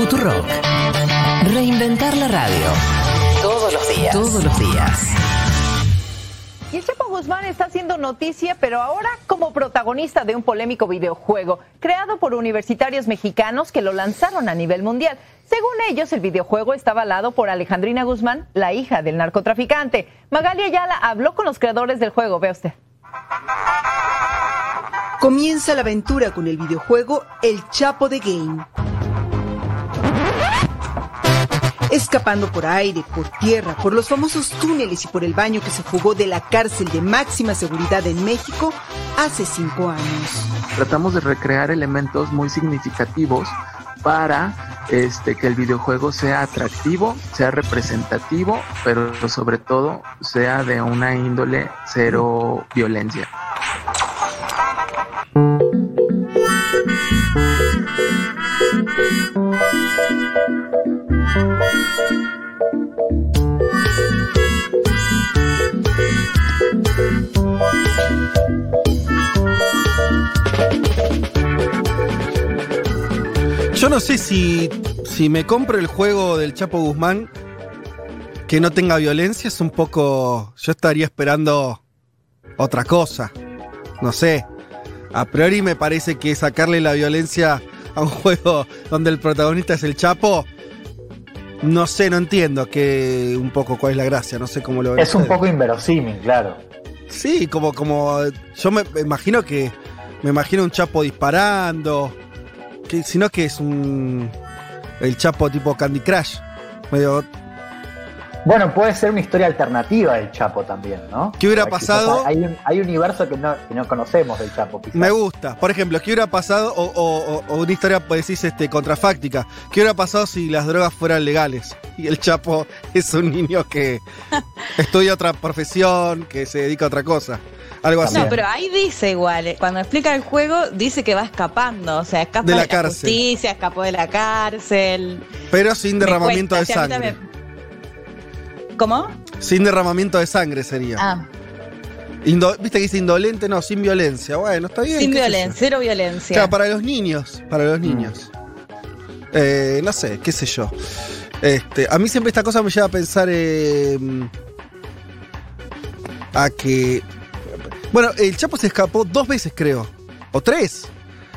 Futurock. Reinventar la radio. Todos los días. Todos los días. Y el Chapo Guzmán está haciendo noticia, pero ahora como protagonista de un polémico videojuego creado por universitarios mexicanos que lo lanzaron a nivel mundial. Según ellos, el videojuego está avalado por Alejandrina Guzmán, la hija del narcotraficante. Magalia Ayala habló con los creadores del juego. Ve usted. Comienza la aventura con el videojuego El Chapo de Game. Escapando por aire, por tierra, por los famosos túneles y por el baño que se jugó de la cárcel de máxima seguridad en México hace cinco años. Tratamos de recrear elementos muy significativos para este, que el videojuego sea atractivo, sea representativo, pero sobre todo sea de una índole cero violencia. Yo no sé si, si me compro el juego del Chapo Guzmán que no tenga violencia, es un poco. Yo estaría esperando otra cosa. No sé. A priori me parece que sacarle la violencia a un juego donde el protagonista es el Chapo. No sé, no entiendo que un poco cuál es la gracia, no sé cómo lo ven Es un poco inverosímil, claro. Sí, como, como. Yo me me imagino que. Me imagino un Chapo disparando. Que, sino que es un. El Chapo tipo Candy Crush. Medio. Bueno, puede ser una historia alternativa del Chapo también, ¿no? ¿Qué hubiera pasado? Hay un, hay un universo que no, que no conocemos del Chapo, quizás. Me gusta. Por ejemplo, ¿qué hubiera pasado? O, o- o- o una historia, pues decís, este, contrafáctica. ¿Qué hubiera pasado si las drogas fueran legales? Y el Chapo es un niño que estudia otra profesión, que se dedica a otra cosa. Algo así. No, pero ahí dice igual, eh, cuando explica el juego, dice que va escapando, o sea, escapa De de la la, cárcel. justicia, escapó de la cárcel. Pero sin derramamiento cuesta, de sangre. ¿Cómo? Sin derramamiento de sangre sería. Ah, Indo- ¿Viste que dice indolente? No, sin violencia. Bueno, está bien. sin violencia, cero violencia. Claro, para los niños. Para los niños. Eh, no sé, qué sé yo. Este, a mí siempre esta cosa me lleva a pensar eh, a que. Bueno, el Chapo se escapó dos veces, creo. O tres.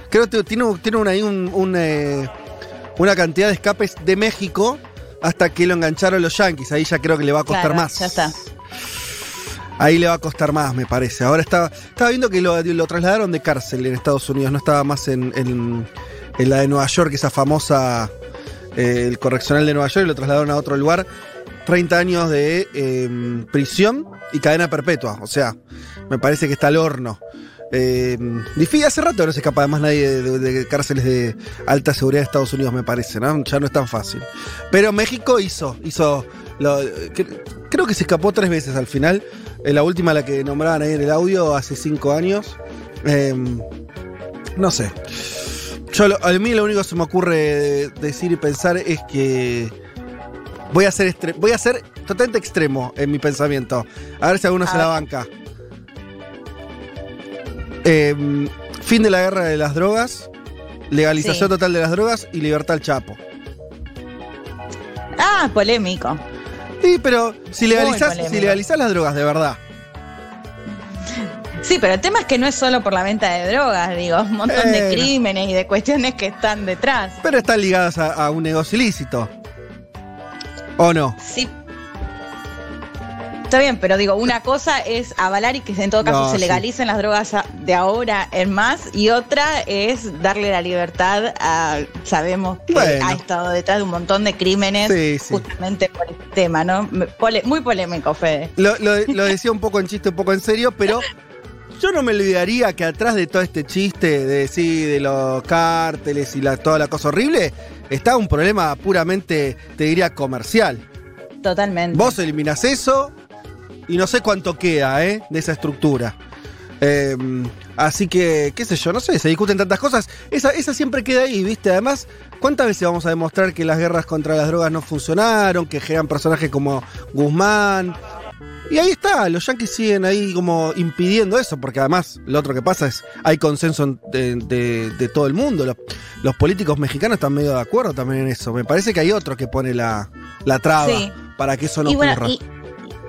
Creo que tiene, tiene una, ahí un- un, eh, una cantidad de escapes de México hasta que lo engancharon los Yankees. Ahí ya creo que le va a costar Claro, más. ya está. Ahí le va a costar más, me parece. Ahora estaba, estaba viendo que lo, lo trasladaron de cárcel en Estados Unidos, no estaba más en, en- en la de Nueva York, esa famosa, eh, el correccional de Nueva York, y lo trasladaron a otro lugar. 30 años de eh, prisión y cadena perpetua. O sea, me parece que está al horno. Eh, difícil, hace rato no se escapa además nadie de, de- de cárceles de alta seguridad de Estados Unidos, me parece, ¿no? Ya no es tan fácil. Pero México hizo, hizo. lo- creo que se escapó tres veces al final. Eh, la última, la que nombraban ahí en el audio, hace cinco años. Eh, no sé. Yo, lo- a mí lo único que se me ocurre decir y pensar es que voy a ser voy a ser totalmente extremo en mi pensamiento. A ver si alguno se la banca. Eh, fin de la guerra de las drogas, legalización Sí. total de las drogas y libertad al Chapo. Ah, polémico. Sí, pero si legalizás, polémico. si legalizás las drogas de verdad. Sí, pero el tema es que no es solo por la venta de drogas, digo, un montón de Bueno. crímenes y de cuestiones que están detrás. Pero están ligadas a, a un negocio ilícito. ¿O no? Sí. Está bien, pero digo, una cosa es avalar y que en todo caso No, se sí. legalicen las drogas de ahora en más, y otra es darle la libertad a. Sabemos que Bueno. ha estado detrás de un montón de crímenes Sí, sí. justamente por este tema, ¿no? Pole- muy polémico, Fede. Lo, lo- lo decía un poco en chiste, un poco en serio, pero yo no me olvidaría que atrás de todo este chiste de sí, de los cárteles y la, toda la cosa horrible, está un problema puramente, te diría, comercial. Totalmente. Vos eliminás eso y no sé cuánto queda, ¿eh? De esa estructura. Eh, así que, qué sé yo, no sé, se discuten tantas cosas. Esa, esa siempre queda ahí, ¿viste? Además, ¿cuántas veces vamos a demostrar que las guerras contra las drogas no funcionaron, que generan personajes como Guzmán? Y ahí está, los yanquis siguen ahí como impidiendo eso, porque además lo otro que pasa es, hay consenso de, de- de todo el mundo, los, los políticos mexicanos están medio de acuerdo también en eso. Me parece que hay otro que pone la, la traba Sí. para que eso no y bueno, ocurra. y,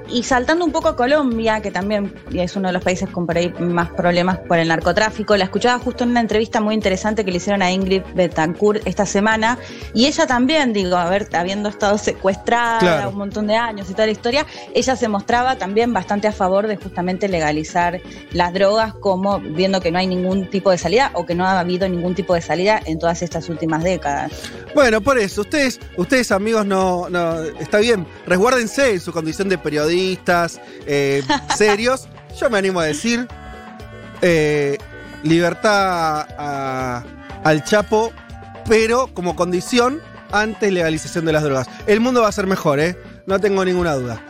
y saltando un poco a Colombia, que también es uno de los países con por ahí más problemas por el narcotráfico, la escuchaba justo en una entrevista muy interesante que le hicieron a Ingrid Betancourt esta semana, y ella también, digo, a ver, habiendo estado secuestrada Claro. un montón de años y toda la historia, ella se mostraba también bastante a favor de justamente legalizar las drogas, como viendo que no hay ningún tipo de salida o que no ha habido ningún tipo de salida en todas estas últimas décadas. Bueno, por eso, ustedes, ustedes amigos, no, no, está bien, resguárdense en su condición de periodistas eh, serios. Yo me animo a decir, eh, libertad a- al Chapo, pero como condición antes legalización de las drogas. El mundo va a ser mejor, ¿eh? No tengo ninguna duda.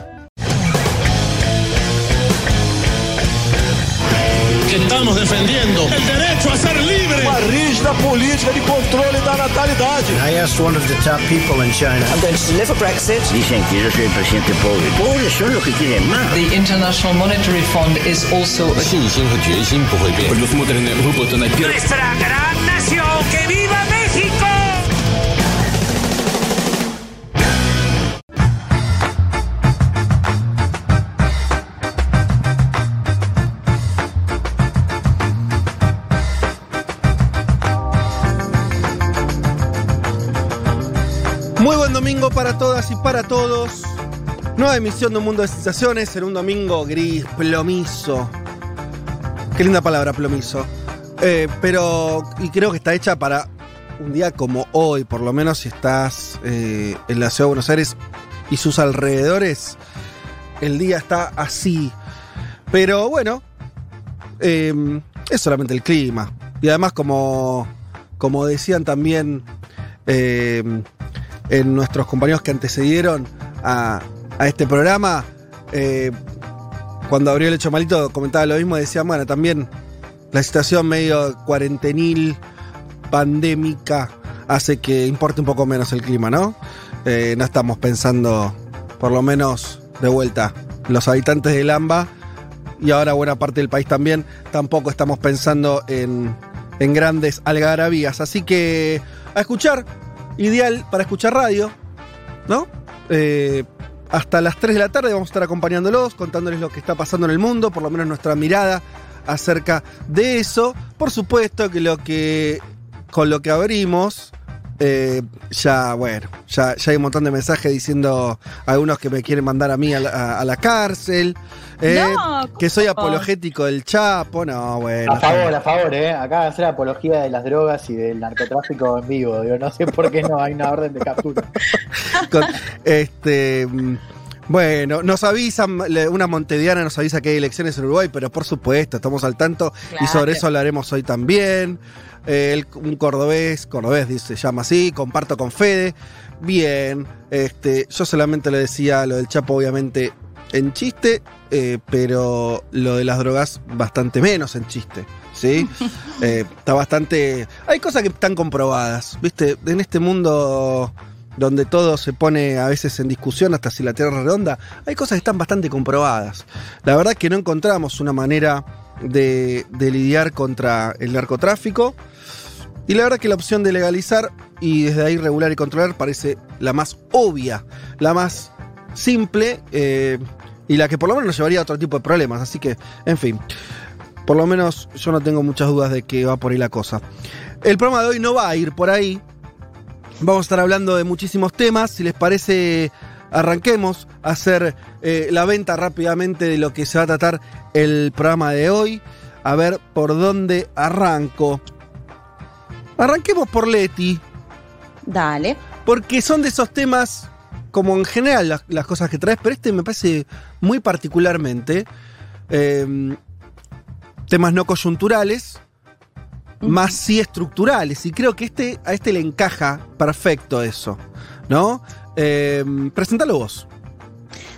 que estamos defendiendo el derecho a ser libre. Uma rígida política de controle da natalidade. I asked one of the top people in China. I'm going to deliver Brexit. Dicen que yo soy el presidente pobre. Pobres son los que quieren más. The International Monetary Fund is also a 信心和决心不会变。Nuestra gran nación, que viva México. Domingo para todas y para todos. Nueva emisión de Un Mundo de Sensaciones en un domingo gris, plomizo. Qué linda palabra, plomizo. Eh, pero, y creo que está hecha para un día como hoy, por lo menos si estás eh, en la ciudad de Buenos Aires y sus alrededores, el día está así. Pero bueno, eh, es solamente el clima. Y además, como, como decían también eh, en nuestros compañeros que antecedieron a, a este programa, eh, cuando abrió el hecho malito comentaba lo mismo, decía, bueno, también la situación medio cuarentenil, pandémica, hace que importe un poco menos el clima, ¿no? Eh, no estamos pensando, por lo menos de vuelta, los habitantes de Lamba y ahora buena parte del país también, tampoco estamos pensando en, en grandes algarabías. Así que a escuchar, ideal para escuchar radio, ¿no? Eh, hasta las 3 de la tarde vamos a estar acompañándolos, contándoles lo que está pasando en el mundo, por lo menos nuestra mirada acerca de eso. Por supuesto que lo que con lo que abrimos, eh, ya, bueno, ya, hay un montón de mensajes diciendo algunos que me quieren mandar a mí a la cárcel, eh, No, que soy apologético del Chapo, no, bueno. A favor, a favor, ¿eh? Acá van a hacer apología de las drogas y del narcotráfico en vivo. Digo, no sé por qué no hay una orden de captura. Con- este. mm, Bueno, nos avisan, una monteviana nos avisa que hay elecciones en Uruguay, pero por supuesto, estamos al tanto y sobre eso hablaremos hoy también. Eh, el- un cordobés, cordobés dice, se llama así, comparto con Fede. Bien, este, yo solamente le decía lo del Chapo, obviamente, en chiste, eh, pero lo de las drogas bastante menos en chiste. ¿Sí? Eh, está bastante. Hay cosas que están comprobadas. ¿Viste? En este mundo donde todo se pone a veces en discusión, hasta si la Tierra es redonda, hay cosas que están bastante comprobadas. La verdad es que no encontramos una manera de, de lidiar contra el narcotráfico. Y la verdad que la opción de legalizar y desde ahí regular y controlar parece la más obvia, la más simple eh, y la que por lo menos nos llevaría a otro tipo de problemas. Así que, en fin, por lo menos yo no tengo muchas dudas de que va por ahí la cosa. El programa de hoy no va a ir por ahí. Vamos a estar hablando de muchísimos temas. Si les parece, arranquemos a hacer eh, la venta rápidamente de lo que se va a tratar el programa de hoy. A ver por dónde arranco. Arranquemos por Leti, Dale. porque son de esos temas, como en general las, las cosas que traes, pero este me parece muy particularmente. eh, temas no coyunturales, más sí estructurales. Y creo que este, a este le encaja perfecto eso. ¿No? Eh, preséntalo vos.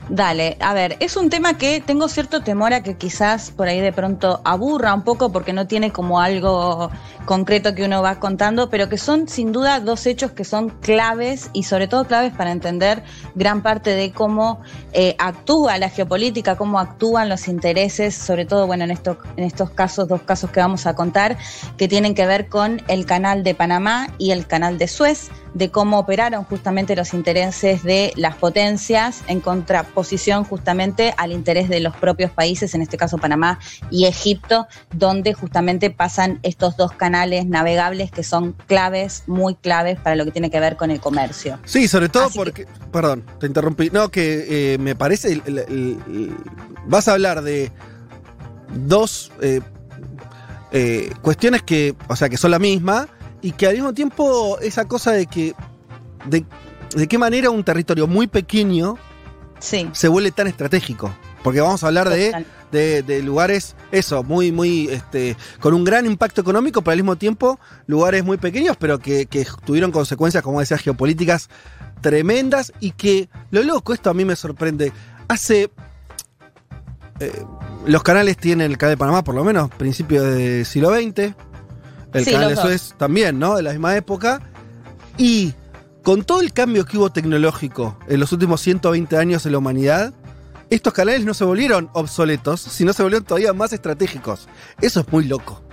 Dale, a ver, es un tema que tengo cierto temor a que quizás por ahí de pronto aburra un poco porque no tiene como algo concreto que uno va contando, pero que son sin duda dos hechos que son claves y sobre todo claves para entender gran parte de cómo eh, actúa la geopolítica, cómo actúan los intereses, sobre todo, bueno, en en estos casos, dos casos que vamos a contar, que tienen que ver con el canal de Panamá y el canal de Suez de cómo operaron justamente los intereses de las potencias en contraposición justamente al interés de los propios países, en este caso Panamá y Egipto, donde justamente pasan estos dos canales navegables que son claves, muy claves para lo que tiene que ver con el comercio. Sí, sobre todo porque, perdón, te interrumpí, no, que eh, me parece, vas a hablar de dos eh, eh, cuestiones que, o sea, que son la misma y que al mismo tiempo esa cosa de que de, qué manera un territorio muy pequeño se vuelve tan estratégico. Porque vamos a hablar de, de, lugares, eso, muy, muy, este, con un gran impacto económico, pero al mismo tiempo lugares muy pequeños, pero que, tuvieron consecuencias, como decía, geopolíticas tremendas y que, lo loco, esto a mí me sorprende, hace... Eh, los canales tienen el canal de Panamá, por lo menos, principios del siglo XX, el canal de Suez también, ¿no? De la misma época. Y con todo el cambio que hubo tecnológico en los últimos 120 años en la humanidad, estos canales no se volvieron obsoletos, sino se volvieron todavía más estratégicos. Eso es muy loco.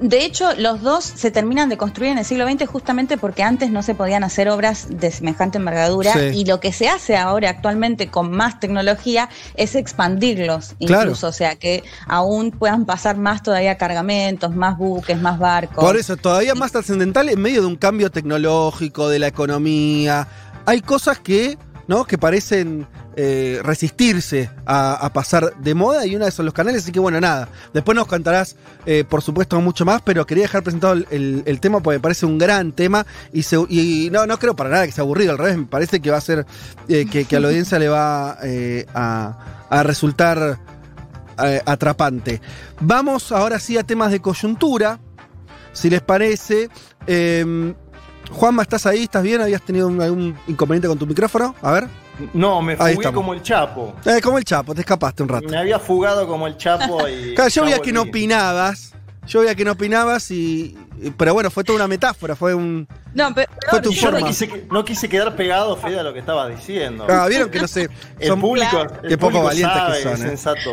De hecho, los dos se terminan de construir en el siglo XX justamente porque antes no se podían hacer obras de semejante envergadura y lo que se hace ahora actualmente con más tecnología es expandirlos incluso, o sea, que aún puedan pasar más todavía cargamentos, más buques, más barcos. Por eso, todavía más trascendental en medio de un cambio tecnológico, de la economía. Hay cosas que, ¿no? que parecen eh, resistirse a, pasar de moda y una de esos los canales, así que bueno, nada. Después nos cantarás, eh, por supuesto, mucho más, pero quería dejar presentado el, tema porque me parece un gran tema y, no, no creo para nada que sea aburrido, al revés, me parece que va a ser, eh, que, a la audiencia le va a, resultar atrapante. Vamos ahora sí a temas de coyuntura, si les parece. Em, Juanma, ¿estás ahí? ¿Estás bien? ¿Habías tenido algún inconveniente con tu micrófono? A ver. No, me fugué como el Chapo. Eh, como el Chapo, te escapaste un rato. Me había fugado como el Chapo y. Claro, yo veía que no opinabas. Yo veía que no opinabas y. Pero bueno, fue toda una metáfora, fue un. No, pero. Fue tu yo forma. No, quise, quedar pegado, Fede, a lo que estaba diciendo. Ah, vieron que no sé. el público. Qué poco valientes que son. Es eh. sensato.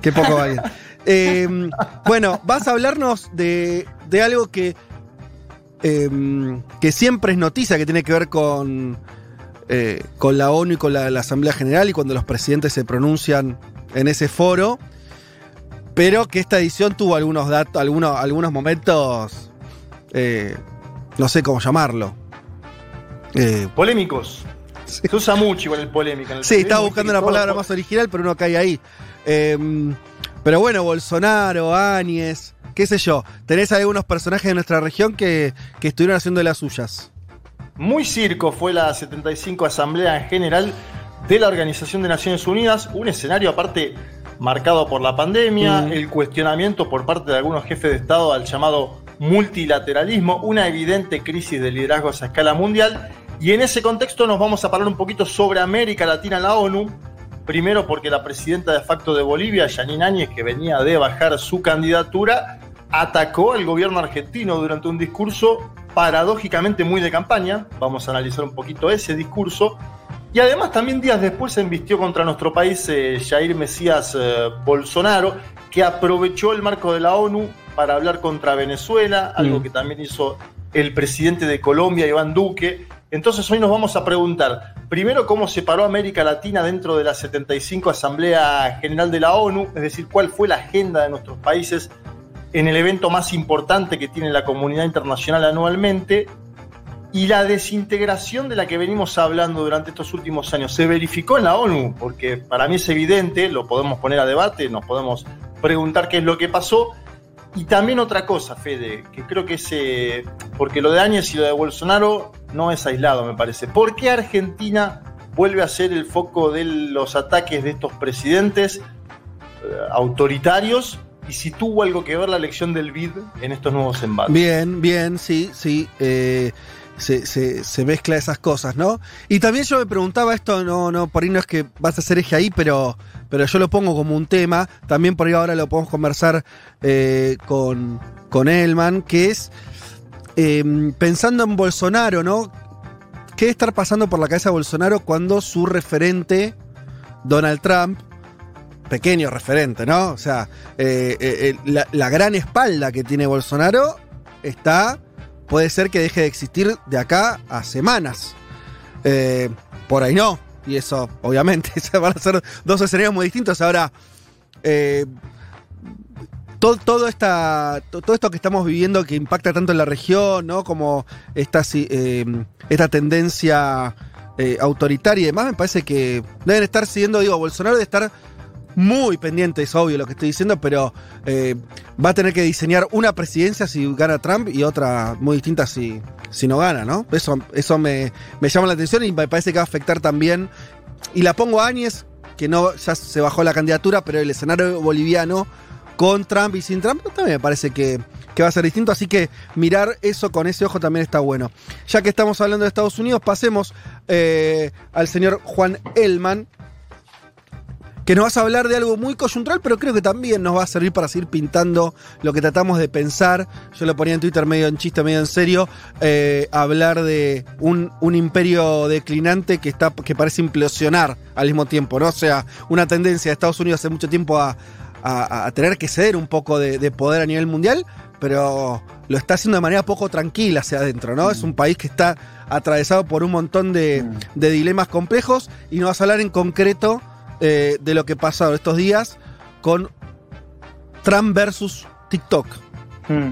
Qué poco valientes. Eh, bueno, vas a hablarnos de, de algo que. que siempre es noticia, que tiene que ver con eh, con la ONU y con la, Asamblea General y cuando los presidentes se pronuncian en ese foro, pero que esta edición tuvo algunos datos, algunos, algunos momentos, eh, no sé cómo llamarlo. Eh, Polémicos. Se usa mucho igual el polémico. sí, estaba buscando una palabra más original, pero uno cae ahí. Em, pero bueno, Bolsonaro, Áñez, qué sé yo. Tenés algunos personajes de nuestra región que, que estuvieron haciendo de las suyas. Muy circo fue la 75 Asamblea General de la Organización de Naciones Unidas, un escenario aparte marcado por la pandemia, mm. el cuestionamiento por parte de algunos jefes de Estado al llamado multilateralismo, una evidente crisis de liderazgos a escala mundial. Y en ese contexto nos vamos a hablar un poquito sobre América Latina en la ONU. Primero porque la presidenta de facto de Bolivia, Yanine Áñez, que venía de bajar su candidatura, atacó al gobierno argentino durante un discurso paradójicamente muy de campaña. Vamos a analizar un poquito ese discurso. Y además también días después se embistió contra nuestro país eh, Jair Mesías eh, Bolsonaro, que aprovechó el marco de la ONU para hablar contra Venezuela, algo mm. que también hizo el presidente de Colombia, Iván Duque. Entonces hoy nos vamos a preguntar, primero, cómo se paró América Latina dentro de la 75 Asamblea General de la ONU, es decir, cuál fue la agenda de nuestros países en el evento más importante que tiene la comunidad internacional anualmente y la desintegración de la que venimos hablando durante estos últimos años se verificó en la ONU, porque para mí es evidente, lo podemos poner a debate, nos podemos preguntar qué es lo que pasó. Y también otra cosa, Fede, que creo que es, eh, porque lo de Áñez y lo de Bolsonaro no es aislado, me parece. ¿Por qué Argentina vuelve a ser el foco de los ataques de estos presidentes eh, autoritarios y si tuvo algo que ver la elección del BID en estos nuevos embates. Bien, bien, sí, sí. Eh, se, se, mezcla esas cosas, ¿no? Y también yo me preguntaba esto, no, no, por ahí no es que vas a hacer eje ahí, pero, pero yo lo pongo como un tema, también por ahí ahora lo podemos conversar eh, con, con Elman, que es eh, pensando en Bolsonaro, ¿no? ¿Qué estar pasando por la cabeza de Bolsonaro cuando su referente, Donald Trump, pequeño referente, ¿no? O sea, eh, eh, eh, la, gran espalda que tiene Bolsonaro está puede ser que deje de existir de acá a semanas. Por ahí no. Y eso, obviamente, van a ser dos escenarios muy distintos. Ahora, todo, todo, esta, to- todo esto que estamos viviendo que impacta tanto en la región, ¿no? Como esta, eh, esta tendencia autoritaria y demás, me parece que deben estar siguiendo, digo, Bolsonaro debe estar muy pendiente, es obvio lo que estoy diciendo, pero eh, va a tener que diseñar una presidencia si gana Trump y otra muy distinta si, si no gana, ¿no? Eso, eso me, me llama la atención y me parece que va a afectar también. Y la pongo a Áñez, que no, ya se bajó la candidatura, pero el escenario boliviano con Trump y sin Trump también me parece que, que va a ser distinto. Así que mirar eso con ese ojo también está bueno. Ya que estamos hablando de Estados Unidos, pasemos eh, al señor Juan Elman, que nos vas a hablar de algo muy coyuntural, pero creo que también nos va a servir para seguir pintando lo que tratamos de pensar. Yo lo ponía en Twitter medio en chiste, medio en serio, eh, hablar de un, un imperio declinante que, está, que parece implosionar al mismo tiempo, ¿no? O sea, una tendencia de Estados Unidos hace mucho tiempo a, a- a tener que ceder un poco de, de poder a nivel mundial, pero lo está haciendo de manera poco tranquila hacia adentro, ¿no? Es un país que está atravesado por un montón de, de dilemas complejos y nos vas a hablar en concreto eh, de lo que pasado estos días con Trump versus TikTok. Mm.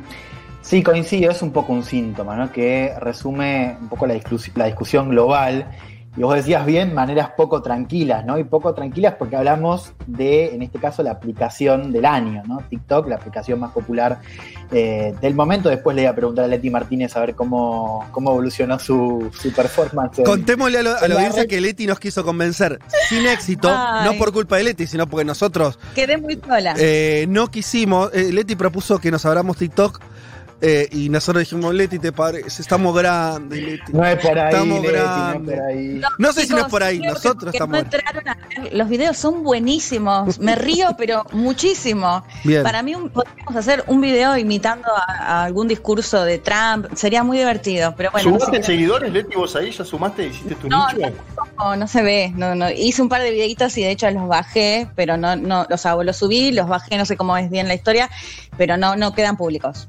Sí, coincido, es un poco un síntoma, ¿no? Que resume un poco la, discus- la discusión global. Y vos decías bien, maneras poco tranquilas, ¿no? Y poco tranquilas porque hablamos de, en este caso, la aplicación del año, ¿no? TikTok, la aplicación más popular eh, del momento. Después le voy a preguntar a Leti Martínez a ver cómo, cómo evolucionó su, su performance. Contémosle a, lo- a en la audiencia que Leti nos quiso convencer sin éxito, Ay. no por culpa de Leti, sino porque nosotros Quedé muy sola. eh, no quisimos. eh, Leti propuso que nos abramos TikTok eh, y nosotros dijimos, Leti, te parece, estamos grandes, Leti. No es por ahí, Estamos Leti, no es grandes. por ahí. No sé si no es por ahí, que nosotros estamos. no entraron a ver, los videos son buenísimos. Me río, pero muchísimo. Bien. Para mí un- podríamos hacer un video imitando a, a algún discurso de Trump. Sería muy divertido. Pero bueno, no, ¿Sumaste seguidores, Leti? ¿Vos ahí ya sumaste? ¿Hiciste tu No, nicho? no, no se ve. No, no. Hice un par de videitos y de hecho los bajé, pero no, no, los hago, los subí, los bajé, no sé cómo es bien la historia, pero no, no quedan públicos.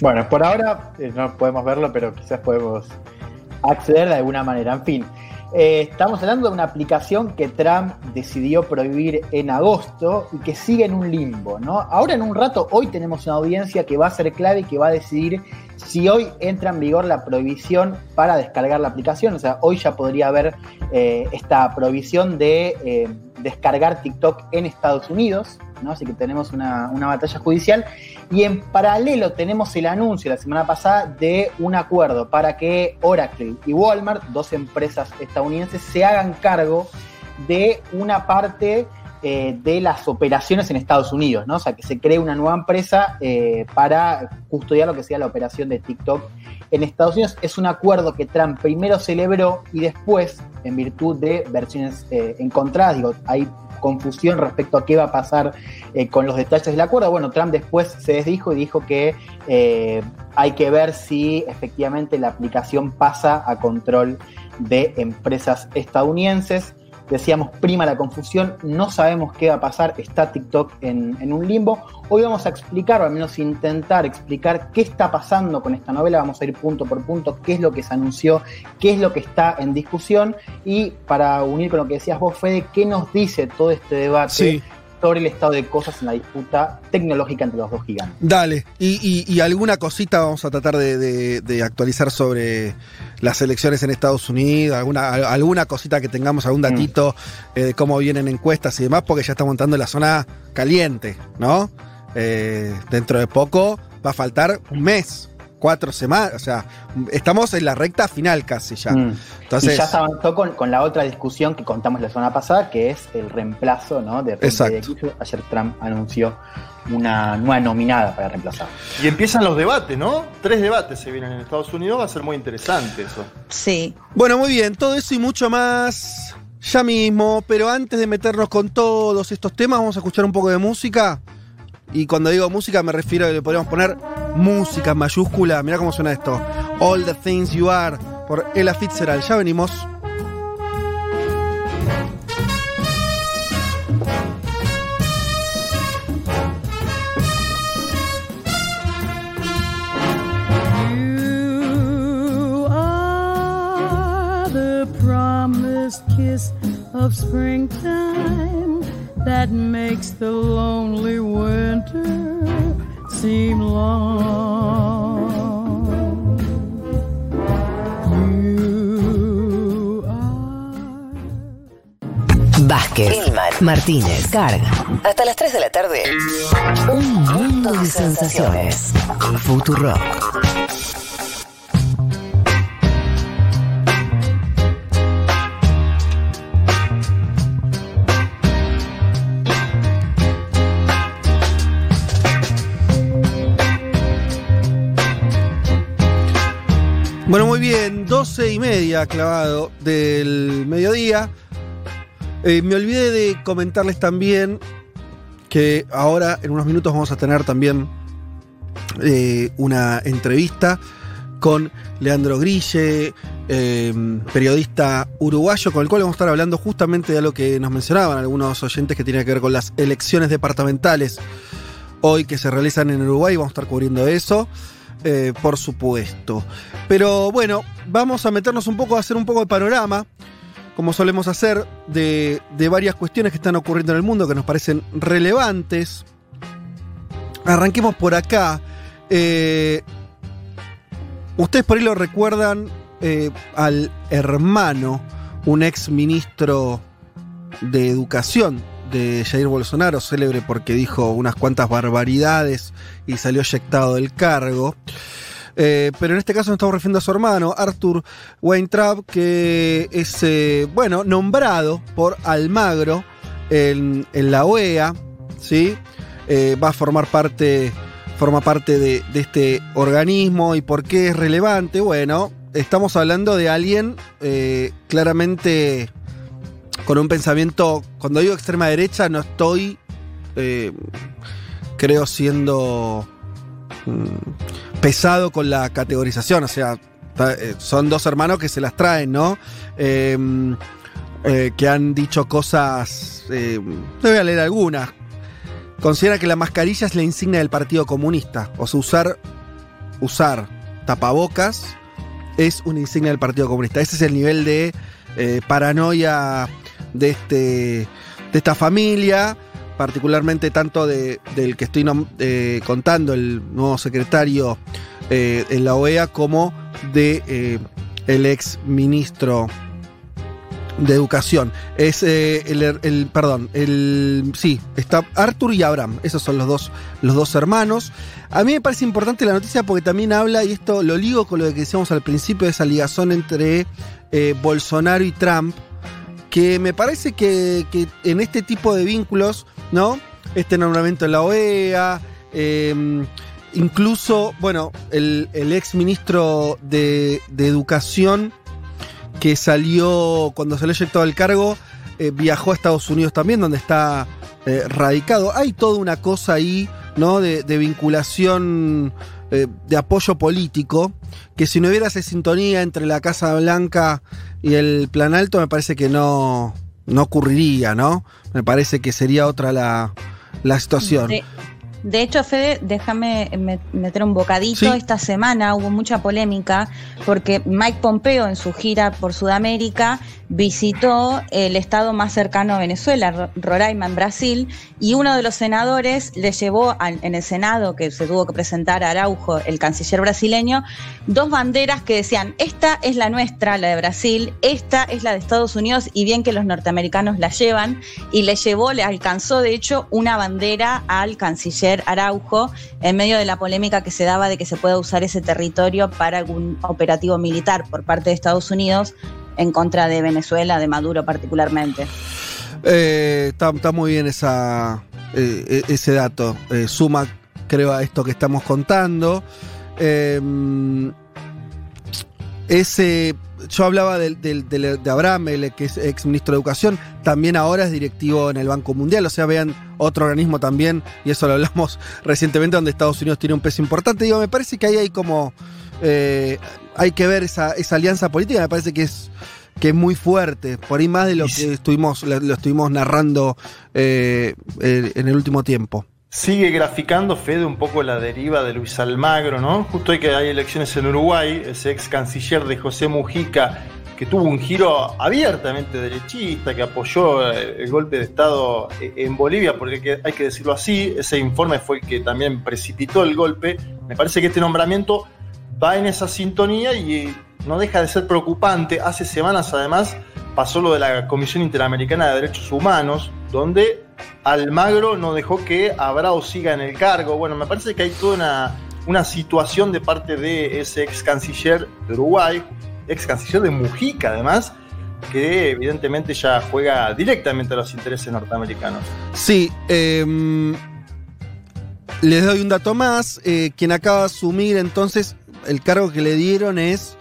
Bueno, por ahora eh, no podemos verlo, pero quizás podemos acceder de alguna manera. En fin, eh, estamos hablando de una aplicación que Trump decidió prohibir en agosto y que sigue en un limbo, ¿no? Ahora en un rato, hoy tenemos una audiencia que va a ser clave y que va a decidir si hoy entra en vigor la prohibición para descargar la aplicación. O sea, hoy ya podría haber eh, esta prohibición de eh, descargar TikTok en Estados Unidos, ¿no? Así que tenemos una, una batalla judicial. Y en paralelo tenemos el anuncio la semana pasada de un acuerdo para que Oracle y Walmart, dos empresas estadounidenses, se hagan cargo de una parte eh, de las operaciones en Estados Unidos, ¿no? O sea, que se cree una nueva empresa eh, para custodiar lo que sea la operación de TikTok en Estados Unidos. Es un acuerdo que Trump primero celebró y después, en virtud de versiones eh, encontradas, digo, hay confusión respecto a qué va a pasar eh, con los detalles del acuerdo. Bueno, Trump después se desdijo y dijo que eh, hay que ver si efectivamente la aplicación pasa a control de empresas estadounidenses. Decíamos, prima la confusión, no sabemos qué va a pasar, está TikTok en, en un limbo. Hoy vamos a explicar, o al menos intentar explicar qué está pasando con esta novela, vamos a ir punto por punto, qué es lo que se anunció, qué es lo que está en discusión y para unir con lo que decías vos, Fede, qué nos dice todo este debate Sí. sobre el estado de cosas en la disputa tecnológica entre los dos gigantes. Dale, y, y- y alguna cosita vamos a tratar de, de- de actualizar sobre las elecciones en Estados Unidos, alguna, al- alguna cosita que tengamos, algún datito eh, de cómo vienen encuestas y demás, porque ya estamos entrando en la zona caliente, ¿no? Eh, dentro de poco va a faltar un mes, cuatro semanas, o sea, estamos en la recta final casi ya. Mm. y ya se avanzó con, con, la otra discusión que contamos la semana pasada, que es el reemplazo ¿no? de Exacto. Ayer Trump anunció una nueva nominada para reemplazar. Y empiezan los debates, ¿no? Tres debates se vienen en Estados Unidos, va a ser muy interesante eso. Sí. Bueno, muy bien, todo eso y mucho más ya mismo, pero antes de meternos con todos estos temas, vamos a escuchar un poco de música. Y cuando digo música me refiero a que le podríamos poner música en mayúscula. Mirá cómo suena esto. All the Things You Are por Ella Fitzgerald. Ya venimos. Kiss of springtime that makes the lonely winter seem long. You Vázquez, Hillman, Martínez, Carga. Hasta las 3 de la tarde. Un mundo de sensaciones. Futurock. Bueno, muy bien, 12 y media clavado del mediodía. Eh, me olvidé de comentarles también que ahora en unos minutos vamos a tener también eh, una entrevista con Leandro Grille, eh, periodista uruguayo, con el cual vamos a estar hablando justamente de lo que nos mencionaban algunos oyentes que tiene que ver con las elecciones departamentales hoy que se realizan en Uruguay. Vamos a estar cubriendo eso. Eh, por supuesto. Pero bueno, vamos a meternos un poco, a hacer un poco de panorama, como solemos hacer, de, de, varias cuestiones que están ocurriendo en el mundo que nos parecen relevantes. Arranquemos por acá. Eh, Ustedes por ahí lo recuerdan eh, al hermano, un ex ministro de Educación de Jair Bolsonaro, célebre porque dijo unas cuantas barbaridades y salió eyectado del cargo. Eh, pero en este caso nos estamos refiriendo a su hermano, Arthur Weintraub, que es, eh, bueno, nombrado por Almagro en, la OEA, ¿sí? Eh, va a formar parte, forma parte de, este organismo y por qué es relevante. Bueno, estamos hablando de alguien claramente con un pensamiento, cuando digo extrema derecha, no estoy, eh, creo, siendo mm, pesado con la categorización, o sea, eh, son dos hermanos que se las traen, ¿no? Eh, que han dicho cosas, no voy a leer algunas, considera que la mascarilla es la insignia del Partido Comunista, o sea, usar, usar tapabocas es una insignia del Partido Comunista. Ese es el nivel de paranoia de, este, de esta familia, particularmente tanto de, del que estoy eh, contando, el nuevo secretario eh, en la OEA, como de eh, el ex ministro de Educación. Es el, el, perdón, el sí, está Arthur y Abraham, esos son los dos, los dos hermanos. A mí me parece importante la noticia porque también habla, y esto lo ligo con lo que decíamos al principio, de esa ligazón entre Bolsonaro y Trump, que me parece que, en este tipo de vínculos, ¿no? Este nombramiento en la OEA, eh, incluso, bueno, el, ex ministro de, Educación que salió, cuando salió eyectado al cargo, eh, viajó a Estados Unidos también, donde está eh, radicado. Hay toda una cosa ahí, ¿no? De, de vinculación, eh, de apoyo político, que si no hubiera esa sintonía entre la Casa Blanca y el plan alto me parece que no, no ocurriría, ¿no? Me parece que sería otra la, la situación. De, hecho, Fede, déjame meter un bocadito. ¿Sí? Esta semana hubo mucha polémica porque Mike Pompeo en su gira por Sudamérica visitó el estado más cercano a Venezuela, Roraima, en Brasil, y uno de los senadores le llevó al, en el Senado, que se tuvo que presentar a Araujo, el canciller brasileño, dos banderas que decían, esta es la nuestra, la de Brasil, esta es la de Estados Unidos, y bien que los norteamericanos la llevan, y le llevó, le alcanzó, de hecho, una bandera al canciller Araujo, en medio de la polémica que se daba de que se pueda usar ese territorio para algún operativo militar por parte de Estados Unidos en contra de Venezuela, de Maduro particularmente. Eh, está, muy bien eh, e- ese dato. Eh, suma, creo, a esto que estamos contando. Eh, ese. Yo hablaba del- de Abraham, el que es ex ministro de Educación, también ahora es directivo en el Banco Mundial, o sea, vean otro organismo también, y eso lo hablamos recientemente, donde Estados Unidos tiene un peso importante. Digo, me parece que ahí hay como. eh, hay que ver esa, esa alianza política, me parece que es que es muy fuerte, por ahí más de lo que estuvimos, lo, lo estuvimos narrando eh, eh, en el último tiempo. Sigue graficando, Fede, un poco la deriva de Luis Almagro, ¿no? Justo hoy que hay elecciones en Uruguay, ese ex canciller de José Mujica, que tuvo un giro abiertamente derechista, que apoyó eh, el golpe de Estado eh, en Bolivia, porque hay que- hay que decirlo así, ese informe fue el que también precipitó el golpe. Me parece que este nombramiento va en esa sintonía y no deja de ser preocupante. Hace semanas, además, pasó lo de la Comisión Interamericana de Derechos Humanos, donde Almagro no dejó que Abrao siga en el cargo. Bueno, me parece que hay toda una, situación de parte de ese ex canciller de Uruguay, ex canciller de Mujica, además, que evidentemente ya juega directamente a los intereses norteamericanos. Sí, em, les doy un dato más. eh, quien acaba de asumir entonces el cargo que le dieron es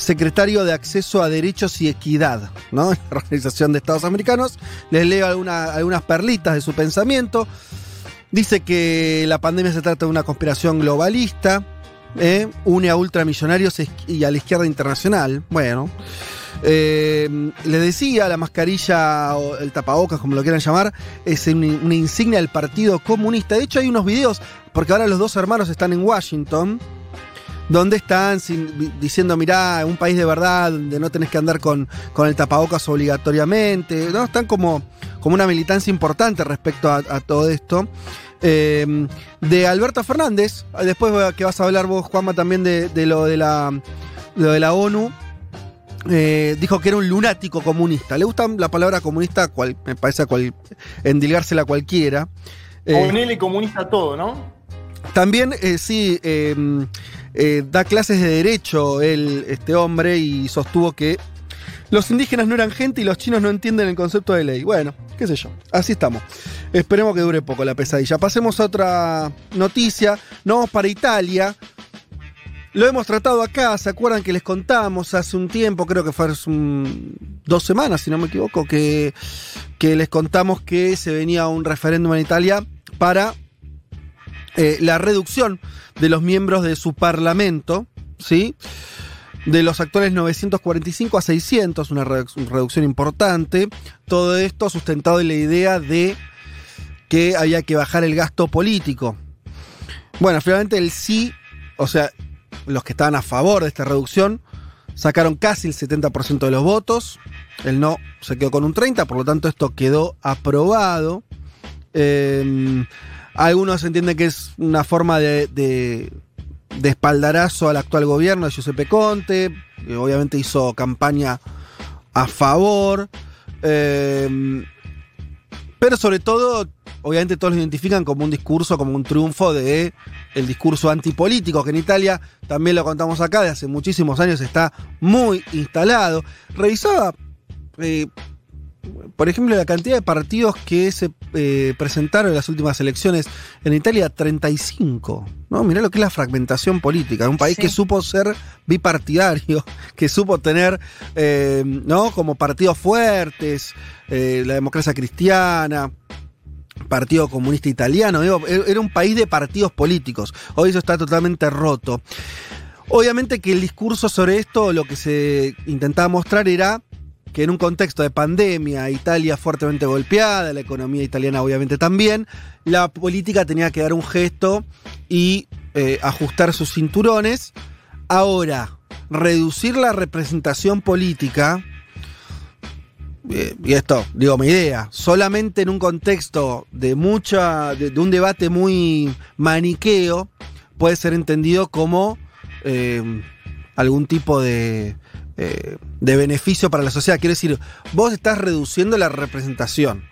secretario de Acceso a Derechos y Equidad, ¿no? La Organización de Estados Americanos. Les leo alguna- algunas perlitas de su pensamiento. Dice que la pandemia se trata de una conspiración globalista, ¿eh? une a ultramillonarios y a la izquierda internacional. Bueno, eh, le decía, la mascarilla o el tapabocas, como lo quieran llamar, es un- una insignia del Partido Comunista. De hecho, hay unos videos, porque ahora los dos hermanos están en Washington, donde están sin- diciendo, mirá, un país de verdad, donde no tenés que andar con, con el tapabocas obligatoriamente. ¿no? Están como, como una militancia importante respecto a, a todo esto. Eh, de Alberto Fernández, después que vas a hablar vos, Juanma, también de, de lo, de la, lo de la ONU. Eh, dijo que era un lunático comunista. Le gusta la palabra comunista, cual, me parece a cual, endilgársela a cualquiera. Eh, Ponele comunista todo, ¿no? también, eh, sí, eh, da clases de derecho él, este hombre, y sostuvo que los indígenas no eran gente y los chinos no entienden el concepto de ley. Bueno, qué sé yo, así estamos. Esperemos que dure poco la pesadilla. Pasemos a otra noticia. Nos vamos para Italia. Lo hemos tratado acá, ¿se acuerdan que les contamos hace un tiempo, creo que fue hace un- dos semanas, si no me equivoco, que, que les contamos que se venía un referéndum en Italia para eh, la reducción de los miembros de su parlamento, ¿sí? De los actuales 945 a 600, una reduc- una reducción importante. Todo esto sustentado en la idea de que había que bajar el gasto político. Bueno, finalmente el sí, o sea, los que estaban a favor de esta reducción, sacaron casi el 70% de los votos. El no se quedó con un 30%, por lo tanto esto quedó aprobado. Eh, algunos entienden que es una forma de, de- espaldarazo al actual gobierno de Giuseppe Conte, que obviamente hizo campaña a favor. Eh, pero sobre todo, obviamente todos lo identifican como un discurso, como un triunfo de el discurso antipolítico, que en Italia, también lo contamos acá, de hace muchísimos años está muy instalado. Revisaba, eh, por ejemplo, la cantidad de partidos que se eh, presentaron en las últimas elecciones en Italia, 35. ¿no? Mirá lo que es la fragmentación política. Un país Sí. que supo ser bipartidario, que supo tener eh, ¿no? como partidos fuertes, eh, la democracia cristiana. Partido Comunista Italiano, digo, er- era un país de partidos políticos. Hoy eso está totalmente roto. Obviamente que el discurso sobre esto, lo que se intentaba mostrar era que en un contexto de pandemia, Italia fuertemente golpeada, la economía italiana obviamente también, la política tenía que dar un gesto y eh, ajustar sus cinturones. Ahora, reducir la representación política, eh, y esto, digo mi idea, solamente en un contexto de mucha, de, un debate muy maniqueo, puede ser entendido como eh, algún tipo de, eh, de beneficio para la sociedad. Quiero decir, vos estás reduciendo la representación.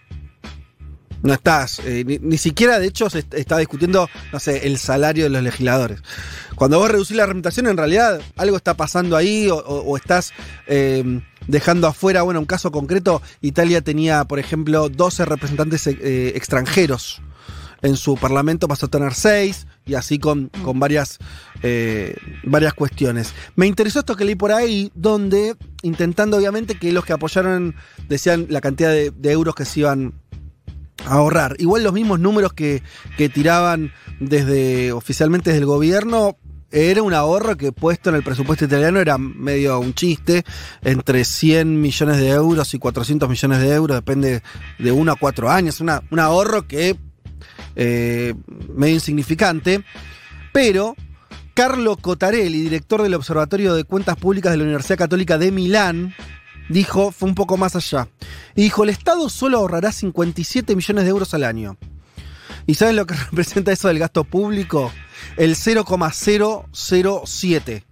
No estás, eh, ni, siquiera de hecho se est- está discutiendo, no sé, el salario de los legisladores. Cuando vos reducís la representación, en realidad algo está pasando ahí o, estás eh, dejando afuera, bueno, un caso concreto, Italia tenía, por ejemplo, 12 representantes extranjeros en su parlamento, pasó a tener 6 y así con, con varias, eh, varias cuestiones. Me interesó esto que leí por ahí, donde intentando obviamente que los que apoyaron decían la cantidad de, de euros que se iban a ahorrar. Igual los mismos números que, que tiraban desde oficialmente desde el gobierno era un ahorro que puesto en el presupuesto italiano era medio un chiste, entre 100 millones de euros y 400 millones de euros, depende de uno a cuatro años, una, un ahorro que eh, medio insignificante, pero Carlo Cotarelli, director del Observatorio de Cuentas Públicas de la Universidad Católica de Milán, dijo, fue un poco más allá, y dijo, el Estado solo ahorrará 57 millones de euros al año. ¿Y saben lo que representa eso del gasto público? El 0,007.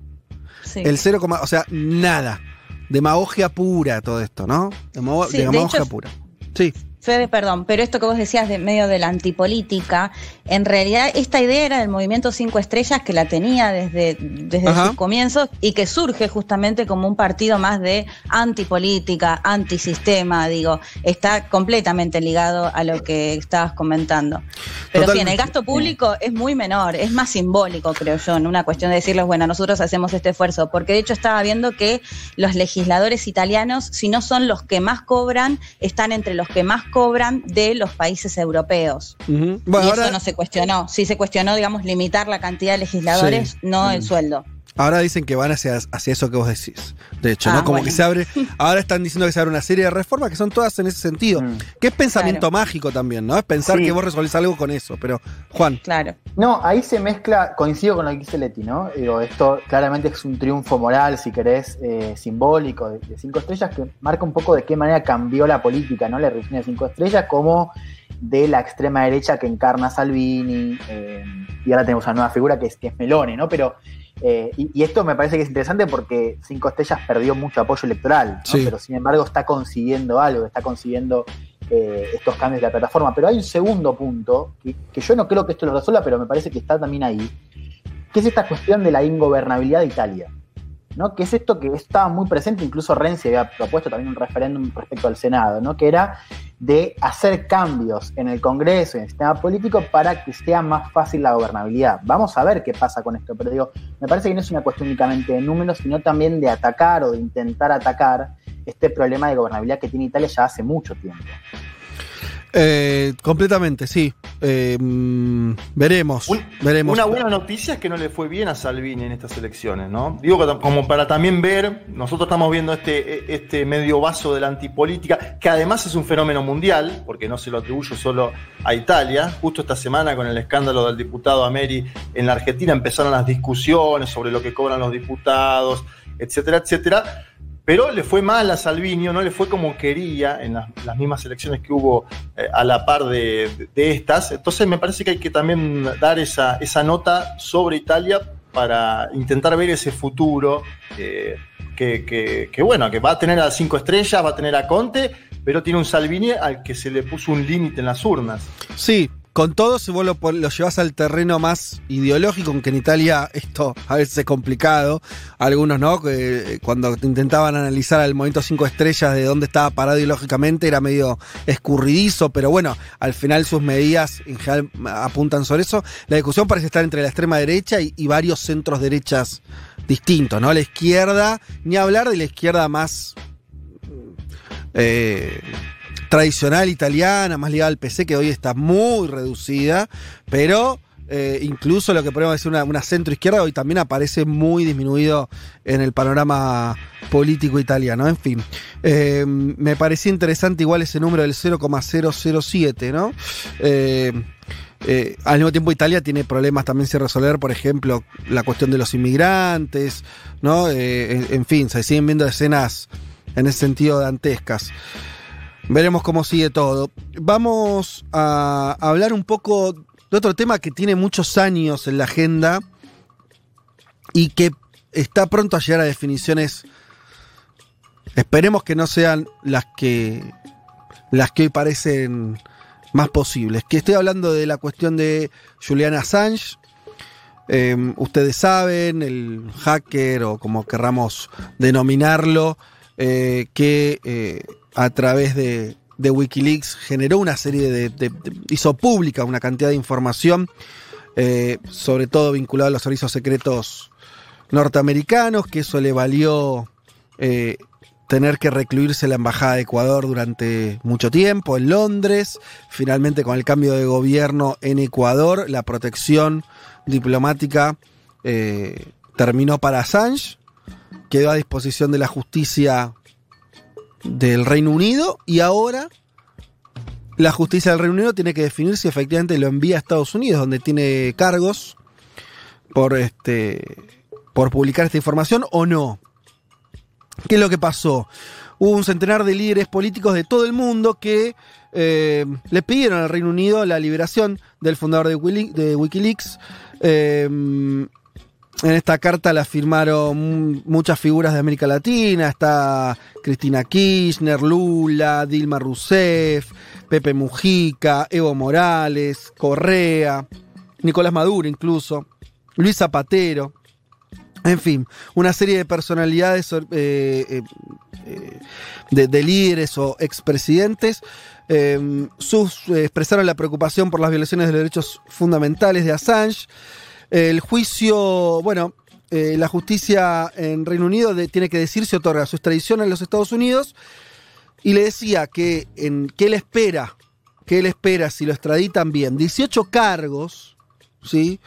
Sí. El 0, o sea, nada. Demagogia pura todo esto, ¿no? Demago- Sí, de demagogia hecho- pura. Sí. Fede, perdón, pero esto que vos decías de medio de la antipolítica, en realidad esta idea era del movimiento Cinco Estrellas que la tenía desde, desde Ajá. sus comienzos y que surge justamente como un partido más de antipolítica, antisistema, digo, está completamente ligado a lo que estabas comentando. Pero sí, en el Totalmente. gasto público es muy menor, es más simbólico, creo yo, en una cuestión de decirles, bueno, nosotros hacemos este esfuerzo, porque de hecho estaba viendo que los legisladores italianos, si no son los que más cobran, están entre los que más cobran de los países europeos. Y Bueno, eso ahora, no se cuestionó. Sí se cuestionó, digamos, limitar la cantidad de legisladores, Sí. no Mm. el sueldo. Ahora dicen que van hacia, hacia eso que vos decís. De hecho, Ah, ¿no? Como bueno. que se abre. Ahora están diciendo que se abre una serie de reformas que son todas en ese sentido. Mm. Que es pensamiento Claro. mágico también, ¿no? Es pensar Sí. que vos resolvés algo con eso. Pero, Juan. Claro. No, ahí se mezcla, coincido con lo que dice Leti, ¿no? Digo, esto claramente es un triunfo moral, si querés, eh, simbólico de, de cinco estrellas, que marca un poco de qué manera cambió la política, ¿no? La revolución de cinco estrellas, como de la extrema derecha que encarna Salvini, eh, y ahora tenemos una nueva figura que es, que es Meloni, ¿no? Pero, eh, y, y esto me parece que es interesante porque cinco estrellas perdió mucho apoyo electoral, ¿no? Sí. Pero sin embargo está consiguiendo algo, está consiguiendo eh, estos cambios de la plataforma. Pero hay un segundo punto, que, que yo no creo que esto lo resuelva, pero me parece que está también ahí, que es esta cuestión de la ingobernabilidad de Italia. ¿No? Que es esto que estaba muy presente, incluso Renzi había propuesto también un referéndum respecto al Senado, ¿no? que era de hacer cambios en el Congreso y en el sistema político para que sea más fácil la gobernabilidad. Vamos a ver qué pasa con esto, pero digo, me parece que no es una cuestión únicamente de números, sino también de atacar o de intentar atacar este problema de gobernabilidad que tiene Italia ya hace mucho tiempo. Eh, completamente, sí. Eh, mm, veremos. Un- veremos. Una buena noticia es que no le fue bien a Salvini en estas elecciones, ¿no? Digo que como para también ver, nosotros estamos viendo este, este medio vaso de la antipolítica, que además es un fenómeno mundial, porque no se lo atribuyo solo a Italia. Justo esta semana con el escándalo del diputado Ameri en la Argentina empezaron las discusiones sobre lo que cobran los diputados, etcétera, etcétera. Pero le fue mal a Salvini, o no le fue como quería en las, mismas elecciones que hubo eh, a la par de, estas. Entonces me parece que hay que también dar esa, esa nota sobre Italia para intentar ver ese futuro eh, que, que- que, bueno, que va a tener a cinco estrellas, va a tener a Conte, pero tiene un Salvini al que se le puso un límite en las urnas. Sí, con todo, si vos lo, llevas al terreno más ideológico, aunque en Italia esto a veces es complicado, algunos no, que eh, cuando intentaban analizar al movimiento cinco estrellas de dónde estaba parado ideológicamente era medio escurridizo, pero bueno, al final sus medidas en general apuntan sobre eso. La discusión parece estar entre la extrema derecha y, y varios centros derechas distintos, ¿no? La izquierda, ni hablar de la izquierda más eh, tradicional italiana, más ligada al PC, que hoy está muy reducida, pero eh, incluso lo que podemos decir una, una centro izquierda hoy también aparece muy disminuido en el panorama político italiano. En fin, eh, me parecía interesante igual ese número del 0,007, ¿no? Eh, eh, al mismo tiempo Italia tiene problemas también sin resolver, por ejemplo, la cuestión de los inmigrantes, ¿no? Eh, en fin, se siguen viendo escenas en ese sentido dantescas. Veremos cómo sigue todo. Vamos a hablar un poco de otro tema que tiene muchos años en la agenda y que está pronto a llegar a definiciones. Esperemos que no sean las que las que hoy parecen más posibles. Que estoy hablando de la cuestión de Julian Assange. Eh, ustedes saben, el hacker o como querramos denominarlo, eh, que eh, a través de, Wikileaks generó una serie de- hizo pública una cantidad de información, eh, sobre todo vinculada a los servicios secretos norteamericanos, que eso le valió eh, tener que recluirse la embajada de Ecuador durante mucho tiempo en Londres. Finalmente, con el cambio de gobierno en Ecuador, la protección diplomática eh, terminó para Assange, quedó a disposición de la justicia del Reino Unido y ahora la justicia del Reino Unido tiene que definir si efectivamente lo envía a Estados Unidos, donde tiene cargos por este por publicar esta información o no. ¿Qué es lo que pasó? Hubo un centenar de líderes políticos de todo el mundo que eh, le pidieron al Reino Unido la liberación del fundador de, Wikileaks. Eh, en esta carta la firmaron muchas figuras de América Latina. Está Cristina Kirchner, Lula, Dilma Rousseff, Pepe Mujica, Evo Morales, Correa, Nicolás Maduro incluso, Luis Zapatero. En fin, una serie de personalidades eh, eh, de, de líderes o expresidentes eh, eh, expresaron la preocupación por las violaciones de los derechos fundamentales de Assange. El juicio, bueno, eh, la justicia en Reino Unido tiene que decir si otorga su extradición a los Estados Unidos y le decía que, en, que él espera, que él espera si lo extraditan bien, 18 cargos, ¿sí?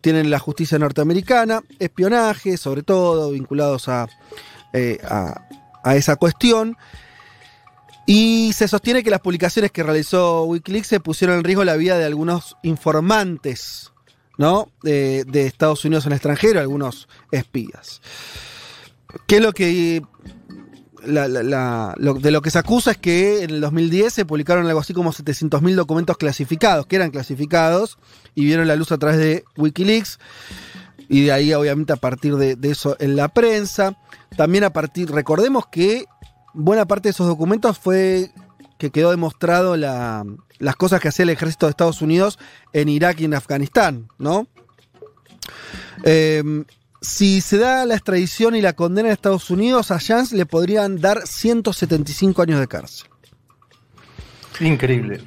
Tienen la justicia norteamericana, espionaje, sobre todo, vinculados a, eh, a, a esa cuestión. Y se sostiene que las publicaciones que realizó Wikileaks se pusieron en riesgo la vida de algunos informantes, ¿no? De, Estados Unidos en el extranjero, algunos espías. ¿Qué es lo que la- lo- de lo que se acusa es que en el 2010 se publicaron algo así como 700.000 documentos clasificados, que eran clasificados, y vieron la luz a través de Wikileaks, y de ahí obviamente a partir de, de eso en la prensa. También a partir, recordemos que buena parte de esos documentos fue que quedó demostrado la- las cosas que hacía el ejército de Estados Unidos en Irak y en Afganistán, ¿no? Eh, si se da la extradición y la condena en Estados Unidos, a Jans le podrían dar 175 años de cárcel. Increíble.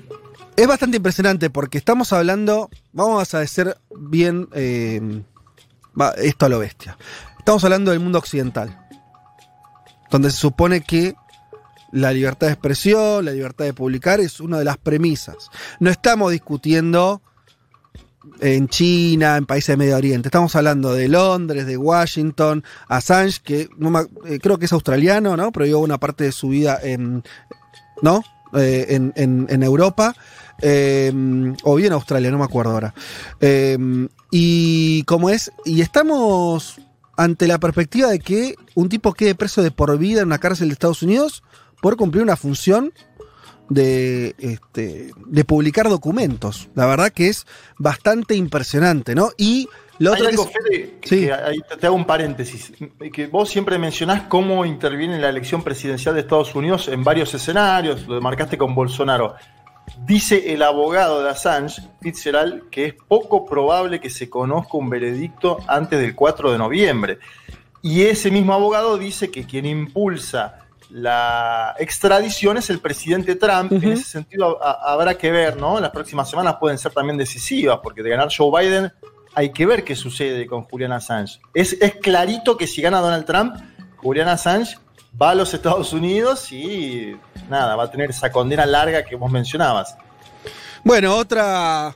Es bastante impresionante porque estamos hablando, vamos a ser bien eh, va, esto a lo bestia. Estamos hablando del mundo occidental, donde se supone que la libertad de expresión, la libertad de publicar es una de las premisas. No estamos discutiendo en China, en países de Medio Oriente. Estamos hablando de Londres, de Washington, Assange, que no me- eh, creo que es australiano, ¿no? Pero vivió una parte de su vida en, ¿no? Eh, en, en- en Europa. eh, o bien Australia, no me acuerdo ahora. Eh, y como es, y estamos ante la perspectiva de que un tipo quede preso de por vida en una cárcel de Estados Unidos por cumplir una función de, este, de publicar documentos. La verdad que es bastante impresionante, ¿no? Y lo Hay otro que algo, es- Fede, Sí. que ahí te, te hago un paréntesis, que vos siempre mencionás cómo interviene la elección presidencial de Estados Unidos en varios escenarios, lo marcaste con Bolsonaro. Dice el abogado de Assange, Fitzgerald, que es poco probable que se conozca un veredicto antes del 4 de noviembre. Y ese mismo abogado dice que quien impulsa la extradición es el presidente Trump. En ese sentido, a- habrá que ver, ¿no? Las próximas semanas pueden ser también decisivas, porque de ganar Joe Biden hay que ver qué sucede con Julian Assange. Es, es clarito que si gana Donald Trump, Julian Assange va a los Estados Unidos y nada, va a tener esa condena larga que vos mencionabas. Bueno, otra.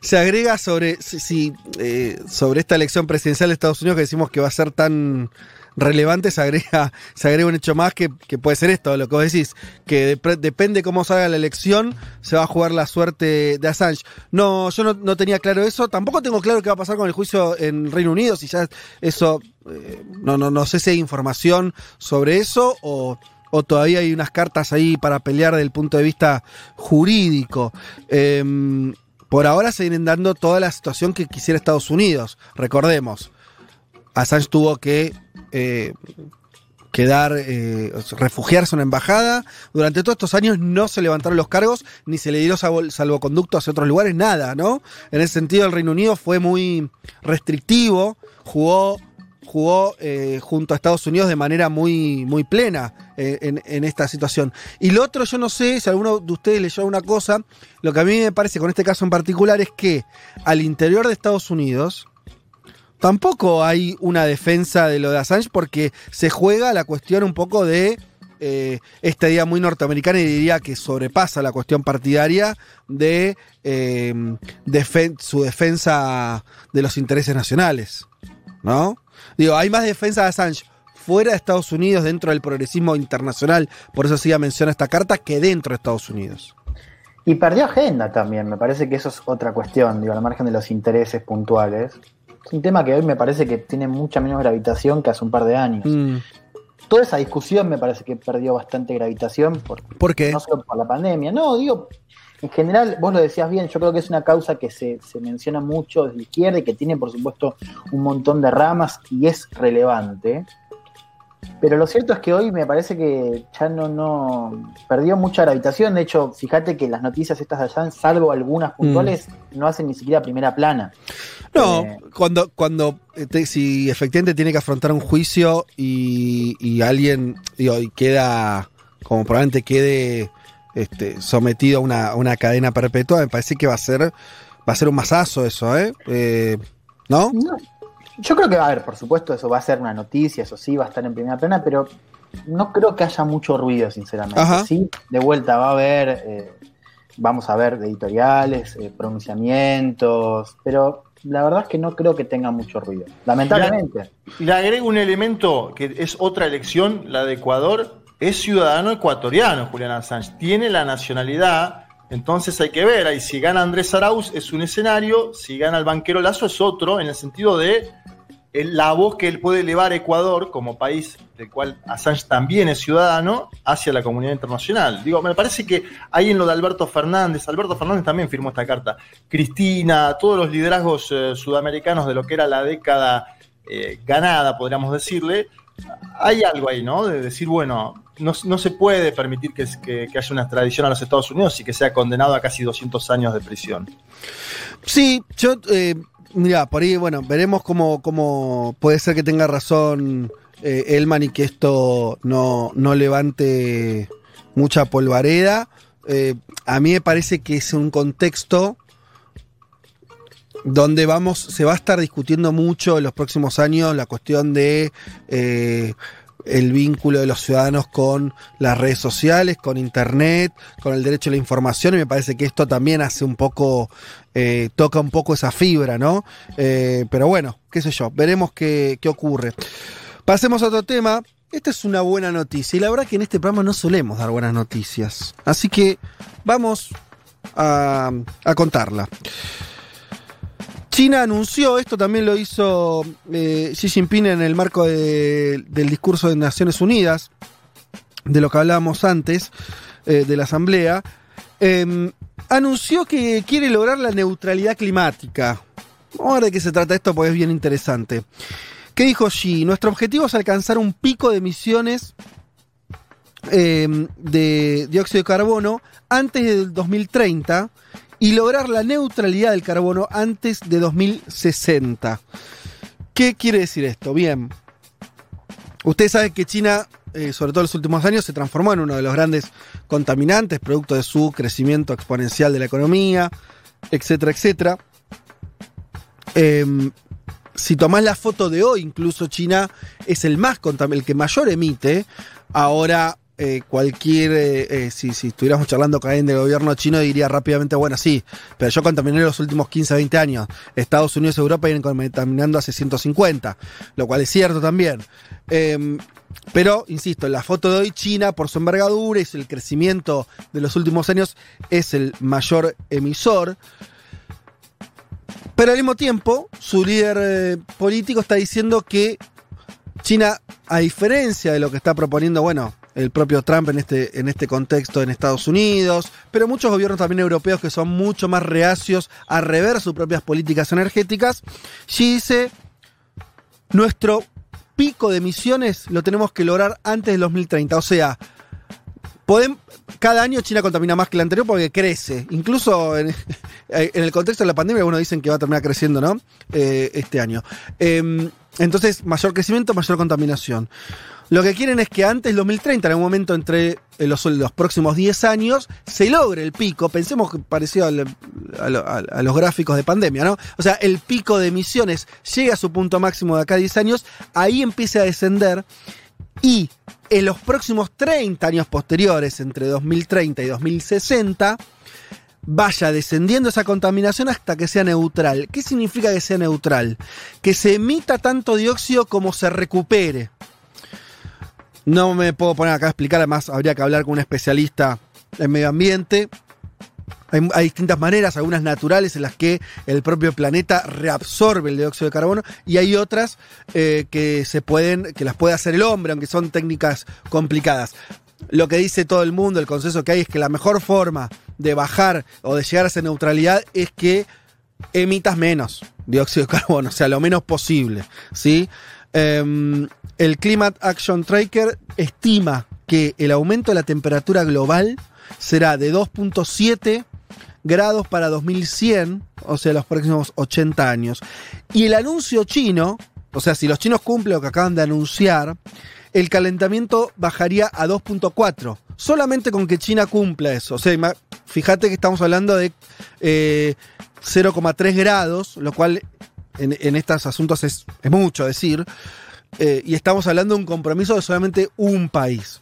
Se agrega sobre, si- si, eh, sobre esta elección presidencial de Estados Unidos que decimos que va a ser tan relevante, se agrega, se agrega un hecho más que, que puede ser esto, lo que vos decís, que dep- depende cómo salga la elección, se va a jugar la suerte de Assange. No, yo no, no tenía claro eso, tampoco tengo claro qué va a pasar con el juicio en Reino Unido, si ya eso, eh, no, no, no sé si hay información sobre eso o, o todavía hay unas cartas ahí para pelear desde el punto de vista jurídico. Em, por ahora se vienen dando toda la situación que quisiera Estados Unidos. Recordemos, Assange tuvo que eh, quedar, eh, refugiarse en una embajada. Durante todos estos años no se levantaron los cargos, ni se le salvo- salvoconducto hacia otros lugares, nada, ¿no? En ese sentido, el Reino Unido fue muy restrictivo, jugó jugó eh, junto a Estados Unidos de manera muy, muy plena en, en esta situación. Y lo otro, yo no sé si alguno de ustedes leyó alguna cosa, lo que a mí me parece con este caso en particular es que al interior de Estados Unidos tampoco hay una defensa de lo de Assange porque se juega la cuestión un poco de eh, esta muy norteamericana y diría que sobrepasa la cuestión partidaria de defen- su defensa de los intereses nacionales. ¿No? Digo, hay más defensa de Assange fuera de Estados Unidos, dentro del progresismo internacional, por eso sí menciona esta carta, que dentro de Estados Unidos. Y perdió agenda también, me parece que eso es otra cuestión, digo, al margen de los intereses puntuales. Es un tema que hoy me parece que tiene mucha menos gravitación que hace un par de años. Mm. Toda esa discusión me parece que perdió bastante gravitación por, ¿Por qué? no solo por la pandemia. No, digo, en general, vos lo decías bien, yo creo que es una causa que se, se menciona mucho desde la izquierda y que tiene, por supuesto, un montón de ramas y es relevante. Pero lo cierto es que hoy me parece que ya no, no perdió mucha gravitación. De hecho, fíjate que las noticias estas de allá, salvo algunas puntuales, no hacen ni siquiera primera plana. No, Eh, cuando, cuando eh, te- si efectivamente tiene que afrontar un juicio y, y alguien, digo, y queda, como probablemente quede este, sometido a una, a una cadena perpetua, me parece que va a ser, va a ser un masazo eso, ¿eh? Eh, ¿No? Yo creo que, a ver, por supuesto, eso va a ser una noticia, eso sí, va a estar en primera plana, pero no creo que haya mucho ruido, sinceramente. Ajá. Sí, de vuelta va a haber, eh, vamos a ver editoriales, eh, pronunciamientos, pero la verdad es que no creo que tenga mucho ruido. Lamentablemente. Le agrego un elemento que es otra elección, la de Ecuador. Es ciudadano ecuatoriano, Julián Assange. Tiene la nacionalidad, entonces hay que ver. Ahí si gana Andrés Arauz es un escenario, si gana el banquero Lazo es otro, en el sentido de la voz que él puede elevar Ecuador como país del cual Assange también es ciudadano hacia la comunidad internacional. Digo, me parece que ahí en lo de Alberto Fernández, Alberto Fernández también firmó esta carta. Cristina, todos los liderazgos eh, sudamericanos de lo que era la década eh, ganada, podríamos decirle, hay algo ahí, ¿no? De decir, bueno, no, se puede permitir que, haya una extradición a los Estados Unidos y que sea condenado a casi 200 años de prisión. Sí, yo, eh, mira, por ahí, bueno, veremos cómo, puede ser que tenga razón eh, Elman y que esto no, no levante mucha polvareda. Eh, a mí me parece que es un contexto donde vamos, se va a estar discutiendo mucho en los próximos años la cuestión de eh, el vínculo de los ciudadanos con las redes sociales, con internet, con el derecho a la información, y me parece que esto también hace un poco, eh, toca un poco esa fibra, ¿no? Eh, pero bueno, qué sé yo, veremos qué, qué ocurre. Pasemos a otro tema. Esta es una buena noticia, y la verdad que en este programa no solemos dar buenas noticias. Así que vamos a, a contarla. China anunció, esto también lo hizo eh, Xi Jinping en el marco de- del discurso de Naciones Unidas, de lo que hablábamos antes, eh, de la Asamblea, eh, anunció que quiere lograr la neutralidad climática. Vamos de qué se trata esto porque es bien interesante. ¿Qué dijo Xi? Nuestro objetivo es alcanzar un pico de emisiones eh, de dióxido de carbono antes del 2030 y lograr la neutralidad del carbono antes de 2060. ¿Qué quiere decir esto? Bien, ustedes saben que China, eh, sobre todo en los últimos años, se transformó en uno de los grandes contaminantes, producto de su crecimiento exponencial de la economía, etcétera, etcétera. Em, si tomás la foto de hoy, incluso China es el más el que mayor emite. Ahora, eh, cualquier, eh, eh, si, si estuviéramos charlando con alguien del gobierno chino, diría rápidamente, bueno, sí, pero yo contaminé los últimos 15, 20 años. Estados Unidos y Europa vienen contaminando hace 150, lo cual es cierto también. Em, pero, insisto, en la foto de hoy, China, por su envergadura y el crecimiento de los últimos años, es el mayor emisor. Pero al mismo tiempo, su líder político está diciendo que China, a diferencia de lo que está proponiendo, bueno, el propio Trump en este, en este contexto en Estados Unidos, pero muchos gobiernos también europeos que son mucho más reacios a rever sus propias políticas energéticas, Xi dice, nuestro pico de emisiones lo tenemos que lograr antes del 2030. O sea, Podem- cada año China contamina más que el anterior porque crece. Incluso en, el contexto de la pandemia, algunos dicen que va a terminar creciendo, ¿no? Eh, este año. Eh, entonces, mayor crecimiento, mayor contaminación. Lo que quieren es que antes del 2030, en algún momento entre eh, los, próximos 10 años, se logre el pico. Pensemos que parecido a, lo- a- a los gráficos de pandemia, ¿no? O sea, el pico de emisiones llega a su punto máximo de acá a 10 años, ahí empieza a descender y en los próximos 30 años posteriores, entre 2030 y 2060, vaya descendiendo esa contaminación hasta que sea neutral. ¿Qué significa que sea neutral? Que se emita tanto dióxido como se recupere. No me puedo poner acá a explicar, además habría que hablar con un especialista en medio ambiente. Hay, distintas maneras, algunas naturales en las que el propio planeta reabsorbe el dióxido de carbono y hay otras eh, que se pueden, que las puede hacer el hombre, aunque son técnicas complicadas. Lo que dice todo el mundo, el consenso que hay es que la mejor forma de bajar o de llegar a esa neutralidad es que emitas menos dióxido de carbono, o sea, lo menos posible, ¿sí? Em, el Climate Action Tracker estima que el aumento de la temperatura global será de 2.7 grados para 2100, o sea, los próximos 80 años. Y el anuncio chino, o sea, si los chinos cumplen lo que acaban de anunciar, el calentamiento bajaría a 2.4. Solamente con que China cumpla eso. O sea, fíjate que estamos hablando de eh, 0,3 grados, lo cual en, estos asuntos es mucho decir. Eh, y estamos hablando de un compromiso de solamente un país.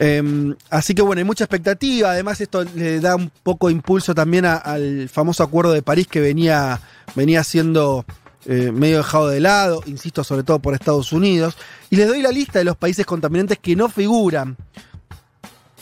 Eh, así que bueno, hay mucha expectativa. Además, esto le da un poco de impulso también al famoso acuerdo de París que venía, venía siendo eh, medio dejado de lado, insisto, sobre todo por Estados Unidos. Y les doy la lista de los países contaminantes que no figuran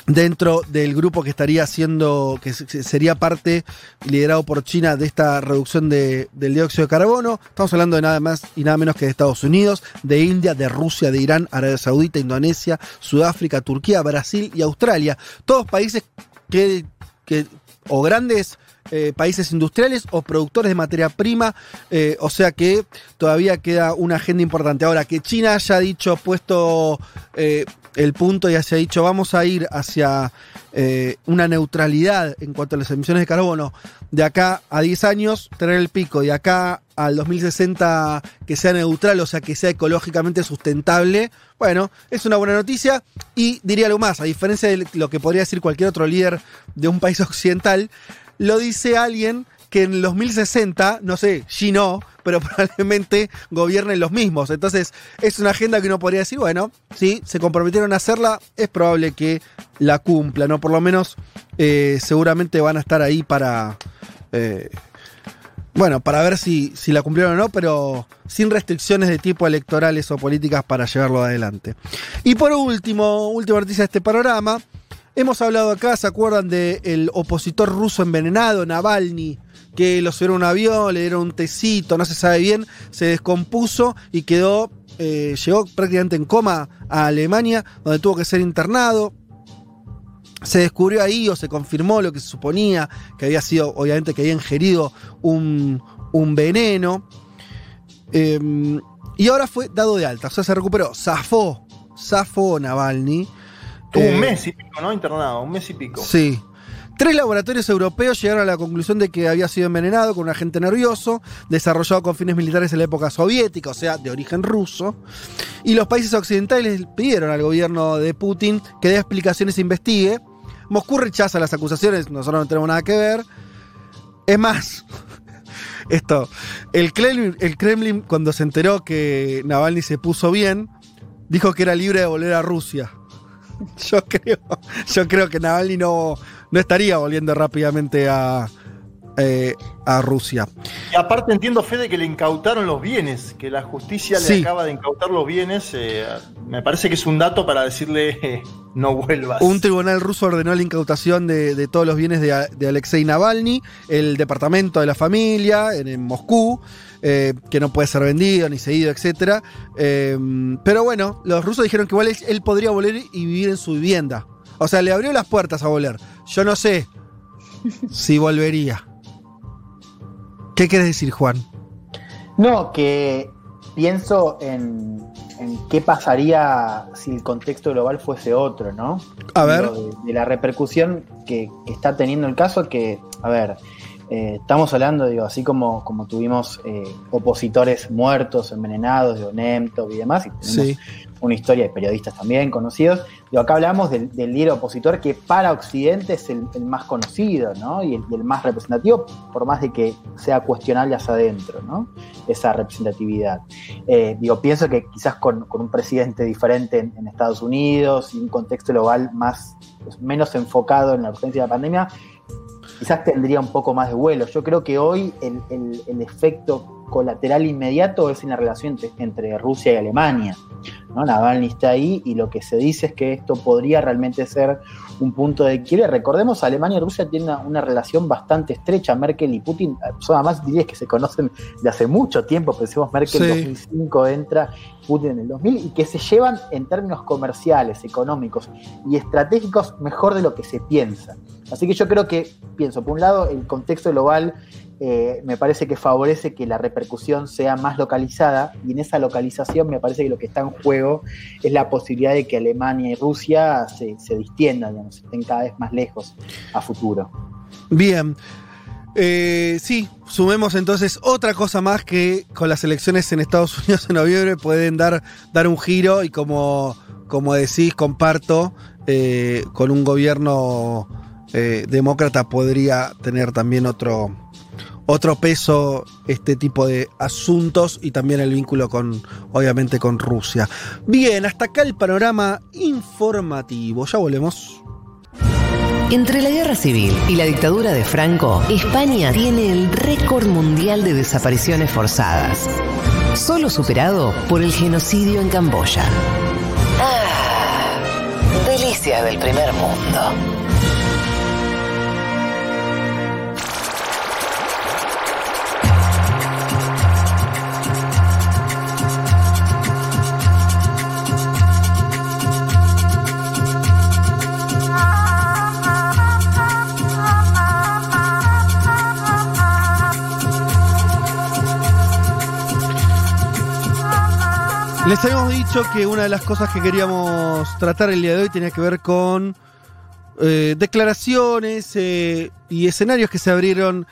dentro del grupo que estaría haciendo, que se- sería parte liderado por China de esta reducción de- del dióxido de carbono. Estamos hablando de nada más y nada menos que de Estados Unidos, de India, de Rusia, de Irán, Arabia Saudita, Indonesia, Sudáfrica, Turquía, Brasil y Australia. Todos países que, que o grandes eh, países industriales o productores de materia prima, eh, o sea que todavía queda una agenda importante. Ahora, que China haya dicho, puesto eh, el punto y haya dicho, vamos a ir hacia eh, una neutralidad en cuanto a las emisiones de carbono, de acá a 10 años tener el pico, y acá al 2060 que sea neutral, o sea que sea ecológicamente sustentable, bueno, es una buena noticia. Y diría algo más, a diferencia de lo que podría decir cualquier otro líder de un país occidental, lo dice alguien que en los 2060, no sé, Xi no, pero probablemente gobiernen los mismos. Entonces, es una agenda que uno podría decir, bueno, si se comprometieron a hacerla, es probable que la cumplan, ¿no? Por lo menos, eh, seguramente van a estar ahí para. eh, bueno, para ver si, si la cumplieron o no, pero sin restricciones de tipo electorales o políticas para llevarlo adelante. Y por último, última noticia de este panorama. Hemos hablado acá, ¿se acuerdan del opositor ruso envenenado, Navalny? Que lo subieron a un avión, le dieron un tecito, no se sabe bien, se descompuso y quedó, eh, llegó prácticamente en coma a Alemania, donde tuvo que ser internado. Se descubrió ahí o se confirmó lo que se suponía, que había sido, obviamente, que había ingerido un, un veneno. Eh, y ahora fue dado de alta, o sea, se recuperó, zafó, zafó Navalny. Tuvo Eh, un mes y pico, ¿no? Internado, un mes y pico. Sí. Tres laboratorios europeos llegaron a la conclusión de que había sido envenenado con un agente nervioso, desarrollado con fines militares en la época soviética, o sea, de origen ruso. Y los países occidentales pidieron al gobierno de Putin que dé explicaciones e investigue. Moscú rechaza las acusaciones, nosotros no tenemos nada que ver. Es más, esto, el Kremlin, el Kremlin cuando se enteró que Navalny se puso bien, dijo que era libre de volver a Rusia. Yo creo, yo creo que Navalny no, no estaría volviendo rápidamente a, eh, a Rusia. Y aparte entiendo, Fede, que le incautaron los bienes, que la justicia le acaba de incautar los bienes. eh, me parece que es un dato para decirle eh, no vuelvas. Un tribunal ruso ordenó la incautación de, de todos los bienes de, de Alexei Navalny, el departamento de la familia en, en Moscú, eh, que no puede ser vendido ni seguido, etc. pero bueno, los rusos dijeron que igual él, él podría volver y vivir en su vivienda. O sea, le abrió las puertas a volver. Yo no sé si volvería. ¿Qué quieres decir, Juan? No, que pienso en en qué pasaría si el contexto global fuese otro, ¿no? A ver. De, de la repercusión que, que, está teniendo el caso, que, a ver, eh, estamos hablando, digo, así como, como tuvimos eh, opositores muertos, envenenados, de Onemtov y demás, y tenemos Sí. Una historia de periodistas también conocidos. Digo, acá hablamos del, líder opositor que para Occidente es el, más conocido, ¿no? Y el, más representativo, por más de que sea cuestionable hacia adentro, ¿no? Esa representatividad. Eh, digo, pienso que quizás con, un presidente diferente en, en Estados Unidos y un contexto global más, pues, menos enfocado en la urgencia de la pandemia, quizás tendría un poco más de vuelo. Yo creo que hoy el, el- el efecto colateral inmediato es en la relación entre, entre Rusia y Alemania. ¿no? Navalny está ahí y lo que se dice es que esto podría realmente ser un punto de quiebre. Recordemos, Alemania y Rusia tienen una, una relación bastante estrecha. Merkel y Putin, eh, son además dirías que se conocen de hace mucho tiempo. Pensemos, Merkel en Sí. 2005 entra, Putin en el 2000, y que se llevan en términos comerciales, económicos y estratégicos mejor de lo que se piensa. Así que yo creo que, pienso, por un lado, el contexto global eh, me parece que favorece que la repercusión sea más localizada y en esa localización me parece que lo que está en juego es la posibilidad de que Alemania y Rusia se, distiendan, digamos, estén cada vez más lejos a futuro. Bien. Eh, sí, sumemos entonces otra cosa más que con las elecciones en Estados Unidos en noviembre pueden dar, dar un giro y como, como decís, comparto, eh, con un gobierno demócrata podría tener también otro, otro peso este tipo de asuntos y también el vínculo con, obviamente, con Rusia. Bien, hasta acá el panorama informativo. Ya volvemos. Entre la guerra civil y la dictadura de Franco, España tiene el récord mundial de desapariciones forzadas, solo superado por el genocidio en Camboya. Ah, delicias del primer mundo. Les habíamos dicho que una de las cosas que queríamos tratar el día de hoy tenía que ver con eh, declaraciones eh, y escenarios que se abrieron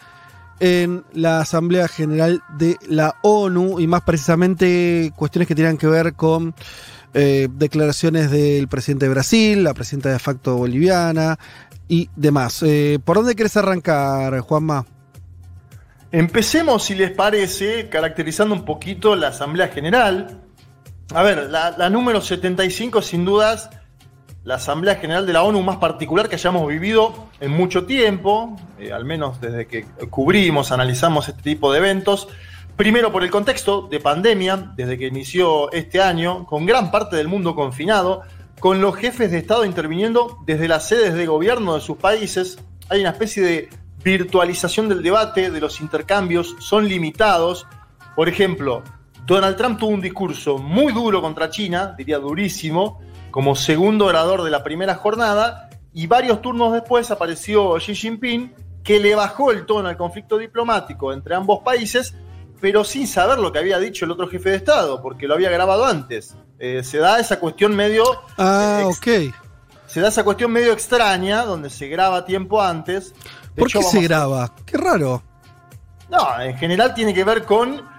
en la Asamblea General de la ONU y más precisamente cuestiones que tenían que ver con eh, declaraciones del presidente de Brasil, la presidenta de facto boliviana y demás. ¿Por dónde querés arrancar, Juanma? Empecemos, si les parece, caracterizando un poquito la Asamblea General. A ver, la, número 75, sin dudas, la Asamblea General de la ONU más particular que hayamos vivido en mucho tiempo, eh, al menos desde que cubrimos, analizamos este tipo de eventos. Primero por el contexto de pandemia, desde que inició este año, con gran parte del mundo confinado, con los jefes de Estado interviniendo desde las sedes de gobierno de sus países. Hay una especie de virtualización del debate, de los intercambios, son limitados. Por ejemplo, Donald Trump tuvo un discurso muy duro contra China, diría durísimo, como segundo orador de la primera jornada, y varios turnos después apareció Xi Jinping, que le bajó el tono al conflicto diplomático entre ambos países, pero sin saber lo que había dicho el otro jefe de Estado, porque lo había grabado antes. Eh, se da esa cuestión medio... Ah, eh, ok. Se da esa cuestión medio extraña, donde se graba tiempo antes. De ¿Por hecho, qué se a- graba? Qué raro. no, en general tiene que ver con.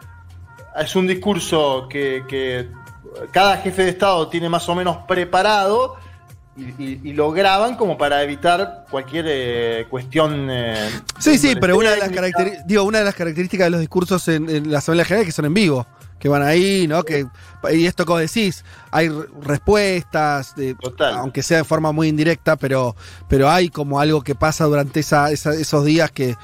Es un discurso que, que cada jefe de Estado tiene más o menos preparado y, y- y lo graban como para evitar cualquier eh, cuestión. eh, Sí, sí, pero una de las digo, una de las características de los discursos en, en la Asamblea General es que son en vivo, que van ahí, ¿no? Que, y esto como decís, hay re- respuestas, de- aunque sea de forma muy indirecta, pero, pero hay como algo que pasa durante esa, esa- esos días que,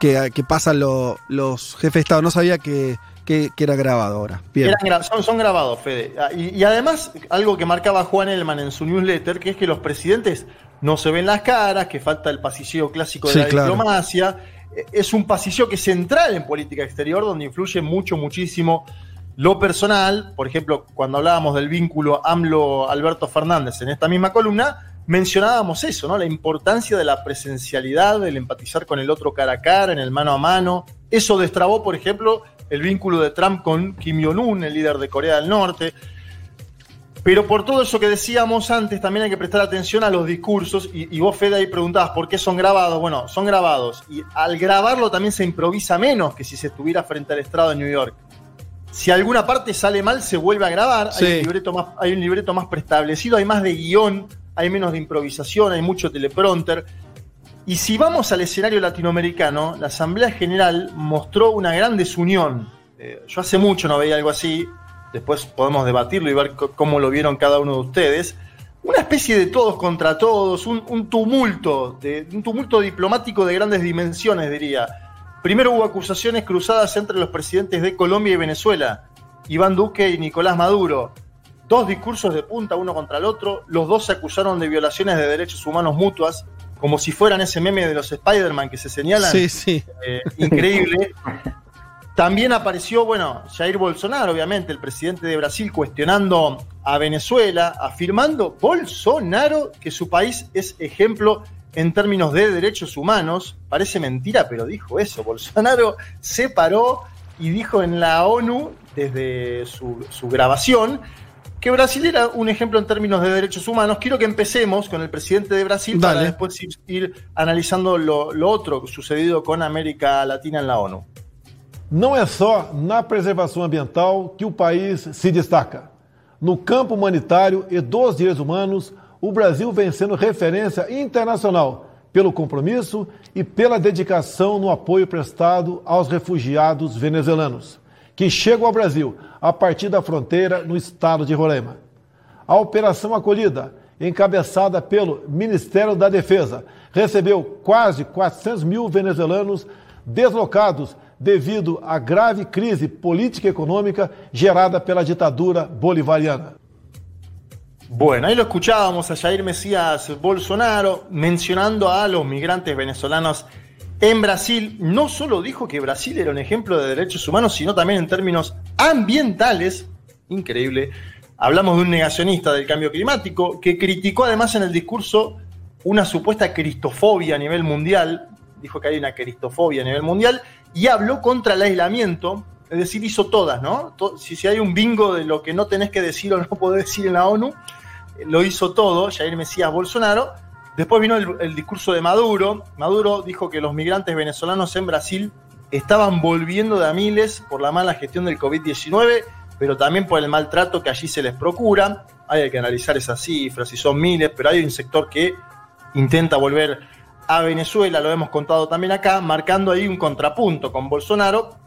que, que pasan lo- los jefes de Estado. No sabía que, que- que era grabado ahora. Bien. Eran son, son grabados, Fede. Ah, Y, y además, algo que marcaba Juan Elman en su newsletter, que es que los presidentes no se ven las caras, que falta el pasilleo clásico de Sí, la claro. diplomacia. Eh, Es un pasillo que es central en política exterior, donde influye mucho, muchísimo lo personal. Por ejemplo, cuando hablábamos del vínculo AMLO-Alberto Fernández en esta misma columna, mencionábamos eso, ¿no? La importancia de la presencialidad, del empatizar con el otro cara a cara, en el mano a mano. Eso destrabó, por ejemplo, el vínculo de Trump con Kim Jong-un, el líder de Corea del Norte. Pero por todo eso que decíamos antes, también hay que prestar atención a los discursos. Y, y, vos, Fede, ahí preguntabas por qué son grabados. Bueno, son grabados. Y al grabarlo también se improvisa menos que si se estuviera frente al estrado de New York. Si alguna parte sale mal, se vuelve a grabar. Sí. Hay, un libreto más, hay un libreto más preestablecido, hay más de guion, hay menos de improvisación, hay mucho teleprompter. Y si vamos al escenario latinoamericano, la Asamblea General mostró una gran desunión. Eh, yo hace mucho no veía algo así después podemos debatirlo y ver cómo lo vieron cada uno de ustedes, una especie de todos contra todos, un, un tumulto, de, un tumulto diplomático de grandes dimensiones, diría. Primero hubo acusaciones cruzadas entre los presidentes de Colombia y Venezuela, Iván Duque y Nicolás Maduro. Dos discursos de punta uno contra el otro, los dos se acusaron de violaciones de derechos humanos mutuas, como si fueran ese meme de los Spider-Man que se señalan. Sí, sí. Eh, increíble. También apareció, bueno, Jair Bolsonaro, obviamente, el presidente de Brasil, cuestionando a Venezuela, afirmando Bolsonaro que su país es ejemplo en términos de derechos humanos. Parece mentira, pero dijo eso. Bolsonaro se paró y dijo en la ONU, desde su, su grabación, que Brasil era un ejemplo en términos de derechos humanos. Quiero que empecemos con el presidente de Brasil Dale. para después ir, analizando lo, lo otro sucedido con América Latina en la ONU. Não é só na preservação ambiental que o país se destaca. No campo humanitário e dos direitos humanos, o Brasil vem sendo referência internacional pelo compromisso e pela dedicação no apoio prestado aos refugiados venezuelanos, que chegam ao Brasil a partir da fronteira no estado de Roraima. A Operação Acolhida, encabeçada pelo Ministério da Defesa, recebeu quase 400 mil venezuelanos deslocados devido à grave crise política e econômica gerada pela ditadura bolivariana. Bueno, ahí lo escuchábamos a Jair Mesías Bolsonaro mencionando a los migrantes venezolanos en Brasil. No solo dijo que Brasil era un ejemplo de derechos humanos, sino también en términos ambientales. Increíble. Hablamos de un negacionista del cambio climático que criticó además en el discurso una supuesta cristofobia a nivel mundial. Dijo que hay una cristofobia a nivel mundial y habló contra el aislamiento. Es decir, hizo todas, ¿no? Si, hay un bingo de lo que no tenés que decir o no podés decir en la ONU, lo hizo todo, Jair Mesías Bolsonaro. Después vino el, discurso de Maduro. Maduro dijo que los migrantes venezolanos en Brasil estaban volviendo de a miles por la mala gestión del COVID-19, pero también por el maltrato que allí se les procura. Hay que analizar esas cifras, si son miles, pero hay un sector que intenta volver a Venezuela, lo hemos contado también acá, marcando ahí un contrapunto con Bolsonaro.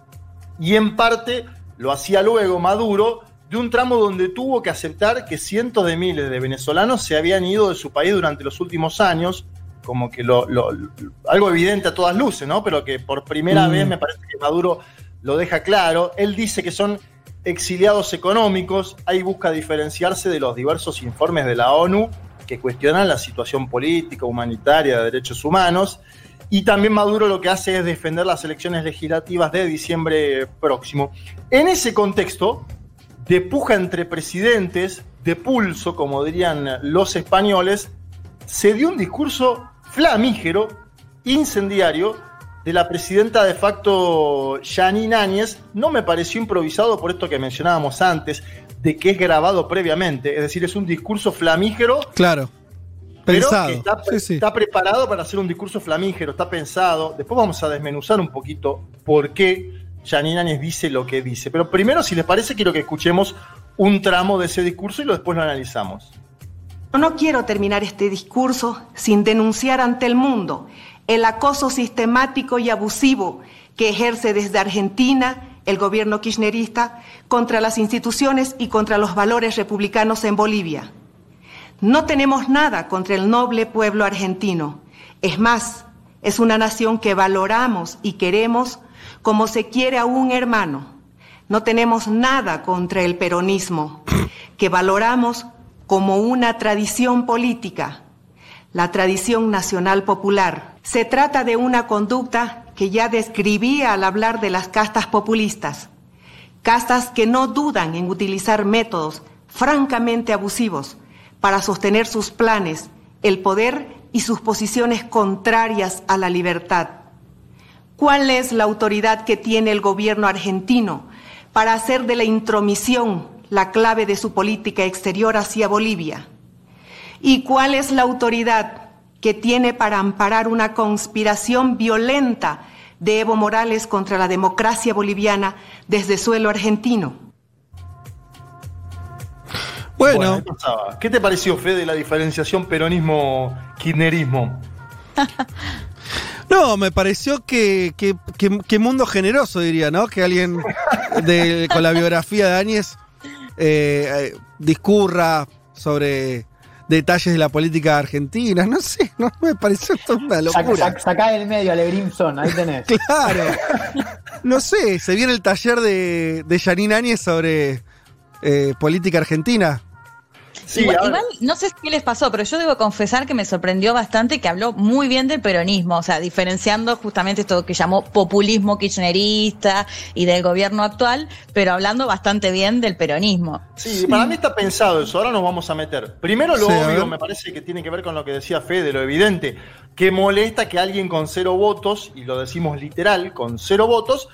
Y en parte lo hacía luego Maduro de un tramo donde tuvo que aceptar que cientos de miles de venezolanos se habían ido de su país durante los últimos años, como que lo, lo, lo algo evidente a todas luces, ¿no? Pero que por primera mm. vez me parece que Maduro lo deja claro. Él dice que son exiliados económicos, ahí busca diferenciarse de los diversos informes de la ONU que cuestionan la situación política, humanitaria, de derechos humanos. Y también Maduro lo que hace es defender las elecciones legislativas de diciembre próximo. En ese contexto, de puja entre presidentes, de pulso, como dirían los españoles, se dio un discurso flamígero, incendiario, de la presidenta de facto Janine Áñez. No me pareció improvisado por esto que mencionábamos antes, de que es grabado previamente. Es decir, es un discurso flamígero. Claro. Pensado. Pero está, sí, sí. está, preparado para hacer un discurso flamígero, está pensado. Después vamos a desmenuzar un poquito por qué Janine Áñez dice lo que dice. Pero primero, si les parece, quiero que escuchemos un tramo de ese discurso y lo después lo analizamos. No quiero terminar este discurso sin denunciar ante el mundo el acoso sistemático y abusivo que ejerce desde Argentina el gobierno kirchnerista contra las instituciones y contra los valores republicanos en Bolivia. No tenemos nada contra el noble pueblo argentino. Es más, es una nación que valoramos y queremos como se quiere a un hermano. No tenemos nada contra el peronismo, que valoramos como una tradición política, la tradición nacional popular. Se trata de una conducta que ya describía al hablar de las castas populistas, castas que no dudan en utilizar métodos francamente abusivos para sostener sus planes, el poder y sus posiciones contrarias a la libertad. ¿Cuál es la autoridad que tiene el gobierno argentino para hacer de la intromisión la clave de su política exterior hacia Bolivia? ¿Y cuál es la autoridad que tiene para amparar una conspiración violenta de Evo Morales contra la democracia boliviana desde suelo argentino? Bueno, ¿qué, te pareció, Fede, la diferenciación peronismo-kirchnerismo? No, me pareció que, que, que- que mundo generoso, diría, ¿no? Que alguien de- con la biografía de Áñez eh, eh, discurra sobre detalles de la política argentina. No sé, no me pareció toda una locura. saca- sacá del medio a Lebrimson, ahí tenés. Claro. No sé, se viene el taller de, de Janine Áñez sobre eh, política argentina. Igual, igual, no sé qué les pasó, pero yo debo confesar que me sorprendió bastante que habló muy bien del peronismo, o sea, diferenciando justamente esto que llamó populismo kirchnerista y del gobierno actual, pero hablando bastante bien del peronismo. Sí, para mí está pensado eso, ahora nos vamos a meter. Primero lo Sí, obvio, me parece que tiene que ver con lo que decía Fede, lo evidente, que molesta que alguien con cero votos, y lo decimos literal, con cero votos,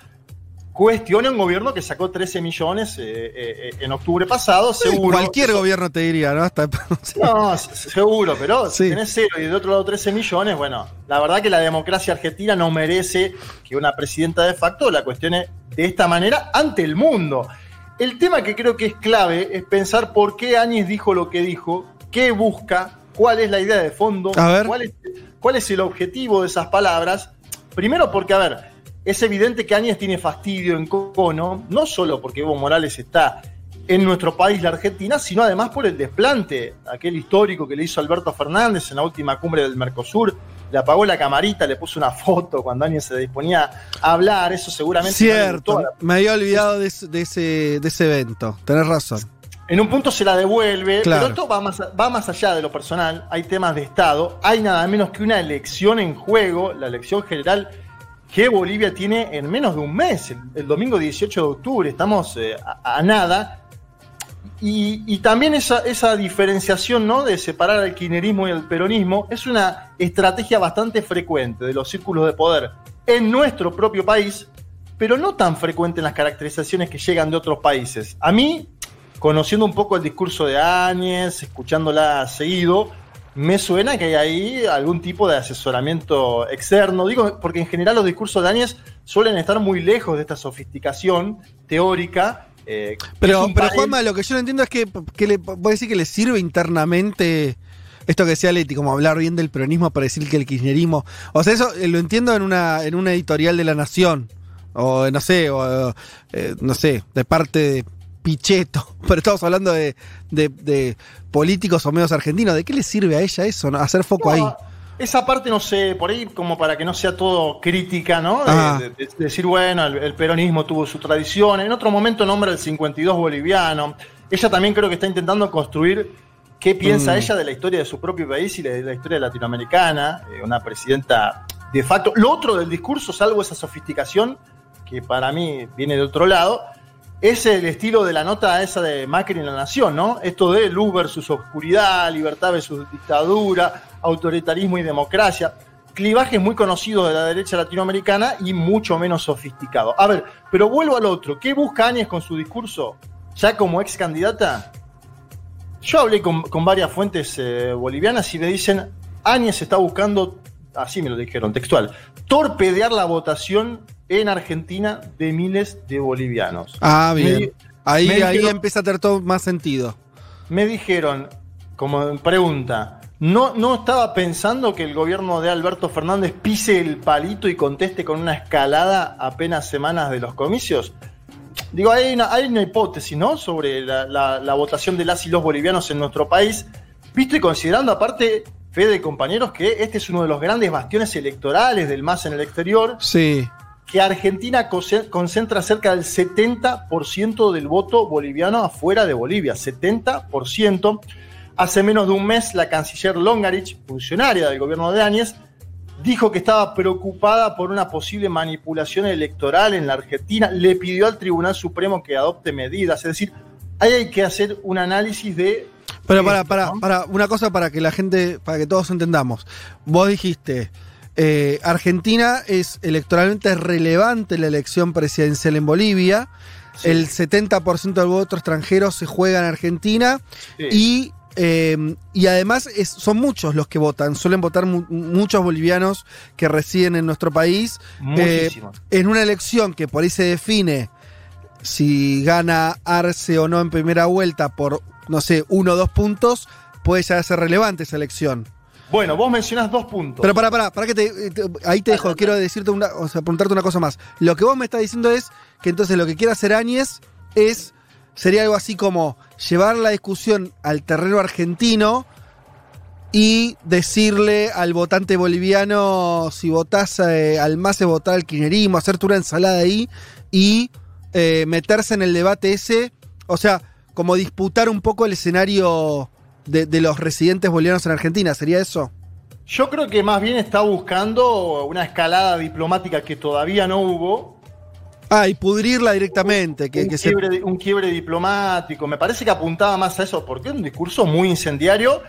cuestione un gobierno que sacó 13 millones eh, eh, eh, en octubre pasado, seguro. Cualquier gobierno te diría, ¿no? Hasta, No, seguro, pero si tenés cero y de otro lado 13 millones, bueno, la verdad que la democracia argentina no merece que una presidenta de facto la cuestione de esta manera ante el mundo. El tema que creo que es clave es pensar por qué Áñez dijo lo que dijo, qué busca, cuál es la idea de fondo. Cuál, es, cuál es el objetivo de esas palabras. Primero porque, a ver, es evidente que Áñez tiene fastidio en cono, no solo porque Evo Morales está en nuestro país, la Argentina, sino además por el desplante, aquel histórico que le hizo Alberto Fernández en la última cumbre del Mercosur. Le apagó la camarita, le puso una foto cuando Áñez se disponía a hablar, eso seguramente. Cierto, la- me había olvidado de, ese- de ese, de ese evento. Tenés razón. En un punto se la devuelve, Claro. pero esto va más, va más allá de lo personal. Hay temas de Estado, hay nada menos que una elección en juego, la elección general que Bolivia tiene en menos de un mes, el, domingo 18 de octubre. Estamos eh, a, nada. Y, también esa, esa diferenciación ¿no? de separar al kirchnerismo y el peronismo es una estrategia bastante frecuente de los círculos de poder en nuestro propio país, pero no tan frecuente en las caracterizaciones que llegan de otros países. A mí, conociendo un poco el discurso de Áñez, escuchándola seguido, me suena que hay ahí algún tipo de asesoramiento externo. Digo, porque en general los discursos de Áñez suelen estar muy lejos de esta sofisticación teórica. eh, Pero, pero Juanma, lo que yo no entiendo es que, que le, puede decir que le sirve internamente esto que decía Leti, como hablar bien del peronismo para decir que el kirchnerismo. O sea, eso eh, lo entiendo en una, en una editorial de la Nación. O no sé, o eh, no sé, de parte de Pichetto. Pero estamos hablando de, de- de políticos o medios argentinos. ¿De qué le sirve a ella eso? Hacer foco ahí. Esa parte, no sé, por ahí como para que no sea todo crítica, ¿no? De, de- de decir, bueno, el, el peronismo tuvo su tradición. En otro momento nombra el 52 boliviano. Ella también creo que está intentando construir qué piensa Mm. ella de la historia de su propio país y de la historia latinoamericana. eh, una presidenta de facto. Lo otro del discurso, salvo esa sofisticación, que para mí viene de otro lado, es el estilo de la nota esa de Macri en la Nación, ¿no? Esto de luz versus oscuridad, libertad versus dictadura, autoritarismo y democracia. Clivajes muy conocidos de la derecha latinoamericana y mucho menos sofisticados. A ver, pero vuelvo al otro. ¿Qué busca Áñez con su discurso? Ya como ex candidata, yo hablé con, varias fuentes eh, bolivianas y me dicen, Áñez está buscando, así me lo dijeron textual, torpedear la votación en Argentina de miles de bolivianos. Ah, bien. Ahí, me ahí dijeron- empieza a tener todo más sentido. me dijeron, como pregunta, ¿no, ¿no estaba pensando que el gobierno de Alberto Fernández pise el palito y conteste con una escalada apenas semanas de los comicios? Digo, hay una, hay una hipótesis, ¿no? Sobre la, la- la votación de las y los bolivianos en nuestro país, visto y considerando aparte, Fede y compañeros, que este es uno de los grandes bastiones electorales del MAS en el exterior, Sí. Que Argentina concentra cerca del 70% del voto boliviano afuera de Bolivia, 70%. Hace menos de un mes la canciller Longarich, funcionaria del gobierno de Áñez, dijo que estaba preocupada por una posible manipulación electoral en la Argentina, le pidió al Tribunal Supremo que adopte medidas, es decir, ahí hay que hacer un análisis de... Pero para, para, para, una cosa para que la gente, para que todos entendamos. Vos dijiste, eh, Argentina es electoralmente relevante la elección presidencial en Bolivia. el 70% del voto extranjero se juega en Argentina Sí. y, eh, y además es- son muchos los que votan, suelen votar mu- muchos bolivianos que residen en nuestro país. Eh, en una elección que por ahí se define si gana Arce o no en primera vuelta por, no sé, uno o dos puntos, puede ya ser relevante esa elección. Bueno, vos mencionás dos puntos. Pero para, para, para que te, te- ahí te dejo, quiero decirte una, o sea, preguntarte una cosa más. Lo que vos me estás diciendo es que entonces lo que quiere hacer Áñez es, sería algo así como llevar la discusión al terreno argentino y decirle al votante boliviano si votás eh, al MAS votar al kirchnerismo, hacerte una ensalada ahí y eh, meterse en el debate ese, o sea, como disputar un poco el escenario de, de los residentes bolivianos en Argentina, ¿sería eso? Yo creo que más bien está buscando una escalada diplomática que todavía no hubo. Ah, y pudrirla directamente. Que, un, que se- quiebre, un quiebre diplomático. Me parece que apuntaba más a eso, porque es un discurso muy incendiario,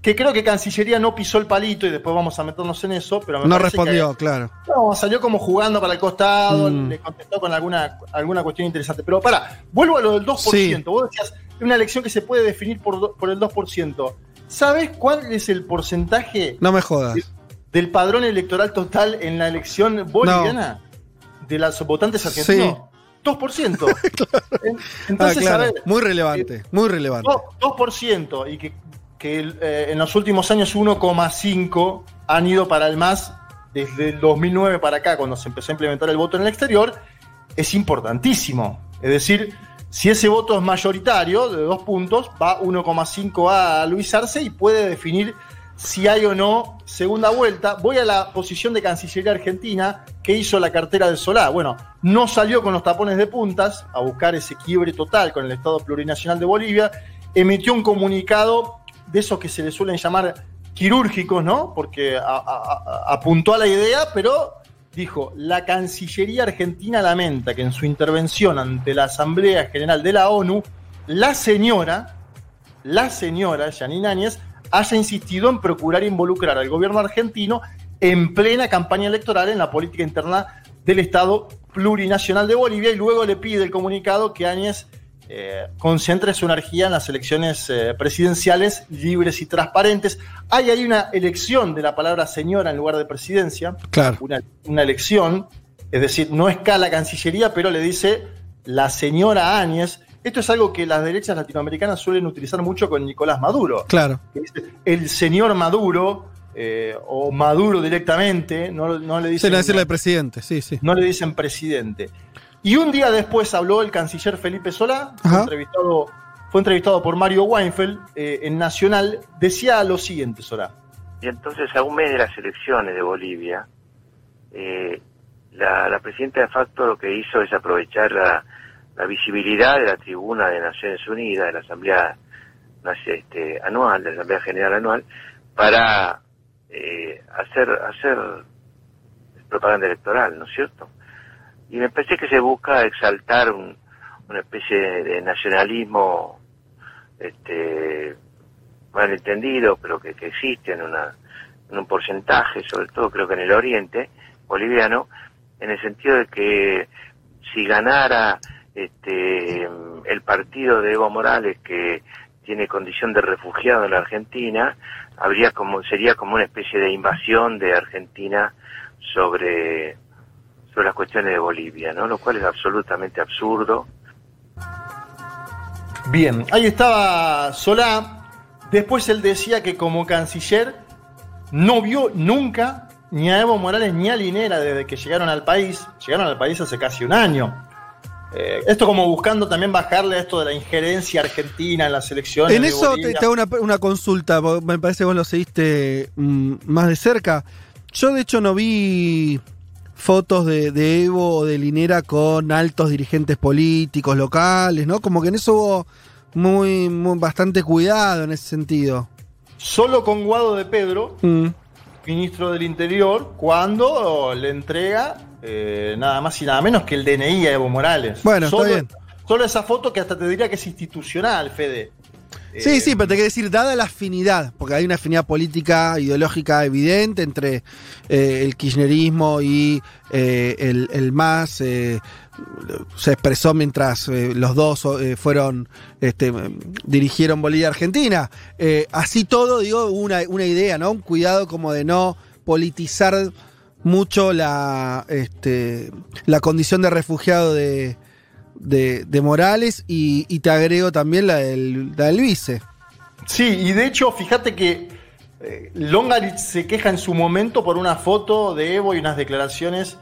que creo que Cancillería no pisó el palito y después vamos a meternos en eso, pero me no respondió, que- claro. No, salió como jugando para el costado, Mm. le contestó con alguna, alguna cuestión interesante. Pero para, vuelvo a lo del 2%. Sí. Vos decías, una elección que se puede definir por, do- por el 2%. ¿Sabes cuál es el porcentaje No me jodas. del padrón electoral total en la elección boliviana? De los votantes argentinos. 2%. En- Entonces, Ah, claro. a ver, Muy relevante, muy relevante. do- 2% y que, eh, en los últimos años 1,5 han ido para el MAS desde el 2009 para acá, cuando se empezó a implementar el voto en el exterior, es importantísimo. Es decir, si ese voto es mayoritario, de dos puntos, va 1,5 a Luis Arce y puede definir si hay o no segunda vuelta. Voy a la posición de Cancillería Argentina que hizo la cartera de Solá. Bueno, no salió con los tapones de puntas a buscar ese quiebre total con el Estado Plurinacional de Bolivia. Emitió un comunicado de esos que se le suelen llamar quirúrgicos, ¿no? Porque apuntó a la idea, pero dijo, la Cancillería Argentina lamenta que en su intervención ante la Asamblea General de la ONU, la señora, la señora Janine Áñez, haya insistido en procurar involucrar al gobierno argentino en plena campaña electoral en la política interna del Estado plurinacional de Bolivia y luego le pide el comunicado que Áñez eh, concentre su energía en las elecciones eh, presidenciales libres y transparentes. Hay ahí una elección de la palabra señora en lugar de presidencia, Claro. una, una elección, es decir, no escala Cancillería, pero le dice la señora Áñez. Esto es algo que las derechas latinoamericanas suelen utilizar mucho con Nicolás Maduro. Claro. que dice, El señor Maduro, eh, o Maduro directamente, no, no le Se dicen, le decirle al presidente, sí, sí. no le dicen presidente. Y un día después habló el canciller Felipe Solá, fue entrevistado, fue entrevistado por Mario Weinfeld eh, en Nacional, decía lo siguiente, Solá. Y entonces, a un mes de las elecciones de Bolivia, eh, la, la presidenta de facto lo que hizo es aprovechar la, la visibilidad de la tribuna de Naciones Unidas, de la Asamblea este, Anual, de la Asamblea General Anual, para eh, hacer, hacer propaganda electoral, ¿no es cierto? Y me parece que se busca exaltar un- una especie de, nacionalismo este, malentendido, pero que, que existe en, una, en un porcentaje, sobre todo creo que en el oriente boliviano, en el sentido de que si ganara este, el partido de Evo Morales que tiene condición de refugiado en la Argentina, habría como sería como una especie de invasión de Argentina sobre sobre las cuestiones de Bolivia, ¿no? Lo cual es absolutamente absurdo. Bien, ahí estaba Solá. Después él decía que como canciller no vio nunca ni a Evo Morales ni a Linera desde que llegaron al país. Llegaron al país hace casi un año. Eh, esto como buscando también bajarle a esto de la injerencia argentina en las elecciones. En de eso te, te hago una, una consulta, me parece que vos lo seguiste mm, más de cerca. Yo de hecho no vi fotos de, de Evo o de Linera con altos dirigentes políticos locales, ¿no? Como que en eso hubo muy, muy- bastante cuidado en ese sentido. Solo con Guado de Pedro, Mm. ministro del Interior, cuando le entrega eh, nada más y nada menos que el DNI a Evo Morales. Bueno, está solo, bien. Solo esa foto que hasta te diría que es institucional, Fede. Sí, sí, pero te quiero decir, dada la afinidad, porque hay una afinidad política, ideológica evidente entre eh, el kirchnerismo y eh, el, el MAS, eh, se expresó mientras eh, los dos eh, fueron, este, dirigieron Bolivia-Argentina. Eh, así todo, digo, una, una idea, ¿no? Un cuidado como de no politizar mucho la, este, la condición de refugiado de, de, de Morales y, y te agrego también la del, la del vice. Sí, y de hecho, fíjate que eh, Longaritz se queja en su momento por una foto de Evo y unas declaraciones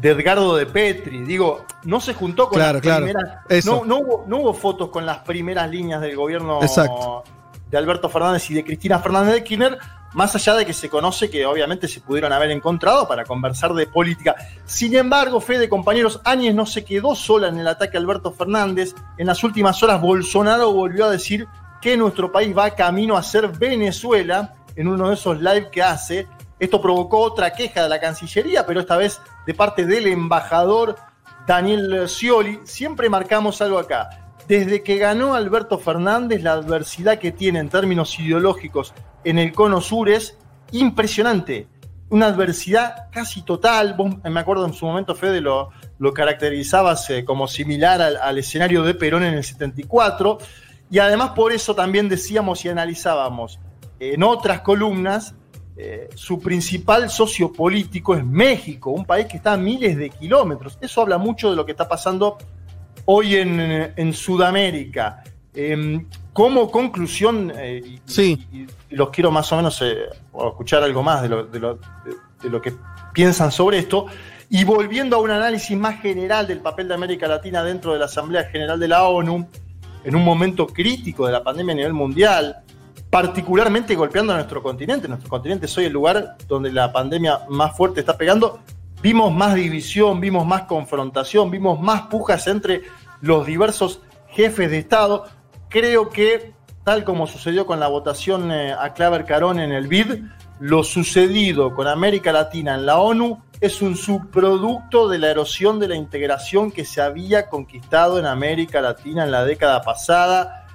de Edgardo de Petri. Digo, no se juntó con Claro, las claro, primeras. no hubo, no hubo fotos con las primeras líneas del gobierno Exacto. de Alberto Fernández y de Cristina Fernández de Kirchner, más allá de que se conoce que obviamente se pudieron haber encontrado para conversar de política. Sin embargo, Fede, compañeros, Áñez no se quedó sola en el ataque a Alberto Fernández. En las últimas horas, Bolsonaro volvió a decir que nuestro país va camino a ser Venezuela en uno de esos live que hace. Esto provocó otra queja de la Cancillería, pero esta vez de parte del embajador Daniel Scioli. Siempre marcamos algo acá. Desde que ganó Alberto Fernández, la adversidad que tiene en términos ideológicos en el cono sur es impresionante. Una adversidad casi total. Vos, me acuerdo en su momento, Fede, lo, lo caracterizabas eh, como similar al, escenario de Perón en el 74. Y además por eso también decíamos y analizábamos en otras columnas, eh, su principal socio político es México, un país que está a miles de kilómetros. Eso habla mucho de lo que está pasando hoy en Sudamérica. Eh, como conclusión, eh, y, Sí. y- y los quiero más o menos eh, escuchar algo más de lo, de lo- de- de lo que piensan sobre esto, y volviendo a un análisis más general del papel de América Latina dentro de la Asamblea General de la ONU, en un momento crítico de la pandemia a nivel mundial, particularmente golpeando a nuestro continente. Nuestro continente es hoy el lugar donde la pandemia más fuerte está pegando. Vimos más división, vimos más confrontación, vimos más pujas entre los diversos jefes de Estado. Creo que, tal como sucedió con la votación eh, a Claver Carón en el BID, lo sucedido con América Latina en la ONU es un subproducto de la erosión de la integración que se había conquistado en América Latina en la década pasada.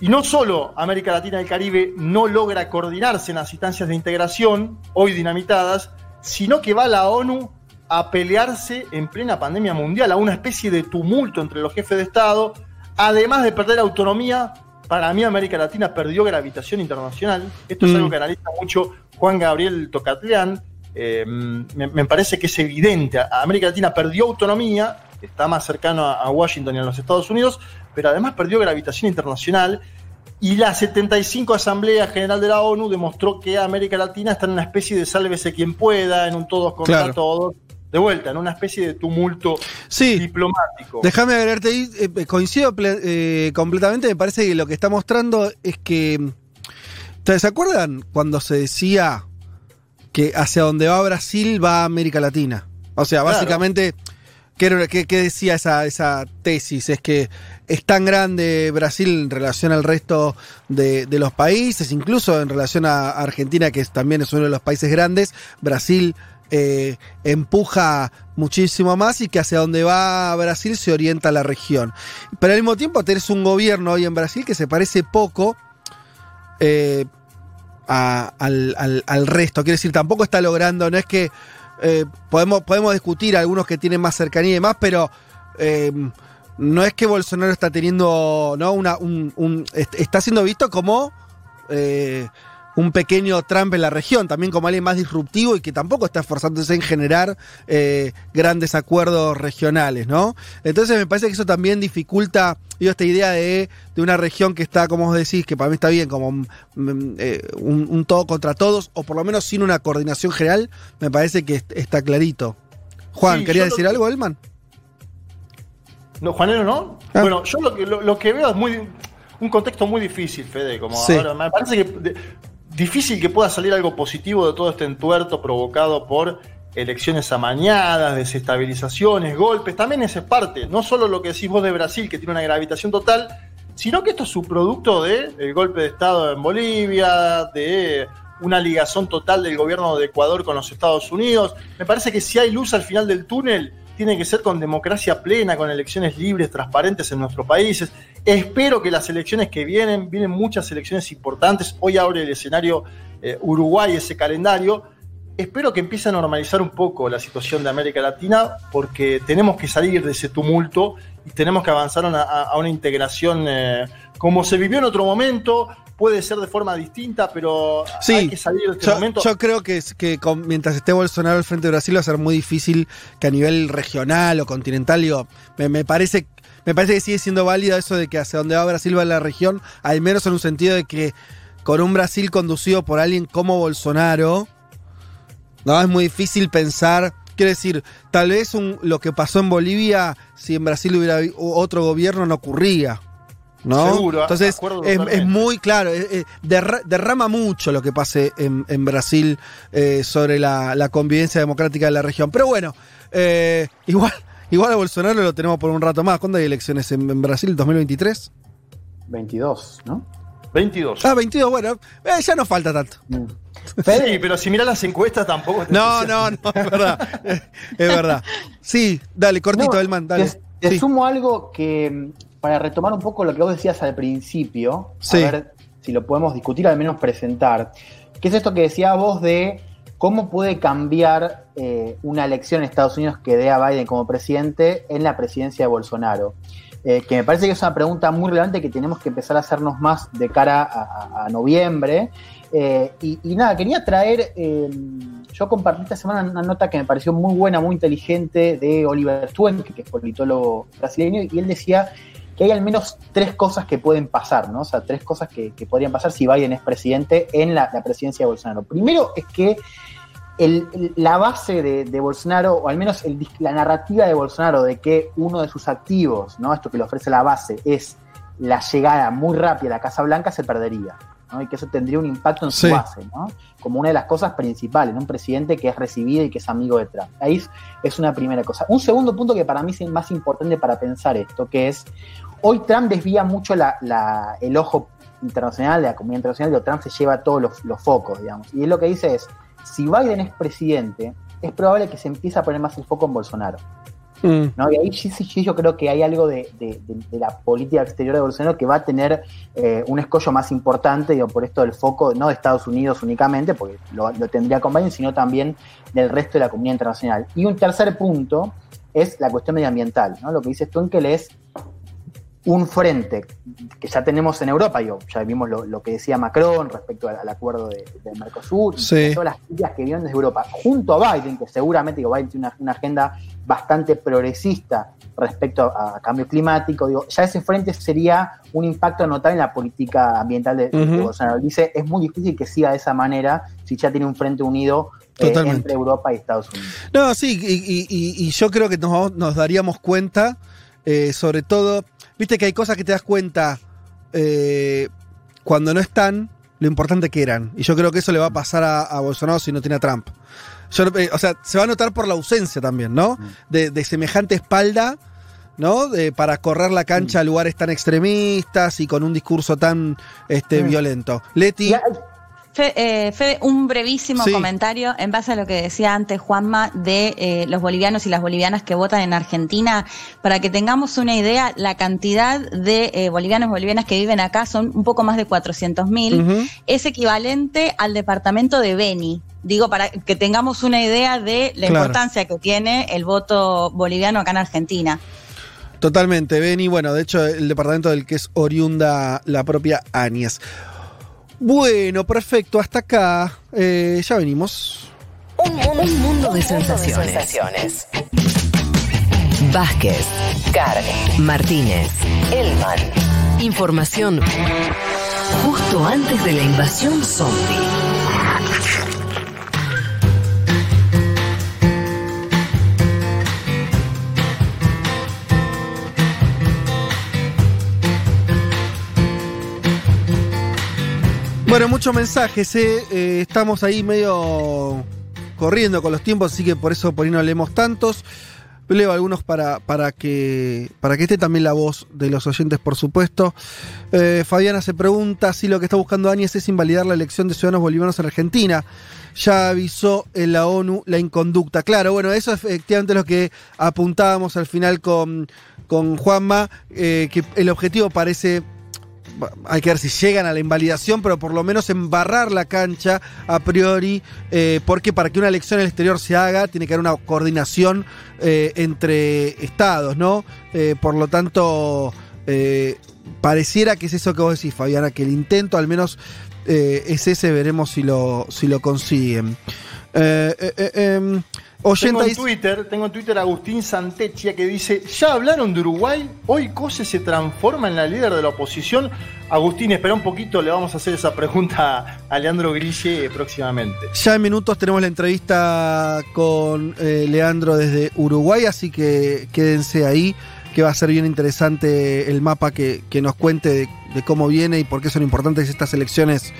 Y no solo América Latina y el Caribe no logra coordinarse en las instancias de integración, hoy dinamitadas, sino que va la ONU a pelearse en plena pandemia mundial, a una especie de tumulto entre los jefes de Estado, además de perder autonomía. Para mí América Latina perdió gravitación internacional. Esto es Mm. algo que analiza mucho Juan Gabriel Tocatlián. Eh, me, me parece que es evidente. América Latina perdió autonomía, está más cercano a, a Washington y a los Estados Unidos, pero además perdió gravitación internacional. Y la 75 Asamblea General de la ONU demostró que América Latina está en una especie de sálvese quien pueda, en un todos contra Claro. todos, de vuelta, en una especie de tumulto Sí. diplomático. Déjame agregarte ahí, eh, coincido ple- eh, completamente, me parece que lo que está mostrando es que... ¿Ustedes se acuerdan cuando se decía que hacia donde va Brasil va América Latina? O sea, Claro. básicamente, ¿qué, era- qué- qué decía esa, esa tesis? Es que es tan grande Brasil en relación al resto de, de los países, incluso en relación a Argentina, que también es uno de los países grandes, Brasil eh, empuja muchísimo más y que hacia donde va Brasil se orienta la región. Pero al mismo tiempo tenés un gobierno hoy en Brasil que se parece poco eh, al, resto. Quiero decir, tampoco está logrando, no es que eh, podemos, podemos discutir algunos que tienen más cercanía y demás, pero no es que Bolsonaro está teniendo, ¿no? Una, un, un- est- está siendo visto como un pequeño Trump en la región, también como alguien más disruptivo y que tampoco está esforzándose en generar eh, grandes acuerdos regionales, ¿no? Entonces me parece que eso también dificulta digo, esta idea de, de una región que está, como vos decís, que para mí está bien, como mm, mm, eh, un, un todo contra todos, o por lo menos sin una coordinación general, me parece que est- está clarito. Juan, Sí, ¿quería decir algo, Elman? No, Juanero, ¿no? Ah. Bueno, yo lo que, lo, lo que veo es muy un contexto muy difícil, Fede. Como Sí. ahora, me parece que de- difícil que pueda salir algo positivo de todo este entuerto provocado por elecciones amañadas, desestabilizaciones, golpes. También esa es parte, no solo lo que decís vos de Brasil, que tiene una gravitación total, sino que esto es subproducto del golpe de Estado en Bolivia, de una ligazón total del gobierno de Ecuador con los Estados Unidos. Me parece que si hay luz al final del túnel, tiene que ser con democracia plena, con elecciones libres, transparentes en nuestros países. Espero que las elecciones que vienen, vienen muchas elecciones importantes. Hoy abre el escenario eh, Uruguay ese calendario. Espero que empiece a normalizar un poco la situación de América Latina porque tenemos que salir de ese tumulto y tenemos que avanzar a una, a una integración eh, como se vivió en otro momento, puede ser de forma distinta, pero Sí, hay que salir de este yo, momento. yo creo que, con- mientras esté Bolsonaro al frente de Brasil va a ser muy difícil que a nivel regional o continental, digo, me, me parece, me parece que sigue siendo válido eso de que hacia donde va Brasil va la región, al menos en un sentido de que con un Brasil conducido por alguien como Bolsonaro, no es muy difícil pensar. Quiero decir, tal vez un- lo que pasó en Bolivia, si en Brasil hubiera otro gobierno, no ocurría. ¿No? Seguro, Entonces, es, muy claro, derra- derrama mucho lo que pase en, en Brasil eh, sobre la, la convivencia democrática de la región. Pero bueno, eh, igual, igual a Bolsonaro lo tenemos por un rato más. ¿Cuándo hay elecciones en, en Brasil? ¿2023? 22, ¿no? 22. Ah, 22, bueno, eh, ya no falta tanto. Sí, pero si mirás las encuestas tampoco. te No, no, no, es verdad. es verdad. Sí, dale, cortito, No, Elman, dale. Te, te Sí. sumo algo que, mm, para retomar un poco lo que vos decías al principio, Sí. a ver si lo podemos discutir, al menos presentar. ¿Qué es esto que decías vos de cómo puede cambiar eh, una elección en Estados Unidos que dé a Biden como presidente en la presidencia de Bolsonaro? Eh, que me parece que es una pregunta muy relevante que tenemos que empezar a hacernos más de cara a, a- a noviembre. Eh, y, y nada, quería traer, eh, yo compartí esta semana una nota que me pareció muy buena, muy inteligente de Oliver Stuen, que, que es politólogo brasileño, y él decía que hay al menos tres cosas que pueden pasar, ¿no? O sea, tres cosas que, que podrían pasar si Biden es presidente en la, la presidencia de Bolsonaro. Primero es que el- el- la base de, de Bolsonaro, o al menos el la narrativa de Bolsonaro de que uno de sus activos, ¿no? esto que le ofrece la base, es la llegada muy rápida a la Casa Blanca, se perdería. ¿no? Y que eso tendría un impacto en su base, ¿no? como una de las cosas principales, ¿no? un presidente que es recibido y que es amigo de Trump. Ahí es, una primera cosa. Un segundo punto que para mí es más importante para pensar esto, que es, hoy Trump desvía mucho la- la- el ojo internacional, de la comunidad internacional, de Trump se lleva todos los, los focos, digamos. Y él lo que dice es, si Biden es presidente, es probable que se empiece a poner más el foco en Bolsonaro. Mm. ¿no? Y ahí sí, sí, sí, yo creo que hay algo de, de- de- de la política exterior de Bolsonaro que va a tener eh, un escollo más importante, digo, por esto del foco, no de Estados Unidos únicamente, porque lo, lo tendría con Biden, sino también del resto de la comunidad internacional. Y un tercer punto es la cuestión medioambiental, ¿no? Lo que dice Stunkel es un frente que ya tenemos en Europa, digo, ya vimos lo, lo que decía Macron respecto al, al acuerdo de, del Mercosur, Sí. todas las ideas que vienen desde Europa, junto a Biden, que seguramente digo, Biden tiene una, una agenda bastante progresista respecto a, a cambio climático, digo, ya ese frente sería un impacto notable en la política ambiental de, de Ujú. Bolsonaro. Dice, es muy difícil que siga de esa manera si ya tiene un frente unido eh, entre Europa y Estados Unidos. No, sí, y, y- y- y yo creo que nos, nos daríamos cuenta, eh, sobre todo, viste que hay cosas que te das cuenta eh, cuando no están, lo importante que eran. Y yo creo que eso le va a pasar a, a Bolsonaro si no tiene a Trump. Yo, eh, o sea, se va a notar por la ausencia también, ¿no? De, de semejante espalda, ¿no? De- para correr la cancha a lugares tan extremistas y con un discurso tan este, Mm. violento. Leti. Fe- eh, Fede, un brevísimo Sí. comentario en base a lo que decía antes Juanma de eh, los bolivianos y las bolivianas que votan en Argentina. Para que tengamos una idea, la cantidad de eh, bolivianos y bolivianas que viven acá son un poco más de 400 mil. Es equivalente al departamento de Beni. Digo, para que tengamos una idea de la Claro. importancia que tiene el voto boliviano acá en Argentina. Totalmente, Beni. Bueno, de hecho, el departamento del que es oriunda la propia Áñez. Bueno, perfecto, hasta acá. Eh, ya venimos. Un mundo, un mundo de sensaciones. Vázquez, Carg, Martínez, Elman. Información justo antes de la invasión zombie. Bueno, muchos mensajes, eh. Estamos ahí medio corriendo con los tiempos, así que por eso por ahí no leemos tantos. Leo algunos para, para, que, para que esté también la voz de los oyentes, por supuesto. Eh, Fabiana se pregunta si lo que está buscando Áñez es invalidar la elección de ciudadanos bolivianos en Argentina. Ya avisó en la ONU la inconducta. Claro, bueno, eso es efectivamente lo que apuntábamos al final con, con Juanma, eh, que el objetivo parece hay que ver si llegan a la invalidación, pero por lo menos embarrar la cancha a priori, eh, porque para que una elección en el exterior se haga, tiene que haber una coordinación eh, entre estados, ¿no? Eh, por lo tanto, pareciera que es eso que vos decís, Fabiana, que el intento al menos es ese, veremos si lo, si lo consiguen. Em, tengo en, Twitter, tengo en Twitter a Agustín Santechia que dice, ¿ya hablaron de Uruguay? Hoy Cose se transforma en la líder de la oposición. Agustín, espera un poquito, le vamos a hacer esa pregunta a Leandro Grille próximamente. Ya en minutos tenemos la entrevista con eh, Leandro desde Uruguay, así que quédense ahí, que va a ser bien interesante el mapa que, nos cuente de, de cómo viene y por qué son importantes estas elecciones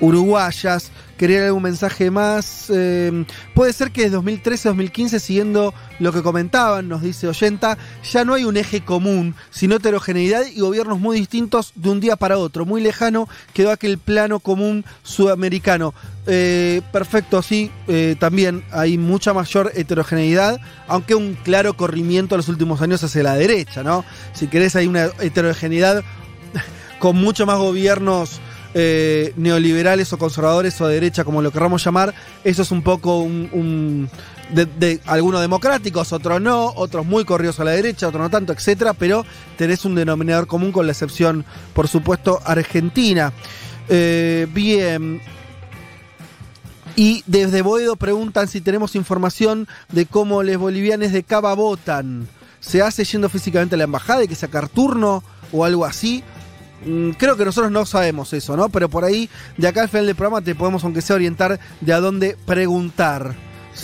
uruguayas. Quería algún mensaje más. Eh, puede ser que desde 2013-2015, siguiendo lo que comentaban, nos dice Oyenta, ya no hay un eje común, sino heterogeneidad y gobiernos muy distintos de un día para otro. Muy lejano quedó aquel plano común sudamericano. Eh, perfecto, sí, eh, también hay mucha mayor heterogeneidad, aunque un claro corrimiento en los últimos años hacia la derecha, ¿no? Si querés, hay una heterogeneidad con mucho más gobiernos eh, neoliberales o conservadores o de derecha, como lo queramos llamar, eso es un poco un, de, algunos democráticos, otros no, otros muy corridos a la derecha, otros no tanto, etcétera, pero tenés un denominador común con la excepción, por supuesto, Argentina. Eh, bien. Y desde Boedo preguntan si tenemos información de cómo los bolivianos de Cava votan. ¿Se hace yendo físicamente a la embajada y que sacar turno o algo así? Mm, creo que nosotros no sabemos eso, ¿no? Pero por ahí, de acá al final del programa, te podemos, aunque sea, orientar de a dónde preguntar.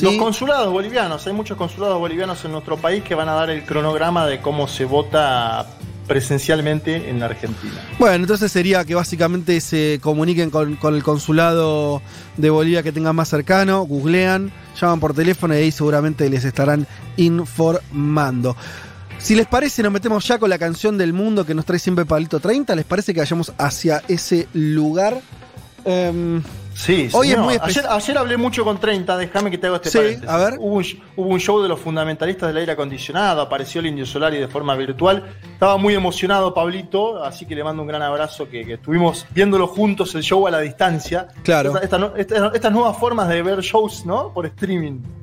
Los consulados bolivianos, hay muchos consulados bolivianos en nuestro país que van a dar el cronograma de cómo se vota presencialmente en la Argentina. Bueno, entonces sería que básicamente se comuniquen con, con el consulado de Bolivia que tengan más cercano, googlean, llaman por teléfono y ahí seguramente les estarán informando. Si les parece, nos metemos ya con la canción del mundo que nos trae siempre Pablito 30. ¿Les parece que vayamos hacia ese lugar? Em, sí, hoy es muy ayer, ayer, hablé mucho con 30, déjame que te haga este sí, A ver. Hubo un, show de los fundamentalistas del aire acondicionado, apareció el Indio Solari de forma virtual. Estaba muy emocionado Pablito, así que le mando un gran abrazo que, estuvimos viéndolo juntos el show a la distancia. Claro. estas nuevas formas de ver shows, ¿no? Por streaming.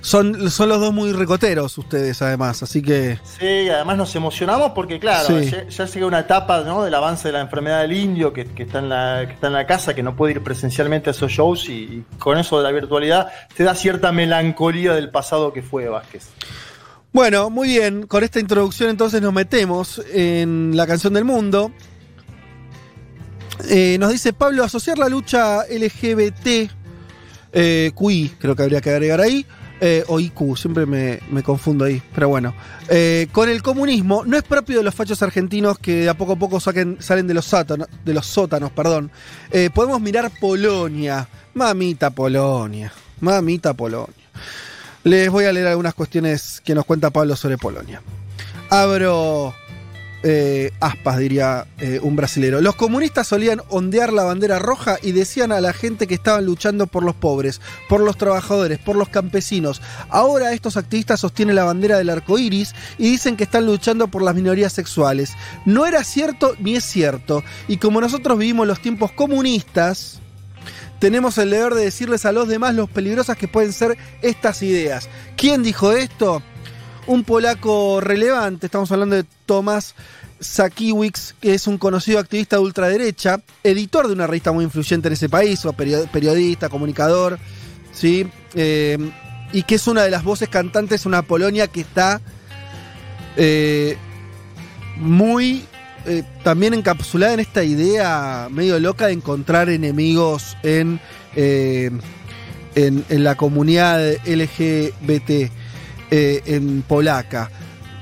Son, son los dos muy recoteros ustedes, además, así que. Sí, además nos emocionamos porque, claro, ya, llega una etapa ¿no? del avance de la enfermedad del indio que, está en la, que está en la casa, que no puede ir presencialmente a esos shows y, con eso de la virtualidad te da cierta melancolía del pasado que fue Vázquez. Bueno, muy bien, con esta introducción entonces nos metemos en la canción del mundo. Eh, nos dice Pablo, asociar la lucha LGBT, eh, QI, creo que habría que agregar ahí, eh, o IQ, siempre me, confundo ahí, pero bueno. Eh, con el comunismo no es propio de los fachos argentinos que de a poco a poco salen de los, sótanos, de los sótanos. Perdón. Eh, podemos mirar Polonia. Mamita Polonia. Mamita Polonia. Les voy a leer algunas cuestiones que nos cuenta Pablo sobre Polonia. Abro eh, aspas, diría eh, un brasilero. Los comunistas solían ondear la bandera roja y decían a la gente que estaban luchando por los pobres, por los trabajadores, por los campesinos. Ahora estos activistas sostienen la bandera del arco iris y dicen que están luchando por las minorías sexuales. No era cierto ni es cierto. Y como nosotros vivimos los tiempos comunistas, tenemos el deber de decirles a los demás lo peligrosas que pueden ser estas ideas. ¿Quién dijo esto? Un polaco relevante, estamos hablando de Tomás Sakiewicz, que es un conocido activista de ultraderecha, editor de una revista muy influyente en ese país, o periodista, comunicador, ¿sí? Eh, y que es una de las voces cantantes de una Polonia que está eh, muy eh, también encapsulada en esta idea medio loca de encontrar enemigos en, en, en la comunidad LGBT. Eh, en polaca.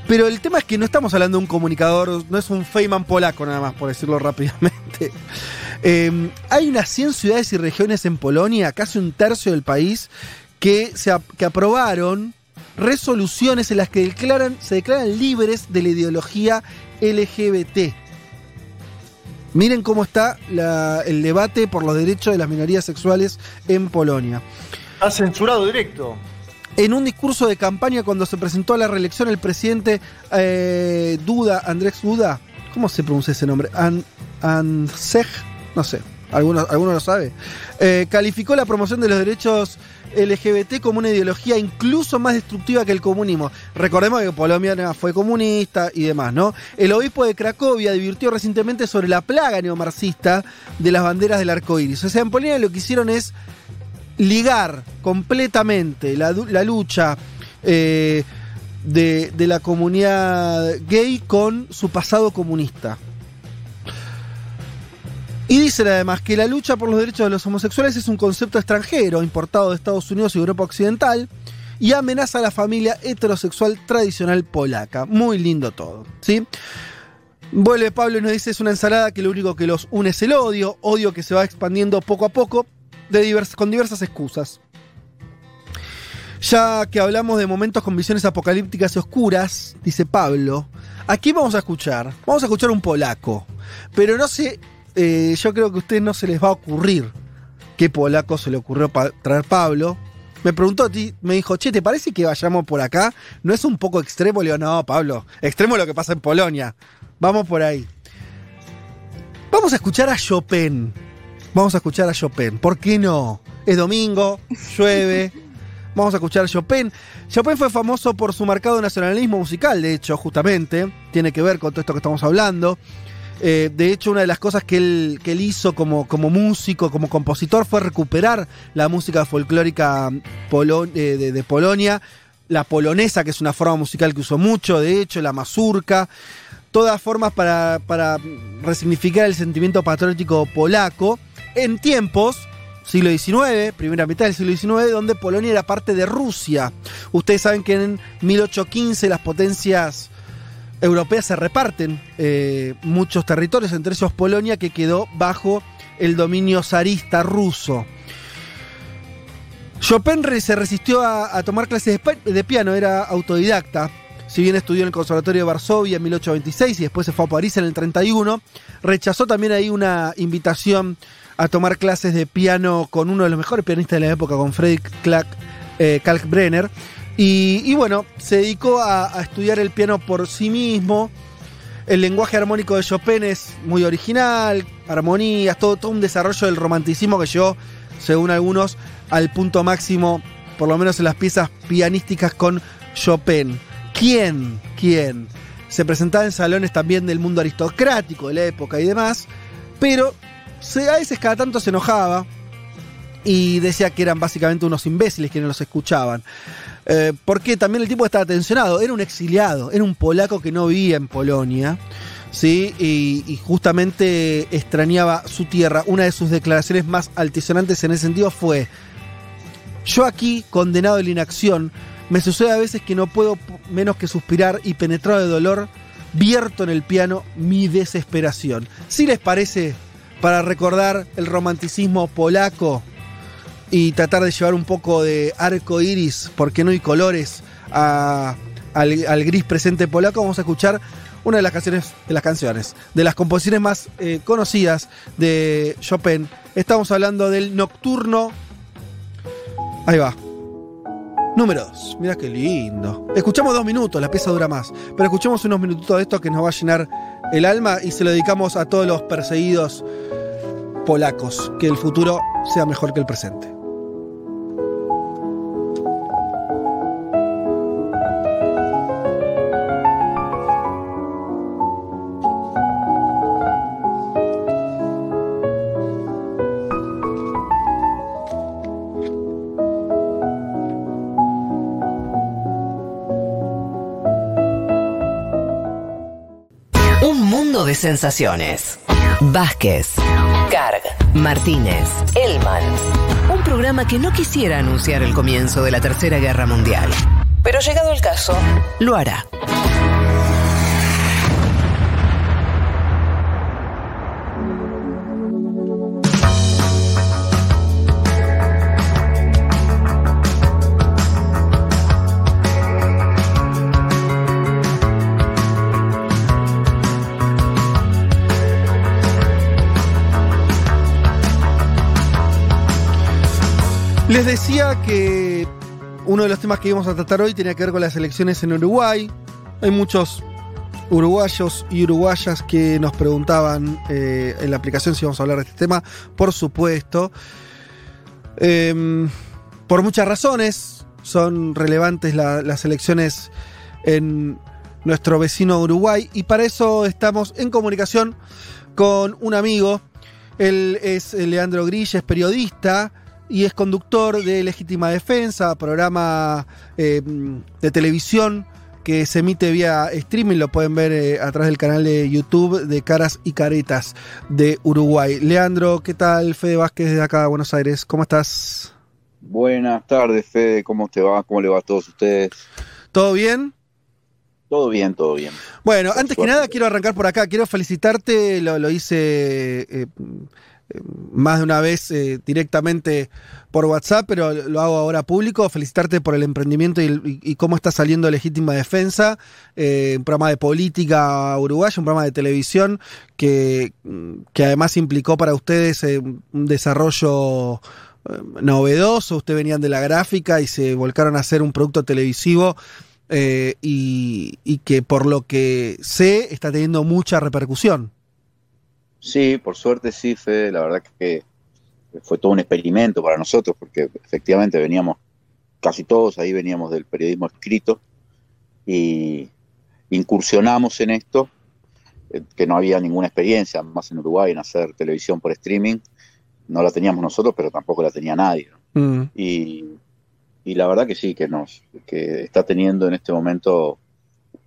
Pero el tema es que no estamos hablando de un comunicador, no es un Feynman polaco nada más, por decirlo rápidamente. Em, hay unas 100 ciudades y regiones en Polonia, casi un tercio del país, que, se, que aprobaron resoluciones en las que declaran, se declaran libres de la ideología LGBT. Miren cómo está el debate por los derechos de las minorías sexuales en Polonia. Ha censurado directo. En un discurso de campaña cuando se presentó a la reelección el presidente eh, Duda, Andrés Duda, ¿cómo se pronuncia ese nombre? An, no sé, alguno, alguno lo sabe. Eh, calificó la promoción de los derechos LGBT como una ideología incluso más destructiva que el comunismo. Recordemos que Polonia fue comunista y demás, ¿no? El obispo de Cracovia advirtió recientemente sobre la plaga neomarxista de las banderas del arco iris. O sea, en Polonia lo que hicieron es ligar completamente la, lucha eh, de, de la comunidad gay con su pasado comunista. Y dicen además que la lucha por los derechos de los homosexuales es un concepto extranjero, importado de Estados Unidos y Europa Occidental, y amenaza a la familia heterosexual tradicional polaca. Muy lindo todo, ¿sí? Vuelve Pablo y nos dice es una ensalada que lo único que los une es el odio, odio que se va expandiendo poco a poco con diversas excusas. Ya que hablamos de momentos con visiones apocalípticas y oscuras, dice Pablo, aquí vamos a escuchar, vamos a escuchar un polaco, pero no sé, eh, yo creo que a ustedes no se les va a ocurrir qué polaco se le ocurrió traer Pablo. Me preguntó a ti, me dijo, che, ¿te parece que vayamos por acá? ¿No es un poco extremo? Le digo, no, Pablo, extremo lo que pasa en Polonia. Vamos por ahí. Vamos a escuchar a Chopin. Vamos a escuchar a Chopin. ¿Por qué no? Es domingo, llueve. Vamos a escuchar a Chopin. Chopin fue famoso por su marcado nacionalismo musical, de hecho, justamente. Tiene que ver con todo esto que estamos hablando. Eh, de hecho, una de las cosas que él, que él hizo como, como músico, como compositor, fue recuperar la música folclórica polo- eh, de, de Polonia, la polonesa, que es una forma musical que usó mucho, de hecho, la mazurca, todas formas para, para resignificar el sentimiento patriótico polaco en tiempos, siglo XIX, primera mitad del siglo XIX, donde Polonia era parte de Rusia. Ustedes saben que en 1815 las potencias europeas se reparten eh, muchos territorios, entre ellos Polonia, que quedó bajo el dominio zarista ruso. Chopin se resistió a, tomar clases de, de piano, era autodidacta. Si bien estudió en el Conservatorio de Varsovia en 1826 y después se fue a París en el 31, rechazó también ahí una invitación a tomar clases de piano con uno de los mejores pianistas de la época, con Fredrik Clark, eh, Kalkbrenner. Y, bueno, se dedicó a, a estudiar el piano por sí mismo. El lenguaje armónico de Chopin es muy original, armonías, todo, todo un desarrollo del romanticismo que llegó, según algunos, al punto máximo, por lo menos en las piezas pianísticas con Chopin. ¿Quién? ¿Quién? Se presentaba en salones también del mundo aristocrático de la época y demás, pero a veces cada tanto se enojaba y decía que eran básicamente unos imbéciles que no los escuchaban. Eh, porque también el tipo estaba tensionado, era un exiliado, era un polaco que no vivía en Polonia, ¿sí? Y, justamente extrañaba su tierra. Una de sus declaraciones más altisonantes en ese sentido fue, yo aquí, condenado de la inacción, me sucede a veces que no puedo menos que suspirar y penetrado de dolor, vierto en el piano mi desesperación. Si les parece, para recordar el romanticismo polaco, y tratar de llevar un poco de arco iris, porque no hay colores, al, gris presente polaco, vamos a escuchar una de las canciones, de las canciones, de las composiciones más eh, conocidas de Chopin. Estamos hablando del Nocturno. Ahí va. Número 2. Mira qué lindo. Escuchamos dos minutos, la pieza dura más. Pero escuchemos unos minutitos de esto que nos va a llenar el alma y se lo dedicamos a todos los perseguidos polacos. Que el futuro sea mejor que el presente. Un mundo de sensaciones. Vázquez, Carg, Martínez, Elman. Un programa que no quisiera anunciar el comienzo de la Tercera Guerra Mundial. Pero llegado el caso, lo hará. Les decía que uno de los temas que íbamos a tratar hoy tenía que ver con las elecciones en Uruguay. Hay muchos uruguayos y uruguayas que nos preguntaban eh, en la aplicación si vamos a hablar de este tema. Por supuesto. Em, por muchas razones son relevantes la- las elecciones en nuestro vecino Uruguay y para eso estamos en comunicación con un amigo. Él es Leandro Grilla, es periodista y es conductor de Legítima Defensa, programa eh, de televisión que se emite vía streaming, lo pueden ver eh, a través del canal de YouTube de Caras y Caretas de Uruguay. Leandro, ¿qué tal? Fede Vázquez desde acá, Buenos Aires, ¿cómo estás? Buenas tardes, Fede, ¿cómo te va? ¿Cómo le va a todos ustedes? ¿Todo bien? Todo bien, todo bien. Bueno, antes que nada quiero arrancar por acá, quiero felicitarte, lo, lo hice eh, más de una vez eh, directamente por WhatsApp, pero lo hago ahora público, felicitarte por el emprendimiento y, y- y cómo está saliendo Legítima Defensa, eh, un programa de política uruguaya, un programa de televisión que, que además implicó para ustedes eh, un desarrollo eh, novedoso, ustedes venían de la gráfica y se volcaron a hacer un producto televisivo y que por lo que sé está teniendo mucha repercusión. Sí, por suerte sí, Fede, la verdad que fue todo un experimento para nosotros, porque efectivamente veníamos, casi todos ahí veníamos del periodismo escrito y incursionamos en esto, eh, que no había ninguna experiencia más en Uruguay en hacer televisión por streaming, no la teníamos nosotros, pero tampoco la tenía nadie. ¿no? Y, y la verdad que sí, que nos que está teniendo en este momento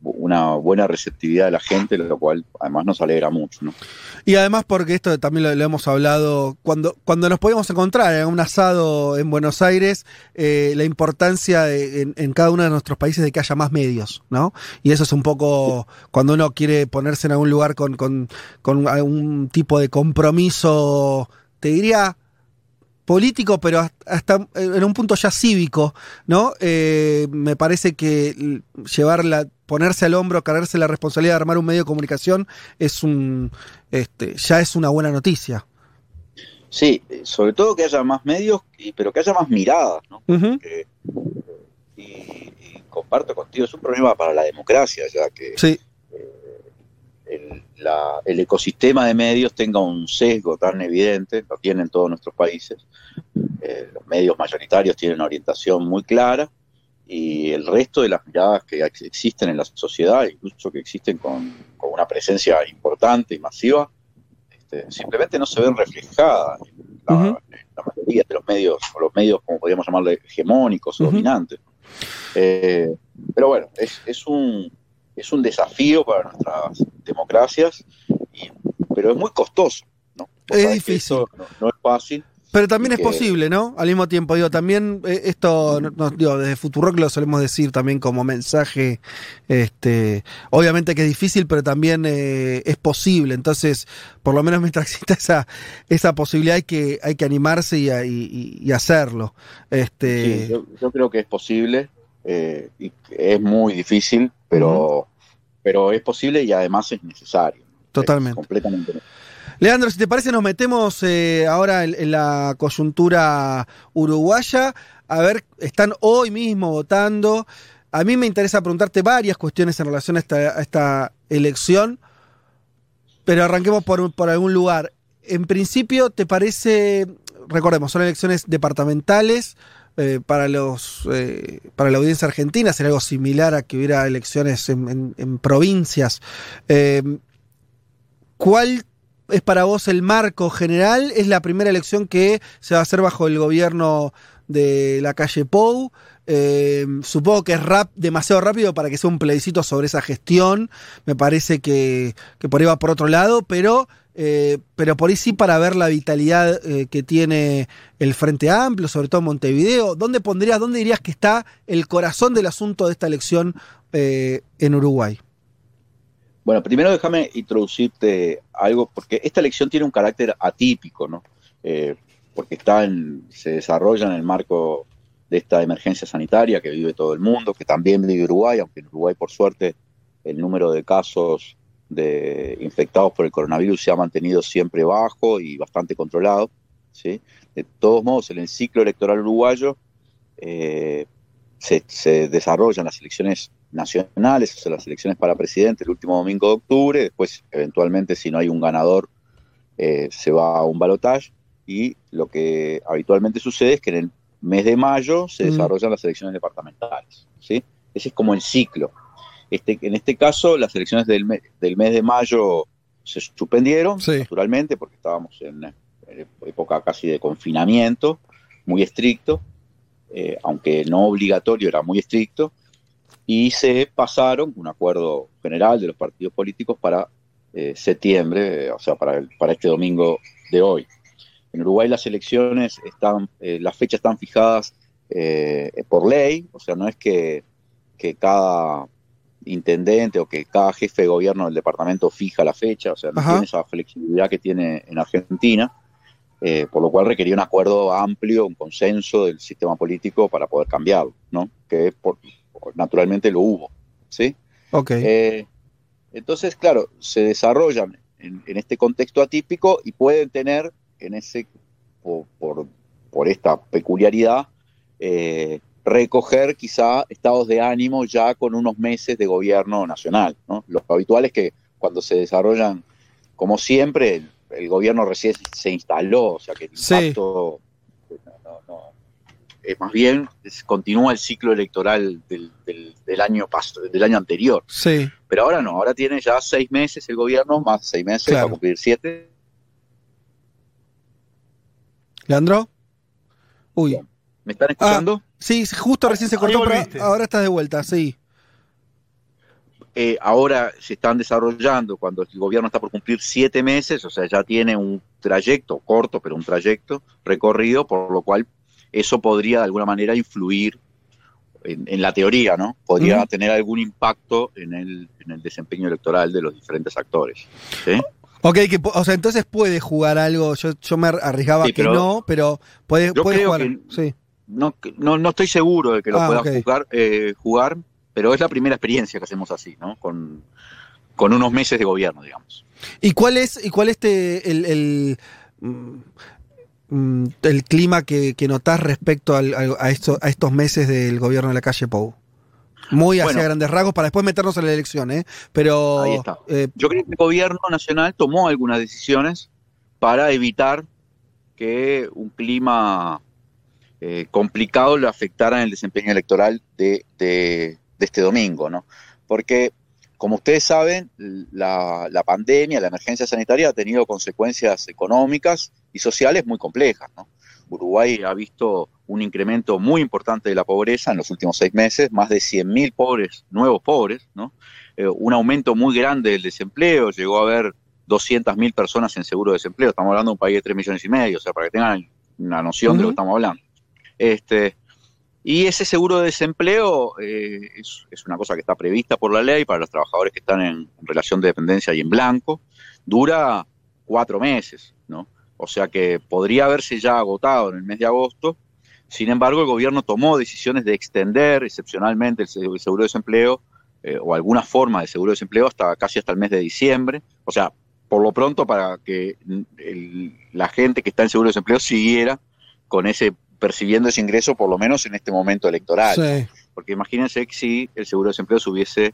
una buena receptividad de la gente, lo cual además nos alegra mucho. ¿no? Y además porque esto también lo, hemos hablado, cuando, cuando nos podíamos encontrar en un asado en Buenos Aires, eh, la importancia en, cada uno de nuestros países de que haya más medios, ¿no? Y eso es un poco cuando uno quiere ponerse en algún lugar con, con, con algún tipo de compromiso, te diría político, pero hasta- en un punto ya cívico, ¿no? Eh, me parece que l- llevarla, ponerse al hombro, cargarse la responsabilidad de armar un medio de comunicación es un, este, ya es una buena noticia. Sí, eh, sobre todo que haya más medios, pero que haya más miradas, ¿no? Y, y comparto contigo, es un problema para la democracia, ya que Sí. el, la- el ecosistema de medios tenga un sesgo tan evidente, lo tienen todos nuestros países. Eh, los medios mayoritarios tienen una orientación muy clara y el resto de las miradas que ex- existen en la sociedad, incluso que existen con, con una presencia importante y masiva, este, simplemente no se ven reflejadas en la, en la mayoría de los medios, o los medios, como podríamos llamarle, hegemónicos o dominantes. Eh, pero bueno, es, es, un, es un desafío para nuestras democracias, y- pero es muy costoso. ¿no? Es difícil. no es fácil. Pero también es que- posible, ¿no? Al mismo tiempo, digo, también eh, esto, no- no, digo, desde Futurock lo solemos decir también como mensaje, este, obviamente que es difícil, pero también eh, es posible. Entonces, por lo menos mientras exista esa, esa posibilidad hay que, hay que animarse y, a- y- y- y hacerlo. Este, Sí, yo, yo creo que es posible, eh, y es muy difícil, pero, pero es posible y además es necesario. Totalmente. Completamente necesario. Leandro, si te parece, nos metemos eh, ahora en, la coyuntura uruguaya. A ver, están hoy mismo votando. A mí me interesa preguntarte varias cuestiones en relación a esta, esta elección, pero arranquemos por, por algún lugar. En principio, ¿te parece, recordemos, son elecciones departamentales eh, para, los, eh, para la audiencia argentina, sería algo similar a que hubiera elecciones en provincias. Eh, ¿Cuál es para vos el marco general? ¿Es la primera elección que se va a hacer bajo el gobierno de la calle Pou? Eh, supongo que es rap, demasiado rápido para que sea un plebiscito sobre esa gestión. Me parece que, por ahí va por otro lado, pero, eh, pero por ahí sí para ver la vitalidad eh, que tiene el Frente Amplio, sobre todo Montevideo. ¿Dónde pondrías, dónde dirías que está el corazón del asunto de esta elección eh, en Uruguay? Bueno, primero déjame introducirte algo, porque esta elección tiene un carácter atípico, ¿no? Eh, porque está en, se desarrolla en el marco de esta emergencia sanitaria que vive todo el mundo, que también vive Uruguay, aunque en Uruguay, por suerte, el número de casos de infectados por el coronavirus se ha mantenido siempre bajo y bastante controlado, ¿sí? De todos modos, en el ciclo electoral uruguayo eh, se, se, desarrollan las elecciones nacionales, o sea, las elecciones para presidente el último domingo de octubre, después, eventualmente, si no hay un ganador, eh, se va a un balotaje, y lo que habitualmente sucede es que en el mes de mayo se desarrollan las elecciones departamentales, ¿sí? Ese es como el ciclo. Este, en este caso, las elecciones del, me, del mes de mayo se suspendieron, sí. naturalmente, porque estábamos en, en, época casi de confinamiento, muy estricto, eh, aunque no obligatorio, era muy estricto, y se pasaron un acuerdo general de los partidos políticos para eh, septiembre, o sea, para, el, para este domingo de hoy. En Uruguay las elecciones están, eh, las fechas están fijadas eh, por ley, o sea, no es que, que, cada intendente o que cada jefe de gobierno del departamento fija la fecha, o sea, no Ajá. tiene esa flexibilidad que tiene en Argentina, eh, por lo cual requería un acuerdo amplio, un consenso del sistema político para poder cambiarlo, ¿no? Que por, naturalmente lo hubo, ¿sí? Ok. Eh, entonces, claro, se desarrollan en, en, este contexto atípico y pueden tener en ese, por, por, por esta peculiaridad, eh, recoger quizá estados de ánimo ya con unos meses de gobierno nacional. ¿no? Lo habitual es que cuando se desarrollan, como siempre, el, el gobierno recién se instaló, o sea que el impacto sí. Eh, más bien es, continúa el ciclo electoral del, del, del, año paso, del año anterior. Sí. Pero ahora no, ahora tiene ya seis meses el gobierno, más seis meses, claro. va a cumplir siete. ¿Leandro? Uy. ¿Me están escuchando? Ah, sí, justo recién se cortó, pero ahora estás de vuelta, sí. Eh, ahora se están desarrollando cuando el gobierno está por cumplir siete meses, o sea, ya tiene un trayecto corto, pero un trayecto recorrido, por lo cual eso podría de alguna manera influir en, en la teoría, ¿no? Podría tener algún impacto en el, en el, desempeño electoral de los diferentes actores. ¿sí? Ok, que, o sea, entonces puede jugar algo. Yo, yo me arriesgaba sí, pero, que no, pero puede, puede jugar. Que, sí. no, no, no, estoy seguro de que lo ah, pueda okay. jugar, eh, jugar, pero es la primera experiencia que hacemos así, ¿no? Con, con unos meses de gobierno, digamos. ¿Y cuál es, y cuál este el, el, mm, el clima que, que notás respecto al, a, esto, a estos meses del gobierno de la calle Pou? Muy hacia bueno, grandes rasgos para después meternos en la elección, ¿eh? Pero. Ahí está. Eh, Yo creo que el gobierno nacional tomó algunas decisiones para evitar que un clima eh, complicado le afectara en el desempeño electoral de, de, de, este domingo, ¿no? Porque, como ustedes saben, la, la, pandemia, la emergencia sanitaria ha tenido consecuencias económicas y sociales muy complejas, ¿no? Uruguay ha visto un incremento muy importante de la pobreza en los últimos seis meses, más de 100.000 pobres, nuevos pobres, ¿no? Eh, un aumento muy grande del desempleo, llegó a haber 200.000 personas en seguro de desempleo, estamos hablando de un país de 3 millones y medio, o sea, para que tengan una noción uh -huh. de lo que estamos hablando. Este, y ese seguro de desempleo eh, es, es, una cosa que está prevista por la ley para los trabajadores que están en relación de dependencia y en blanco, dura cuatro meses, ¿no? O sea que podría haberse ya agotado en el mes de agosto, sin embargo, el gobierno tomó decisiones de extender excepcionalmente el seguro de desempleo eh, o alguna forma de seguro de desempleo hasta casi hasta el mes de diciembre. O sea, por lo pronto para que el, la gente que está en seguro de desempleo siguiera con ese percibiendo ese ingreso por lo menos en este momento electoral. Sí. Porque imagínense que si el seguro de desempleo se hubiese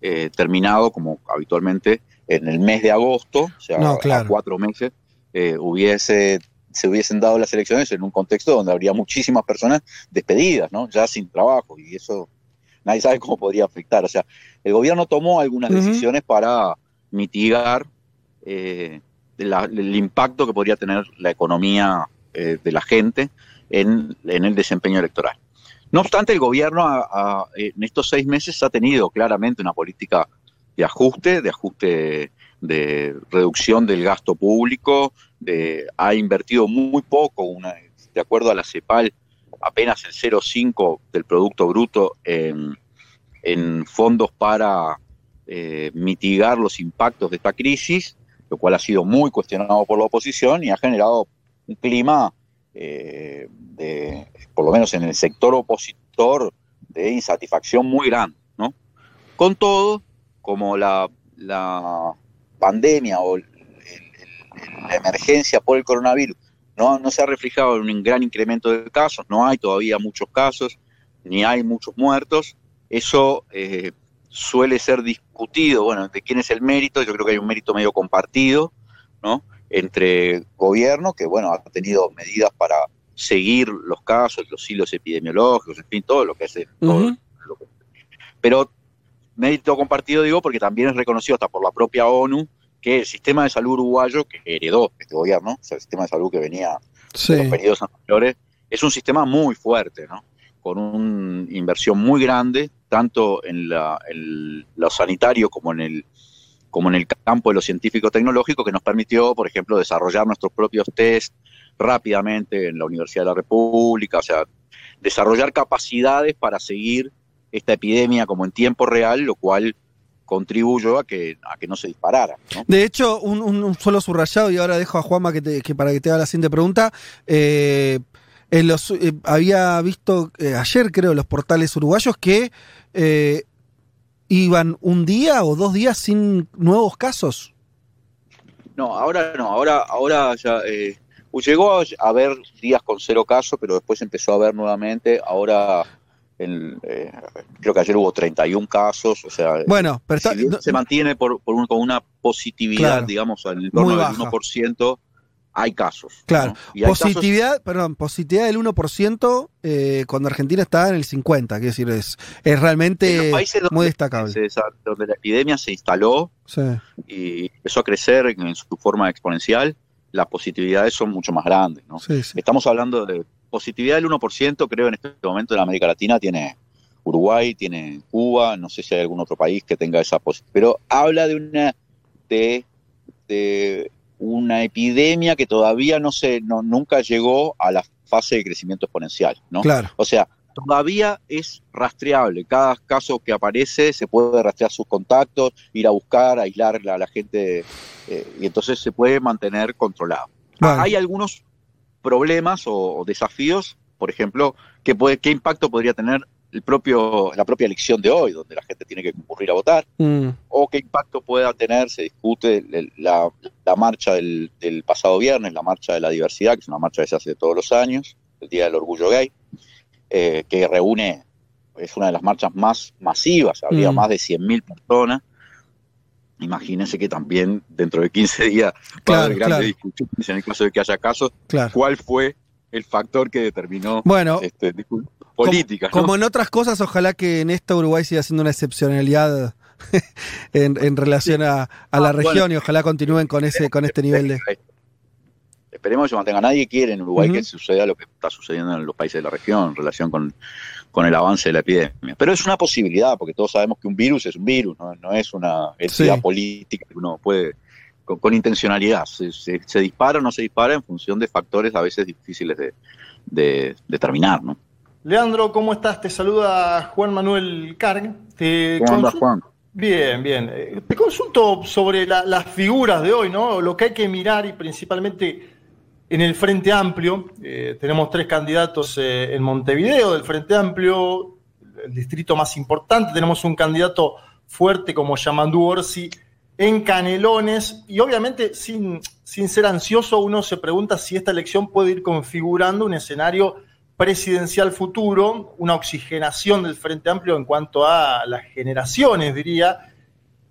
eh, terminado como habitualmente en el mes de agosto, o sea, no, claro. a cuatro meses, eh, hubiese se hubiesen dado las elecciones en un contexto donde habría muchísimas personas despedidas, ¿no? Ya sin trabajo, y eso nadie sabe cómo podría afectar. O sea, el gobierno tomó algunas uh -huh. decisiones para mitigar eh, la, el impacto que podría tener la economía eh, de la gente en, en, el desempeño electoral. No obstante, el gobierno en estos seis meses ha tenido claramente una política de ajuste, de ajuste de reducción del gasto público, ha invertido muy poco, de acuerdo a la CEPAL, apenas el 0,5 del Producto Bruto en, fondos para eh, mitigar los impactos de esta crisis, lo cual ha sido muy cuestionado por la oposición y ha generado un clima, eh, de, por lo menos en el sector opositor, de insatisfacción muy grande. ¿no? Con todo, como la pandemia o el, el, la emergencia por el coronavirus no, no se ha reflejado un gran incremento de casos, no hay todavía muchos casos, ni hay muchos muertos. Eso eh, suele ser discutido, bueno, de quién es el mérito, yo creo que hay un mérito medio compartido, ¿no? Entre gobierno, que bueno, ha tenido medidas para seguir los casos, los hilos epidemiológicos, en fin, todo lo que hace. pero mérito compartido digo porque también es reconocido hasta por la propia ONU que el sistema de salud uruguayo que heredó este gobierno, o sea, el sistema de salud que venía en los periodos anteriores, es un sistema muy fuerte, ¿no? Con una inversión muy grande, tanto en, la, en lo sanitario como en el como en el campo de lo científico-tecnológico, que nos permitió, por ejemplo, desarrollar nuestros propios test rápidamente en la Universidad de la República, o sea, desarrollar capacidades para seguir esta epidemia como en tiempo real, lo cual contribuyó a que, a que no se disparara. De hecho, un, solo subrayado, y ahora dejo a Juanma que, que para que te haga la siguiente pregunta. Eh, en los, eh, había visto eh, ayer, creo, los portales uruguayos que iban un día o dos días sin nuevos casos. No, ahora no, ahora, ahora ya llegó a haber días con cero casos, pero después empezó a haber nuevamente. Ahora eh, creo que ayer hubo 31 casos, o sea, bueno, se mantiene por, con una positividad, digamos, en el torno del 1%, hay casos. Claro, positividad, perdón, positividad del 1% eh, cuando Argentina está en el 50, quiero decir, es, es realmente muy destacable. donde la epidemia se instaló y empezó a crecer en su forma exponencial, las positividades son mucho más grandes. ¿no? Estamos hablando de positividad del 1%, creo en este momento en América Latina tiene Uruguay, tiene Cuba, no sé si hay algún otro país que tenga esa positividad, pero habla de una de, una epidemia que todavía no se no, nunca llegó a la fase de crecimiento exponencial, ¿no? Claro. O sea, todavía es rastreable. Cada caso que aparece se puede rastrear sus contactos, ir a buscar, aislar a la gente eh, y entonces se puede mantener controlado. Hay algunos problemas o, desafíos, por ejemplo, ¿qué, puede, qué impacto podría tener el propio, la propia elección de hoy, donde la gente tiene que concurrir a votar, mm. o qué impacto pueda tener, se discute la, marcha del, pasado viernes, la marcha de la diversidad, que es una marcha que se hace todos los años, el Día del Orgullo Gay, eh, que reúne, es una de las marchas más masivas, habría mm. más de 100.000 personas. Imagínense que también dentro de 15 días va a haber grandes discusiones en el caso de que haya casos. ¿Cuál fue el factor que determinó bueno, este, política? Como, en otras cosas, ojalá que en esta Uruguay siga siendo una excepcionalidad en, relación a, la ah, región y ojalá continúen con ese con este nivel de esperemos que se mantenga. Nadie quiere en Uruguay que suceda lo que está sucediendo en los países de la región en relación con, el avance de la epidemia. Pero es una posibilidad, porque todos sabemos que un virus es un virus, no, es una entidad política que uno puede, con, intencionalidad. Se, dispara o no se dispara en función de factores a veces difíciles de, determinar. ¿no? Leandro, ¿cómo estás? Te saluda Juan Manuel Carg. ¿Cómo andas, Juan? Bien, bien. Eh, te consulto sobre las figuras de hoy, ¿no? Lo que hay que mirar y principalmente en el Frente Amplio, eh, tenemos tres candidatos eh, en Montevideo del Frente Amplio, el distrito más importante. Tenemos un candidato fuerte como Yamandú Orsi en Canelones. Y obviamente, sin, sin ser ansioso, uno se pregunta si esta elección puede ir configurando un escenario presidencial futuro, una oxigenación del Frente Amplio en cuanto a las generaciones, diría.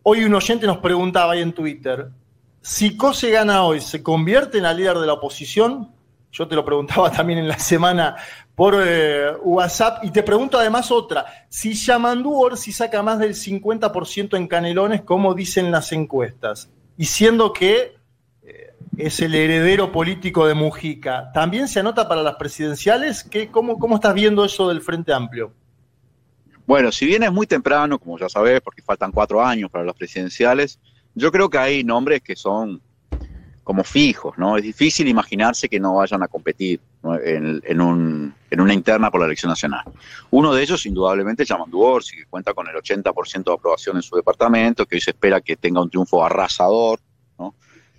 Hoy un oyente nos preguntaba ahí en Twitter, si Cose gana hoy, ¿se convierte en la líder de la oposición? Yo te lo preguntaba también en la semana por eh, WhatsApp. Y te pregunto además otra. Si Yamandú si saca más del 50% en Canelones, como dicen las encuestas, y siendo que eh, es el heredero político de Mujica, ¿también se anota para las presidenciales? ¿Qué, cómo, ¿Cómo estás viendo eso del Frente Amplio? Bueno, si bien es muy temprano, como ya sabes, porque faltan cuatro años para las presidenciales, yo creo que hay nombres que son como fijos, ¿no? Es difícil imaginarse que no vayan a competir en, una interna por la elección nacional. Uno de ellos, indudablemente, es Yamandu Orsi, que cuenta con el 80% de aprobación en su departamento, que hoy se espera que tenga un triunfo arrasador, ¿no?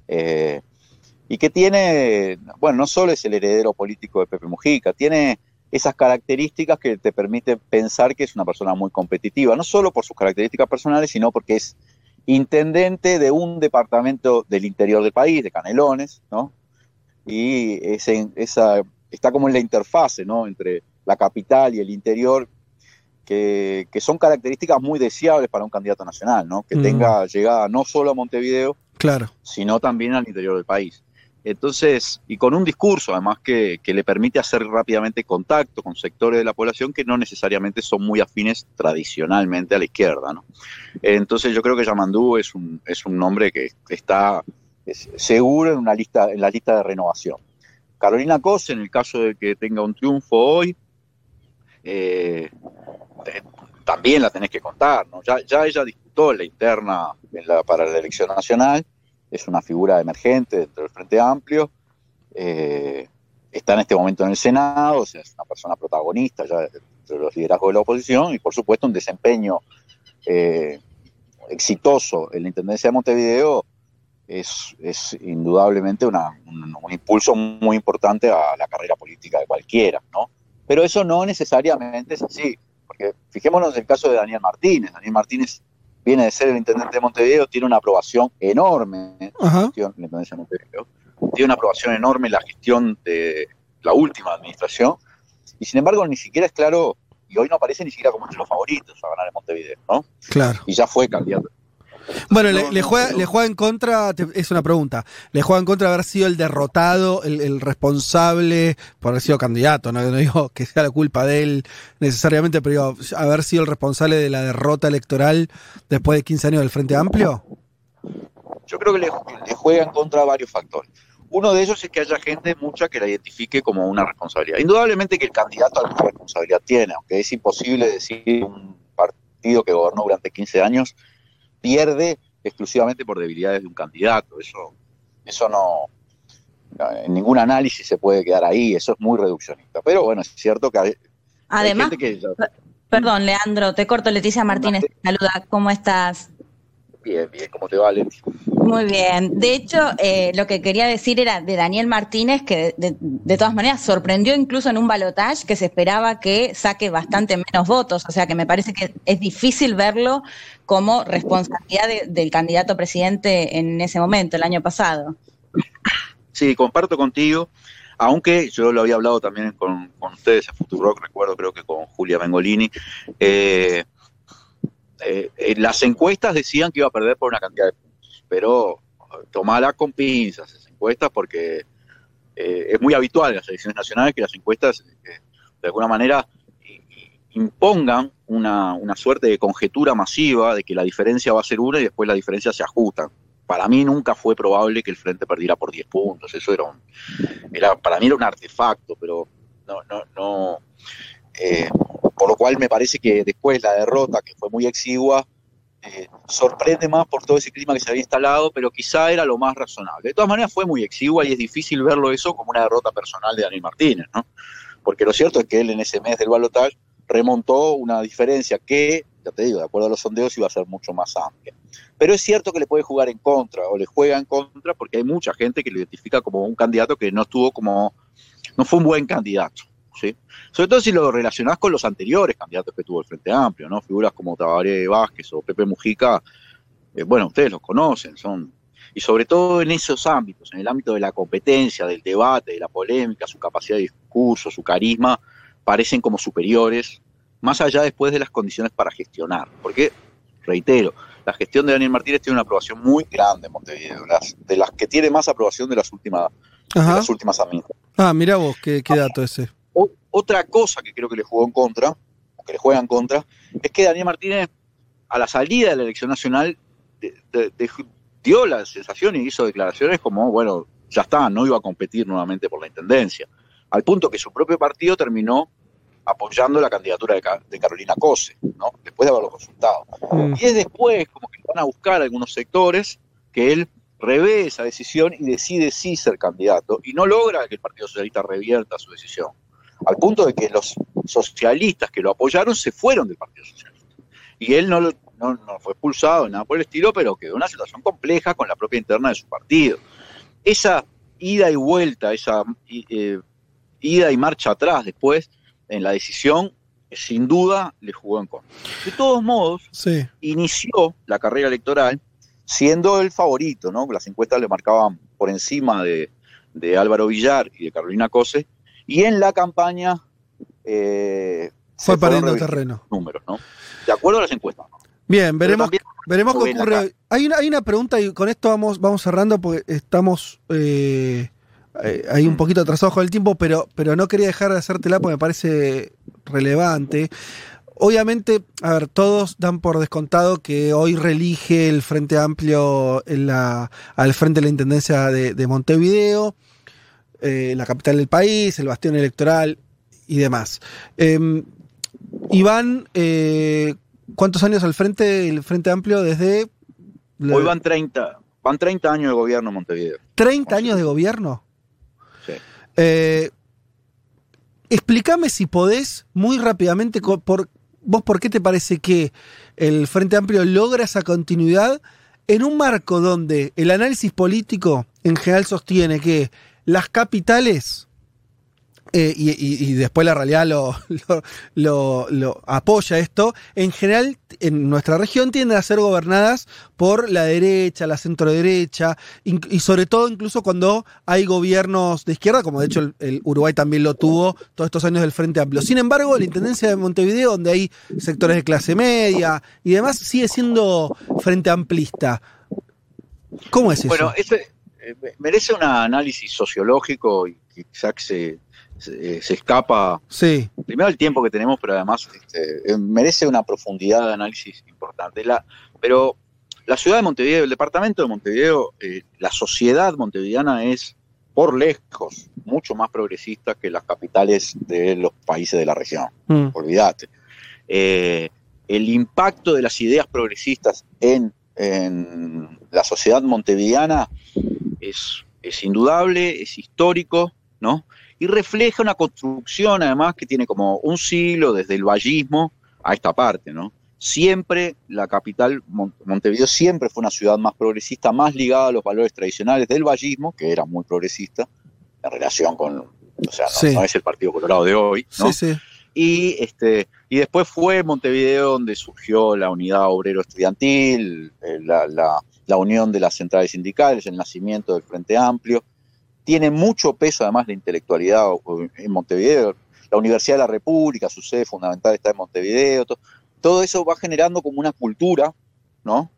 Eh, y que tiene, bueno, no solo es el heredero político de Pepe Mujica, tiene esas características que te permiten pensar que es una persona muy competitiva, no solo por sus características personales, sino porque es intendente de un departamento del interior del país, de Canelones, ¿no? y ese, esa, está como en la interfase ¿no? entre la capital y el interior, que, que son características muy deseables para un candidato nacional, ¿no? que Mm. tenga llegada no solo a Montevideo, Claro. sino también al interior del país. Entonces, y con un discurso además que, le permite hacer rápidamente contacto con sectores de la población que no necesariamente son muy afines tradicionalmente a la izquierda. ¿no? Entonces yo creo que Yamandú es un, es un nombre que está es seguro en, una lista, en la lista de renovación. Carolina Cose, en el caso de que tenga un triunfo hoy, eh, también la tenés que contar. ¿no? Ya, ya ella disputó la interna para la elección nacional, es una figura emergente dentro del Frente Amplio, eh, está en este momento en el Senado, o sea, es una persona protagonista ya de los liderazgos de la oposición y por supuesto un desempeño eh, exitoso en la Intendencia de Montevideo es, es indudablemente una- un, un impulso muy importante a la carrera política de cualquiera, ¿no? Pero eso no necesariamente es así, porque fijémonos en el caso de Daniel Martínez. Daniel Martínez viene de ser el intendente de Montevideo, tiene una aprobación enorme en la gestión de Montevideo, tiene una aprobación enorme en la gestión de la última administración, y sin embargo ni siquiera es claro, y hoy no aparece ni siquiera como entre los favoritos a ganar en Montevideo, ¿no? Claro. Y ya fue candidato. Bueno, le, le juega, le juega en contra, te- es una pregunta, le juega en contra de haber sido el derrotado, el, el responsable, por haber sido candidato, no, no digo que sea la culpa de él necesariamente, pero digo, haber sido el responsable de la derrota electoral después de 15 años del Frente Amplio. Yo creo que le, le juega en contra varios factores. Uno de ellos es que haya gente mucha que la identifique como una responsabilidad. Indudablemente que el candidato alguna responsabilidad tiene, aunque es imposible decir un partido que gobernó durante 15 años pierde exclusivamente por debilidades de un candidato. Eso, eso no, en ningún análisis se puede quedar ahí, eso es muy reduccionista. Pero bueno, es cierto que hay, hay Además, gente que ya- perdón, Leandro, te corto. Leticia Martínez, te saluda. ¿Cómo estás? Bien, bien, ¿cómo te va, Leti? Muy bien. De hecho, eh, lo que quería decir era de Daniel Martínez, que de, de todas maneras sorprendió incluso en un balotaje que se esperaba que saque bastante menos votos. O sea que me parece que es difícil verlo como responsabilidad de- del candidato presidente en ese momento, el año pasado. Sí, comparto contigo, aunque yo lo había hablado también con, con ustedes en Futurock, recuerdo creo que con Julia Bengolini, eh, eh, eh, las encuestas decían que iba a perder por una cantidad de puntos, pero eh, tomala con pinzas esas encuestas porque eh, es muy habitual en las elecciones nacionales que las encuestas de alguna manera impongan una, una suerte de conjetura masiva de que la diferencia va a ser una y después la diferencia se ajusta. Para mí nunca fue probable que el Frente perdiera por 10 puntos, eso era, un, era para mí era un artefacto, pero no, no, no, eh, por lo cual me parece que después la derrota, que fue muy exigua, eh, sorprende más por todo ese clima que se había instalado, pero quizá era lo más razonable. De todas maneras fue muy exigua y es difícil verlo eso como una derrota personal de Daniel Martínez, ¿no? Porque lo cierto es que él en ese mes del balotaje remontó una diferencia que, ya te digo, de acuerdo a los sondeos iba a ser mucho más amplia. Pero es cierto que le puede jugar en contra o le juega en contra porque hay mucha gente que lo identifica como un candidato que no estuvo como, no fue un buen candidato. ¿Sí? Sobre todo si lo relacionás con los anteriores candidatos que tuvo el Frente Amplio, ¿no? Figuras como Tabaré Vázquez o Pepe Mujica, eh, bueno, ustedes los conocen, son. Y sobre todo en esos ámbitos, en el ámbito de la competencia, del debate, de la polémica, su capacidad de discurso, su carisma, parecen como superiores, más allá después de las condiciones para gestionar. Porque, reitero, la gestión de Daniel Martínez tiene una aprobación muy grande en Montevideo, las- de las que tiene más aprobación de las últimas, de las últimas administraciones. Ah, mira vos, qué, qué dato ese. O- otra cosa que creo que le jugó en contra, o que le juega en contra, es que Daniel Martínez, a la salida de la elección nacional, de- de- de- dio la sensación y hizo declaraciones como, bueno, ya está, no iba a competir nuevamente por la intendencia. Al punto que su propio partido terminó apoyando la candidatura de, Ca- de Carolina Cose, ¿no? después de haberlo consultado. Mm. Y es después como que van a buscar algunos sectores que él revé esa decisión y decide sí ser candidato y no logra que el Partido Socialista revierta su decisión. Al punto de que los socialistas que lo apoyaron se fueron del Partido Socialista. Y él no, no, no fue expulsado, nada por el estilo, pero quedó en una situación compleja con la propia interna de su partido. Esa ida y vuelta, esa eh, ida y marcha atrás después en la decisión, sin duda le jugó en contra. De todos modos, Sí. inició la carrera electoral siendo el favorito, ¿no? Las encuestas le marcaban por encima de, de Álvaro Villar y de Carolina Cose, y en la campaña eh, Fue perdiendo terreno. números, ¿no? De acuerdo a las encuestas. ¿no? Bien, veremos, también veremos qué ocurre. Hay una, hay una pregunta y con esto vamos, vamos cerrando porque estamos eh, eh, ahí Mm. un poquito atrasados con el tiempo, pero, pero no quería dejar de hacértela porque me parece relevante. Obviamente, a ver, todos dan por descontado que hoy reelige el Frente Amplio en la, al frente de la Intendencia de, de Montevideo, eh, la capital del país, el bastión electoral y demás. Eh, Iván, eh, ¿cuántos años al frente el Frente Amplio desde la- Hoy van 30, van 30 años de gobierno en Montevideo. 30 años de gobierno? Sí. Eh, explícame si podés muy rápidamente por, vos por qué te parece que el Frente Amplio logra esa continuidad en un marco donde el análisis político en general sostiene que las capitales eh, y, después la realidad lo, lo- lo- lo apoya esto, en general en nuestra región tienden a ser gobernadas por la derecha, la centroderecha, y sobre todo incluso cuando hay gobiernos de izquierda, como de hecho el, Uruguay también lo tuvo todos estos años del Frente Amplio. Sin embargo, la Intendencia de Montevideo, donde hay sectores de clase media y demás, sigue siendo Frente Amplista. ¿Cómo es eso? Bueno, merece un análisis sociológico y quizás se, se, se escapa sí. primero el tiempo que tenemos, pero además este, eh, merece una profundidad de análisis importante. La, pero la ciudad de Montevideo, el departamento de Montevideo, eh, la sociedad montevideana es por lejos mucho más progresista que las capitales de los países de la región. Mm. Olvídate. Eh, el impacto de las ideas progresistas en, en la sociedad montevideana es, es indudable, es histórico, ¿no? Y refleja una construcción, además, que tiene como un siglo desde el vallismo a esta parte, ¿no? Siempre la capital, Mon- Montevideo, siempre fue una ciudad más progresista, más ligada a los valores tradicionales del vallismo, que era muy progresista, en relación con, o sea, no, Sí. no es el Partido Colorado de hoy, ¿no? Sí, sí. Y, este, y después fue Montevideo donde surgió la unidad obrero-estudiantil, eh, la, la- la unión de las centrales sindicales, el nacimiento del Frente Amplio. Tiene mucho peso además la intelectualidad en Montevideo. La Universidad de la República, su sede fundamental está en Montevideo. to- todo eso va generando como una cultura, ¿no?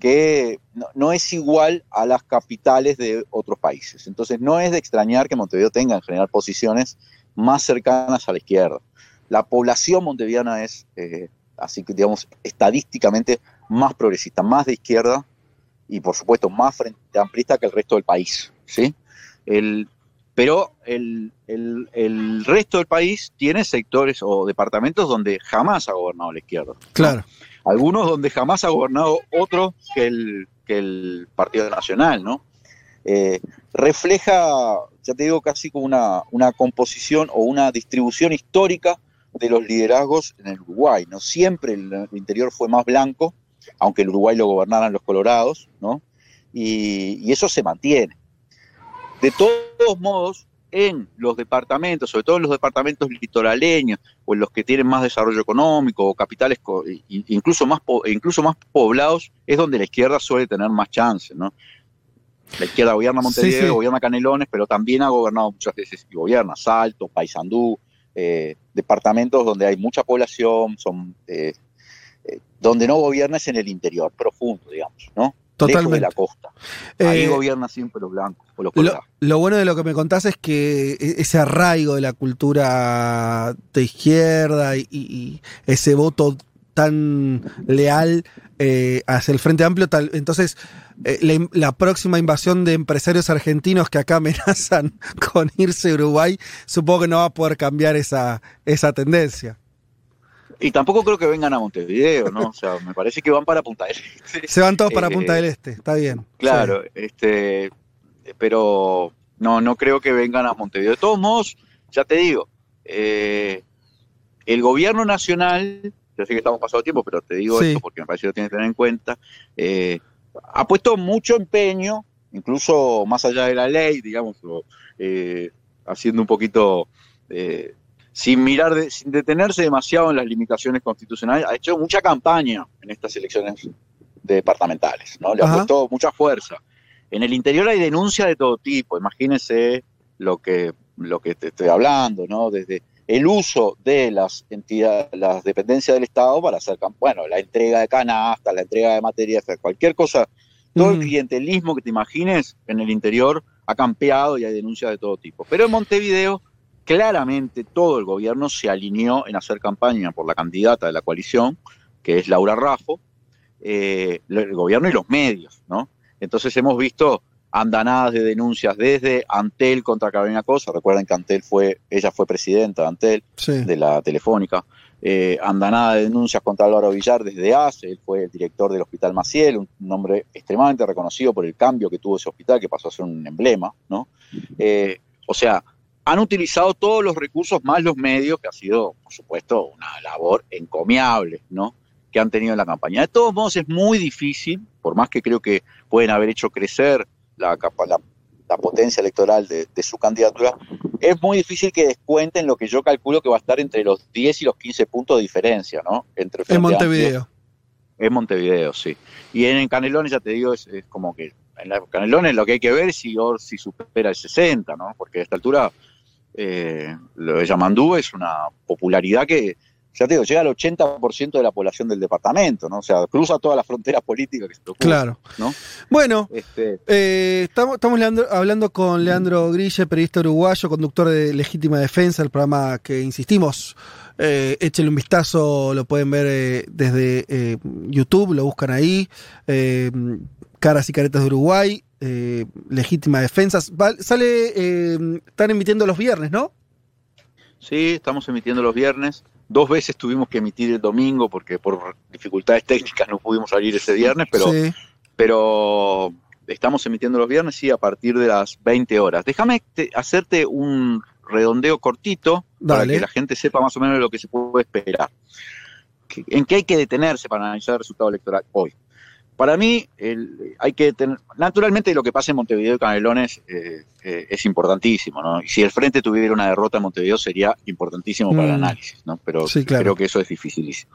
que no, no es igual a las capitales de otros países. Entonces no es de extrañar que Montevideo tenga en general posiciones más cercanas a la izquierda. La población montevideana es, eh, así que digamos, estadísticamente más progresista, más de izquierda y por supuesto más frente amplista que el resto del país. ¿sí? El, pero el, el- el resto del país tiene sectores o departamentos donde jamás ha gobernado la izquierda. Claro. Algunos donde jamás ha gobernado otro que el, que el Partido Nacional, ¿no? Eh, refleja, ya te digo, casi como una, una composición o una distribución histórica de los liderazgos en el Uruguay, ¿no? Siempre el, el interior fue más blanco, aunque el Uruguay lo gobernaran los colorados, ¿no? Y, y eso se mantiene. De todos modos, en los departamentos, sobre todo en los departamentos litoraleños o en los que tienen más desarrollo económico o capitales incluso más incluso más poblados, es donde la izquierda suele tener más chances, ¿no? La izquierda gobierna Montevideo, Sí, sí. gobierna Canelones, pero también ha gobernado muchas veces y gobierna Salto, Paysandú, eh, departamentos donde hay mucha población, son eh, eh, donde no gobierna es en el interior, profundo, digamos, ¿no? Lejos de Totalmente. la costa. Ahí Eh, gobierna siempre los blancos o los Lo, lo bueno de lo que me contás es que e- ese arraigo de la cultura de izquierda y, ese voto tan leal eh, hacia el Frente Amplio, tal, entonces eh, la, la próxima invasión de empresarios argentinos que acá amenazan con irse a Uruguay, supongo que no va a poder cambiar esa, esa tendencia. Y tampoco creo que vengan a Montevideo, ¿no? O sea, me parece que van para Punta del Este. Se van todos para Eh, Punta del Este, está bien. Claro, este, pero no, no creo que vengan a Montevideo. De todos modos, ya te digo, eh, el gobierno nacional, yo sé que estamos pasado tiempo, pero te digo Sí. esto porque me parece que lo tienes que tener en cuenta, eh, ha puesto mucho empeño, incluso más allá de la ley, digamos, eh, haciendo un poquito, eh, sin mirar, de- sin detenerse demasiado en las limitaciones constitucionales, ha hecho mucha campaña en estas elecciones departamentales, ¿no? Le ha puesto mucha fuerza. En el interior hay denuncias de todo tipo, imagínense lo que, lo que te estoy hablando, ¿no? Desde el uso de las entidades, las dependencias del Estado para hacer, bueno, la entrega de canastas, la entrega de materias, cualquier cosa, todo el clientelismo que te imagines en el interior ha campeado y hay denuncias de todo tipo. Pero en Montevideo, claramente todo el gobierno se alineó en hacer campaña por la candidata de la coalición, que es Laura Raffo, eh, el gobierno y los medios, ¿no? Entonces hemos visto andanadas de denuncias desde Antel contra Carolina Cosa, recuerden que Antel fue, ella fue presidenta de Antel, de la Telefónica, eh, andanada de denuncias contra Álvaro Villar desde ACE, él fue el director del Hospital Maciel, un, hombre extremadamente reconocido por el cambio que tuvo ese hospital, que pasó a ser un emblema, ¿no? Eh, o sea, han utilizado todos los recursos más los medios, que ha sido, por supuesto, una labor encomiable, ¿no? que han tenido en la campaña. De todos modos, es muy difícil, por más que creo que pueden haber hecho crecer la, la, la potencia electoral de, su candidatura, es muy difícil que descuenten lo que yo calculo que va a estar entre los 10 y los 15 puntos de diferencia, ¿no? Entre en Montevideo. En Montevideo, sí. Y en, Canelones, ya te digo, es, como que en Canelones lo que hay que ver es si si supera el 60, ¿no? Porque a esta altura eh, lo de Yamandú es una popularidad que ya te digo, llega al 80% de la población del departamento, ¿no? O sea, cruza todas las fronteras políticas que se te Claro. ¿no? Bueno, este, eh, estamos, estamos hablando con Leandro Grille, periodista uruguayo, conductor de Legítima Defensa, el programa que insistimos. Eh, échenle un vistazo, lo pueden ver eh, desde YouTube, lo buscan ahí. Caras y caretas de Uruguay, Legítima Defensa. sale, están emitiendo los viernes, ¿no? Sí, estamos emitiendo los viernes. Dos veces tuvimos que emitir el domingo porque por dificultades técnicas no pudimos salir ese viernes, pero, pero estamos emitiendo los viernes, sí, a partir de las 20 horas. Déjame hacerte un redondeo cortito para que la gente sepa más o menos lo que se puede esperar. ¿En qué hay que detenerse para analizar el resultado electoral hoy? Para mí, hay que tener. Naturalmente, lo que pasa en Montevideo y Canelones eh, eh, es importantísimo, ¿no? Y si el frente tuviera una derrota en Montevideo, sería importantísimo para el mm. análisis, ¿no? Pero creo que eso es dificilísimo.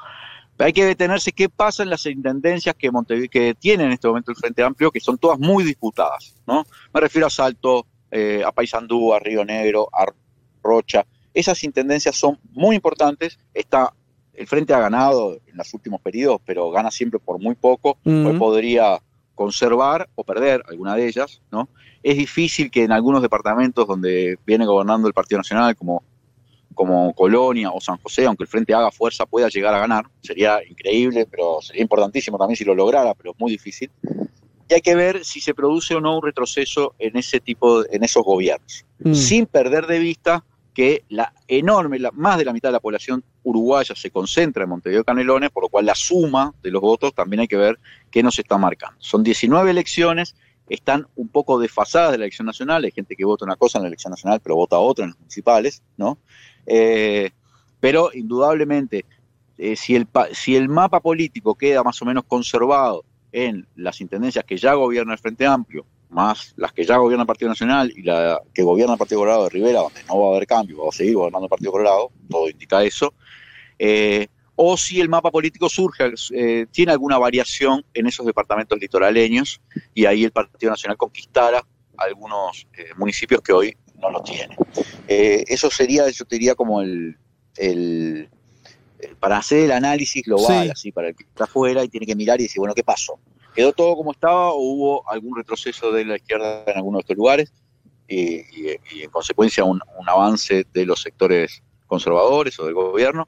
hay que detenerse qué pasa en las intendencias que, Montevideo, que tiene en este momento el Frente Amplio, que son todas muy disputadas, ¿no? Me refiero a Salto, eh, a Paysandú, a Río Negro, a Rocha. Esas intendencias son muy importantes. Está el Frente ha ganado en los últimos periodos, pero gana siempre por muy poco, pues podría conservar o perder alguna de ellas, ¿no? Es difícil que en algunos departamentos donde viene gobernando el Partido Nacional, como, como Colonia o San José, aunque el Frente haga fuerza, pueda llegar a ganar. Sería increíble, pero sería importantísimo también si lo lograra, pero es muy difícil. Y hay que ver si se produce o no un retroceso en ese tipo, en esos gobiernos, mm. sin perder de vista que la enorme, la, más de la mitad de la población uruguaya se concentra en Montevideo Canelones, por lo cual la suma de los votos también hay que ver qué nos está marcando. Son 19 elecciones, están un poco desfasadas de la elección nacional, hay gente que vota una cosa en la elección nacional, pero vota otra en las municipales, ¿no? Eh, pero indudablemente, eh, si, el, si el mapa político queda más o menos conservado en las intendencias que ya gobierna el Frente Amplio, más las que ya gobierna el Partido Nacional y la que gobierna el Partido Colorado de Rivera, donde no va a haber cambio, va a seguir gobernando el Partido Colorado, todo indica eso, eh, o si el mapa político surge, eh, tiene alguna variación en esos departamentos litoraleños y ahí el Partido Nacional conquistara algunos eh, municipios que hoy no lo tienen. eso sería, yo te diría, como el, el para hacer el análisis global, así, para el que está afuera y tiene que mirar y decir, bueno, ¿qué pasó? ¿Quedó todo como estaba o hubo algún retroceso de la izquierda en alguno de estos lugares? Y, en consecuencia un, avance de los sectores conservadores o del gobierno.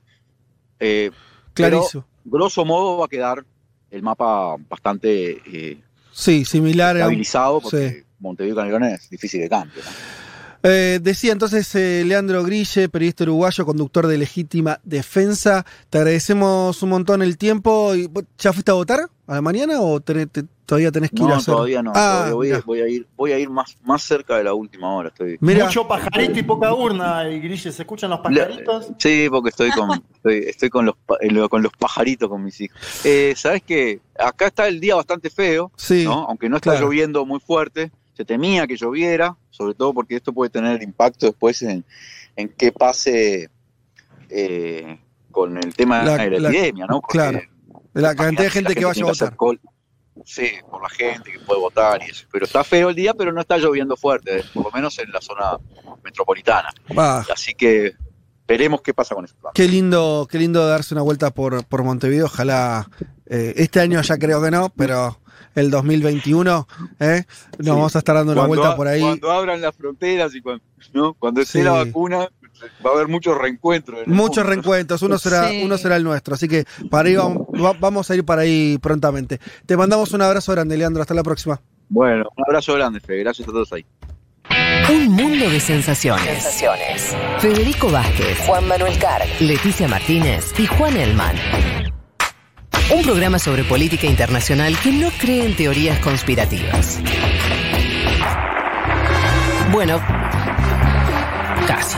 Eh, Clarísimo. grosso modo va a quedar el mapa bastante eh, sí, similar estabilizado porque Montevideo Canelones es difícil de cambio. Eh, decía entonces eh, Leandro Grille, periodista uruguayo, conductor de Legítima Defensa. Te agradecemos un montón el tiempo. ¿Ya fuiste a votar a la mañana o todavía tenés que ir a hacer? Todavía no, ah, voy, a ir, voy a ir más, más cerca de la última hora. Estoy... Mucho pajarito y poca urna, y Grille, ¿se escuchan los pajaritos? sí, porque estoy con, estoy, con, los, con los pajaritos con mis hijos. Eh, Sabes que acá está el día bastante feo, aunque no está lloviendo muy fuerte se temía que lloviera, sobre todo porque esto puede tener impacto después en, en qué pase eh, con el tema de la, epidemia, ¿no? claro, la cantidad de gente que vaya a votar. Sí, por la gente que puede votar y eso. Pero está feo el día, pero no está lloviendo fuerte, por lo menos en la zona metropolitana. Así que veremos qué pasa con eso. Qué lindo, qué lindo darse una vuelta por, por Montevideo. Ojalá eh, este año ya creo que no, pero el 2021 ¿eh? nos Sí. vamos a estar dando una Cuando vuelta a- por ahí. Cuando abran las fronteras y cuando, ¿no? cuando esté Sí. la vacuna, va a haber muchos reencuentros. Muchos mundo. reencuentros, uno será, Sí. uno será el nuestro, así que para ahí vamos, va- vamos a ir para ahí prontamente. Te mandamos un abrazo grande, Leandro, hasta la próxima. Bueno, un abrazo grande, Fede. Gracias a todos ahí. Un mundo de sensaciones. Federico Vázquez, Juan Manuel Carr, Leticia Martínez y Juan Elman. Un programa sobre política internacional que no cree en teorías conspirativas. Bueno, casi.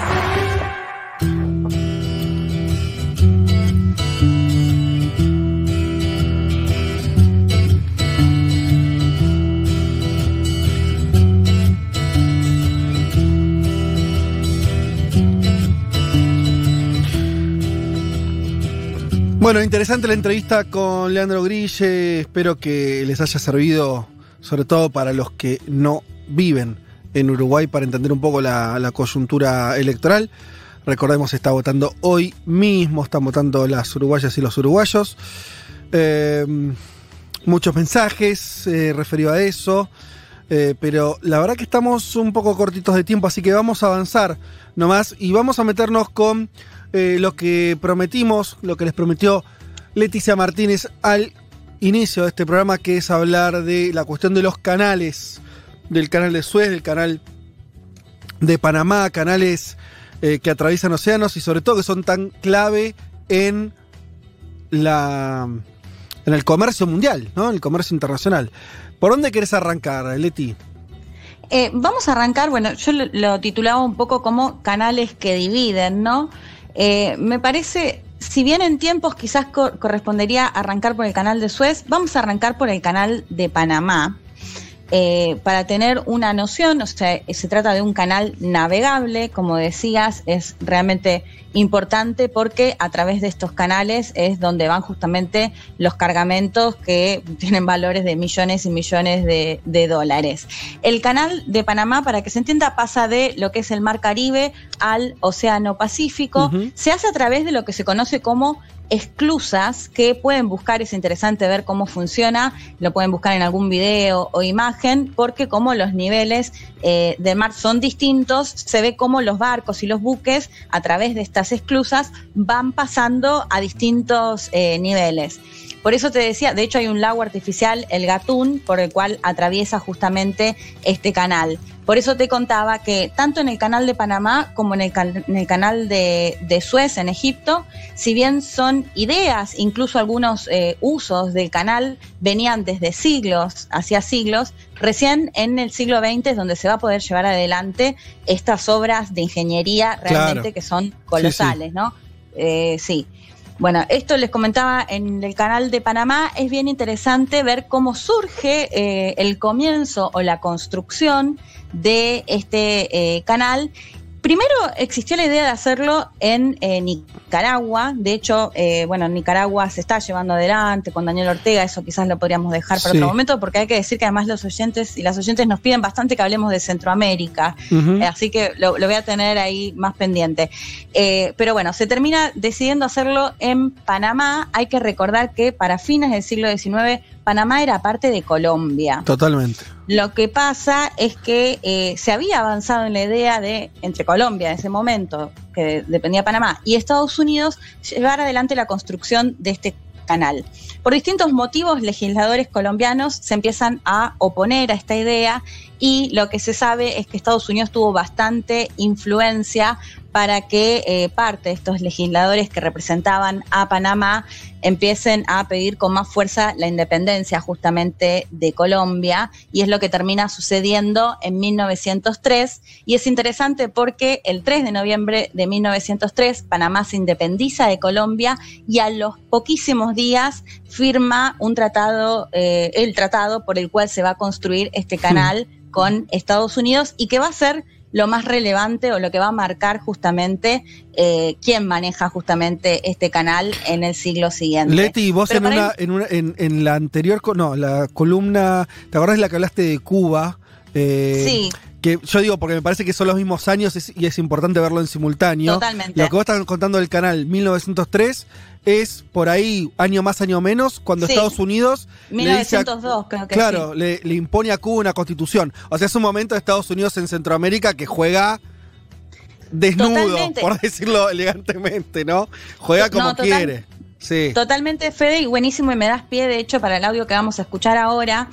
Bueno, interesante la entrevista con Leandro Grille. Espero que les haya servido, sobre todo para los que no viven en Uruguay, para entender un poco la, coyuntura electoral. Recordemos, está votando hoy mismo, están votando las uruguayas y los uruguayos. Eh, muchos mensajes eh, a eso. Eh, pero la verdad que estamos un poco cortitos de tiempo, así que vamos a avanzar nomás y vamos a meternos con eh, lo que prometimos, lo que les prometió Leticia Martínez al inicio de este programa, que es hablar de la cuestión de los canales, del canal de Suez, del canal de Panamá, canales eh, que atraviesan océanos y sobre todo que son tan clave en la en el comercio mundial, ¿no? En el comercio internacional. ¿Por dónde querés arrancar, Leti? Eh, vamos a arrancar, bueno, yo lo, lo titulaba un poco como canales que dividen, ¿no? Eh, me parece, si bien en tiempos quizás co- correspondería arrancar por el canal de Suez, vamos a arrancar por el canal de Panamá. Eh, para tener una noción, o sea, se trata de un canal navegable, como decías, es realmente importante porque a través de estos canales es donde van justamente los cargamentos que tienen valores de millones y millones de, de dólares. El canal de Panamá, para que se entienda, pasa de lo que es el Mar Caribe al Océano Pacífico. Se hace a través de lo que se conoce como esclusas que pueden buscar, es interesante ver cómo funciona, lo pueden buscar en algún video o imagen, porque como los niveles eh, del mar son distintos, se ve cómo los barcos y los buques a través de estas esclusas van pasando a distintos eh, niveles. Por eso te decía, de hecho hay un lago artificial, el Gatún, por el cual atraviesa justamente este canal. Por eso te contaba que tanto en el canal de Panamá como en el, can- en el canal de, de Suez en Egipto, si bien son ideas, incluso algunos eh, usos del canal venían desde siglos, hacia siglos, recién en el siglo XX es donde se va a poder llevar adelante estas obras de ingeniería realmente Claro. que son colosales, ¿no? Eh, sí. Bueno, esto les comentaba en el canal de Panamá, es bien interesante ver cómo surge eh, el comienzo o la construcción de este eh, canal. Primero existió la idea de hacerlo en eh, Nicaragua, de hecho, eh, bueno, en Nicaragua se está llevando adelante con Daniel Ortega, eso quizás lo podríamos dejar para Sí. otro momento, porque hay que decir que además los oyentes y las oyentes nos piden bastante que hablemos de Centroamérica. Eh, así que lo, lo voy a tener ahí más pendiente. Pero bueno, se termina decidiendo hacerlo en Panamá. Hay que recordar que para fines del siglo XIX, Panamá era parte de Colombia. Totalmente. Lo que pasa es que eh, se había avanzado en la idea de, entre Colombia en ese momento, que dependía de Panamá, y Estados Unidos, llevar adelante la construcción de este canal. Por distintos motivos, legisladores colombianos se empiezan a oponer a esta idea y lo que se sabe es que Estados Unidos tuvo bastante influencia para que eh, parte de estos legisladores que representaban a Panamá empiecen a pedir con más fuerza la independencia justamente de Colombia. Y es lo que termina sucediendo en 1903 y es interesante porque el 3 de noviembre de 1903 Panamá se independiza de Colombia y a los poquísimos días firma un tratado, eh, el tratado por el cual se va a construir este canal con Estados Unidos y que va a ser lo más relevante o lo que va a marcar justamente eh, quién maneja justamente este canal en el siglo siguiente. Leti, vos en, una, en, una, en, en, la anterior, no, la columna, ¿te acordás de la que hablaste de Cuba? Eh, sí. Que yo digo, porque me parece que son los mismos años y es importante verlo en simultáneo. Totalmente. Lo que vos estás contando del canal 1903 es por ahí, año más, año menos, cuando Sí. Estados Unidos. le dice a- 1902, creo que Claro, sí. le, le impone a Cuba una constitución. O sea, es un momento de Estados Unidos en Centroamérica que juega desnudo, Totalmente. por decirlo elegantemente, ¿no? Juega como No, total- quiere. Sí. Totalmente, Fede, y buenísimo, y me das pie, de hecho, para el audio que vamos a escuchar ahora,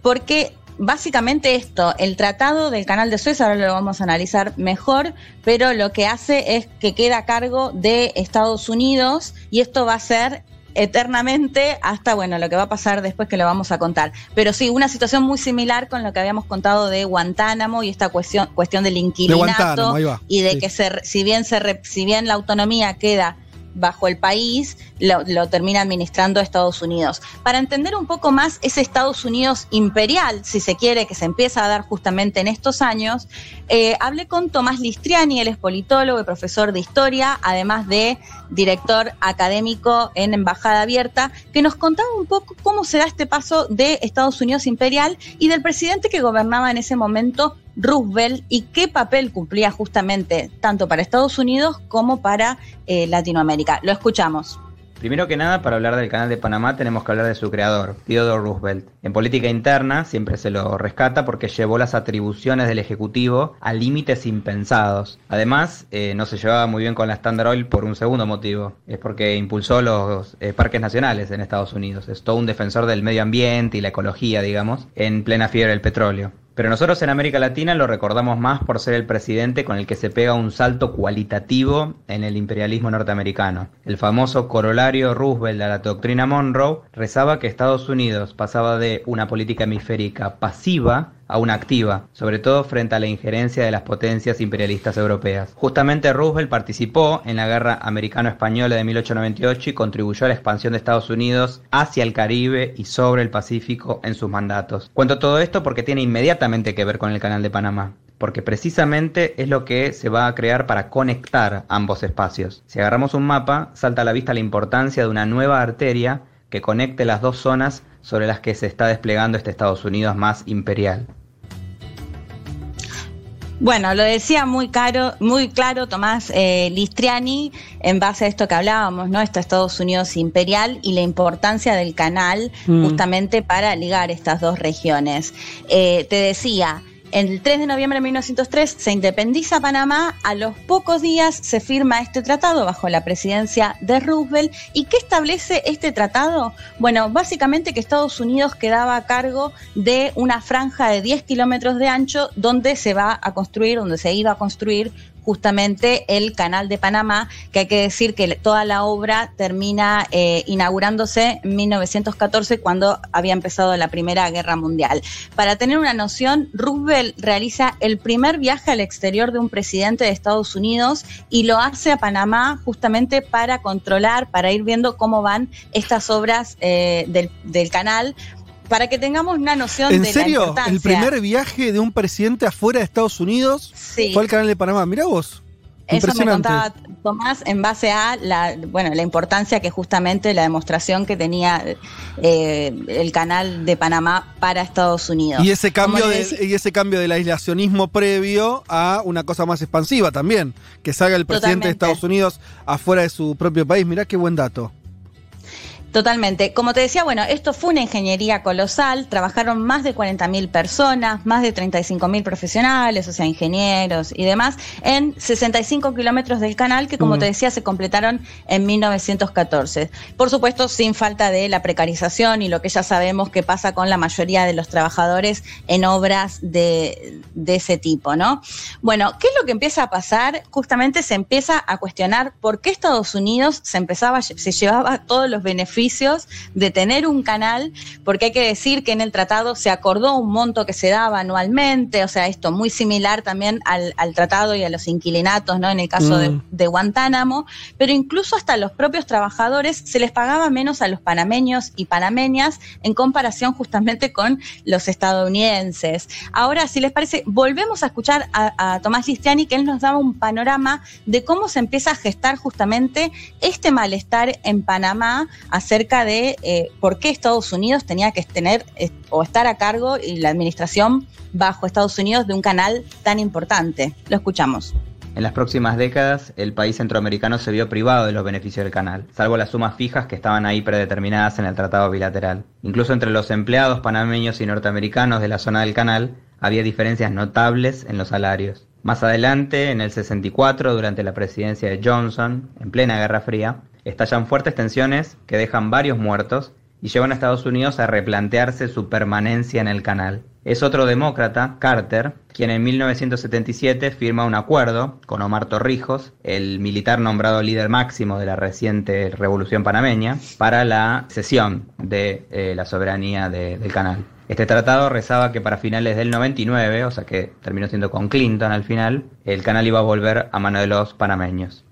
porque básicamente esto, el tratado del canal de Suez, ahora lo vamos a analizar mejor, pero lo que hace es que queda a cargo de Estados Unidos y esto va a ser eternamente hasta, bueno, lo que va a pasar después que lo vamos a contar. Pero sí, una situación muy similar con lo que habíamos contado de Guantánamo y esta cuestión, cuestión del inquilinato y de Sí. que se, si bien se si bien la autonomía queda bajo el país, lo, termina administrando Estados Unidos. Para entender un poco más ese Estados Unidos imperial, si se quiere, que se empieza a dar justamente en estos años, eh, hablé con Tomás Listriani, él es politólogo y profesor de historia, además de director académico en Embajada Abierta, que nos contaba un poco cómo se da este paso de Estados Unidos imperial y del presidente que gobernaba en ese momento, Roosevelt, y qué papel cumplía justamente tanto para Estados Unidos como para eh, Latinoamérica. Lo escuchamos. Primero que nada, para hablar del canal de Panamá tenemos que hablar de su creador, Theodore Roosevelt. En política interna siempre se lo rescata porque llevó las atribuciones del Ejecutivo a límites impensados. Además, eh, no se llevaba muy bien con la Standard Oil por un segundo motivo. Es porque impulsó los eh, parques nacionales en Estados Unidos. Es todo un defensor del medio ambiente y la ecología, digamos, en plena fiebre del petróleo. Pero nosotros en América Latina lo recordamos más por ser el presidente con el que se pega un salto cualitativo en el imperialismo norteamericano. El famoso corolario Roosevelt a la doctrina Monroe rezaba que Estados Unidos pasaba de una política hemisférica pasiva a una activa, sobre todo frente a la injerencia de las potencias imperialistas europeas. Justamente Roosevelt participó en la guerra americano-española de 1898 y contribuyó a la expansión de Estados Unidos hacia el Caribe y sobre el Pacífico en sus mandatos. Cuento todo esto porque tiene inmediatamente que ver con el Canal de Panamá porque precisamente es lo que se va a crear para conectar ambos espacios. Si agarramos un mapa, salta a la vista la importancia de una nueva arteria que conecte las dos zonas sobre las que se está desplegando este Estados Unidos más imperial. Bueno, lo decía muy caro, muy claro Tomás eh, Listriani en base a esto que hablábamos, ¿no? Este Estados Unidos imperial y la importancia del canal Mm. justamente para ligar estas dos regiones. Eh, te decía, el 3 de noviembre de 1903 se independiza Panamá, a los pocos días se firma este tratado bajo la presidencia de Roosevelt. ¿Y qué establece este tratado? Bueno, básicamente que Estados Unidos quedaba a cargo de una franja de 10 kilómetros de ancho donde se va a construir, donde se iba a construir justamente el canal de Panamá, que hay que decir que toda la obra termina eh, inaugurándose en 1914 cuando había empezado la Primera Guerra Mundial. Para tener una noción, Roosevelt realiza el primer viaje al exterior de un presidente de Estados Unidos y lo hace a Panamá justamente para controlar, para ir viendo cómo van estas obras eh, del, del canal. Para que tengamos una noción ¿En de la serio? importancia. El primer viaje de un presidente afuera de Estados Unidos Sí. fue al canal de Panamá. Mirá vos. Eso me contaba Tomás en base a la, bueno, la importancia que justamente la demostración que tenía eh, el canal de Panamá para Estados Unidos. Y ese cambio de, y ese cambio del aislacionismo previo a una cosa más expansiva también. Que salga el presidente de. Estados Unidos afuera de su propio país. Mirá qué buen dato. Totalmente. Como te decía, bueno, esto fue una ingeniería colosal, trabajaron más de 40.000 personas, más de 35.000 profesionales, o sea, ingenieros y demás, en 65 kilómetros del canal que, como Mm. te decía, se completaron en 1914. Por supuesto, sin falta de la precarización y lo que ya sabemos que pasa con la mayoría de los trabajadores en obras de, de ese tipo, ¿no? Bueno, ¿qué es lo que empieza a pasar? Justamente se empieza a cuestionar por qué Estados Unidos se empezaba, se llevaba todos los beneficios beneficios de tener un canal, porque hay que decir que en el tratado se acordó un monto que se daba anualmente, o sea, esto muy similar también al, al tratado y a los inquilinatos, ¿no? En el caso de, Mm. de Guantánamo, pero incluso hasta los propios trabajadores se les pagaba menos a los panameños y panameñas en comparación justamente con los estadounidenses. Ahora, si les parece, volvemos a escuchar a, a Tomás Listiani, que él nos daba un panorama de cómo se empieza a gestar justamente este malestar en Panamá acerca de eh, por qué Estados Unidos tenía que tener eh, o estar a cargo y la administración bajo Estados Unidos de un canal tan importante. Lo escuchamos. En las próximas décadas, el país centroamericano se vio privado de los beneficios del canal, salvo las sumas fijas que estaban ahí predeterminadas en el tratado bilateral. Incluso entre los empleados panameños y norteamericanos de la zona del canal, había diferencias notables en los salarios. Más adelante, en el 64, durante la presidencia de Johnson, en plena Guerra Fría, estallan fuertes tensiones que dejan varios muertos y llevan a Estados Unidos a replantearse su permanencia en el canal. Es otro demócrata, Carter, quien en 1977 firma un acuerdo con Omar Torrijos, el militar nombrado líder máximo de la reciente revolución panameña, para la cesión de eh, la soberanía de- del canal. Este tratado rezaba que para finales del 99, o sea que terminó siendo con Clinton al final, el canal iba a volver a mano de los panameños.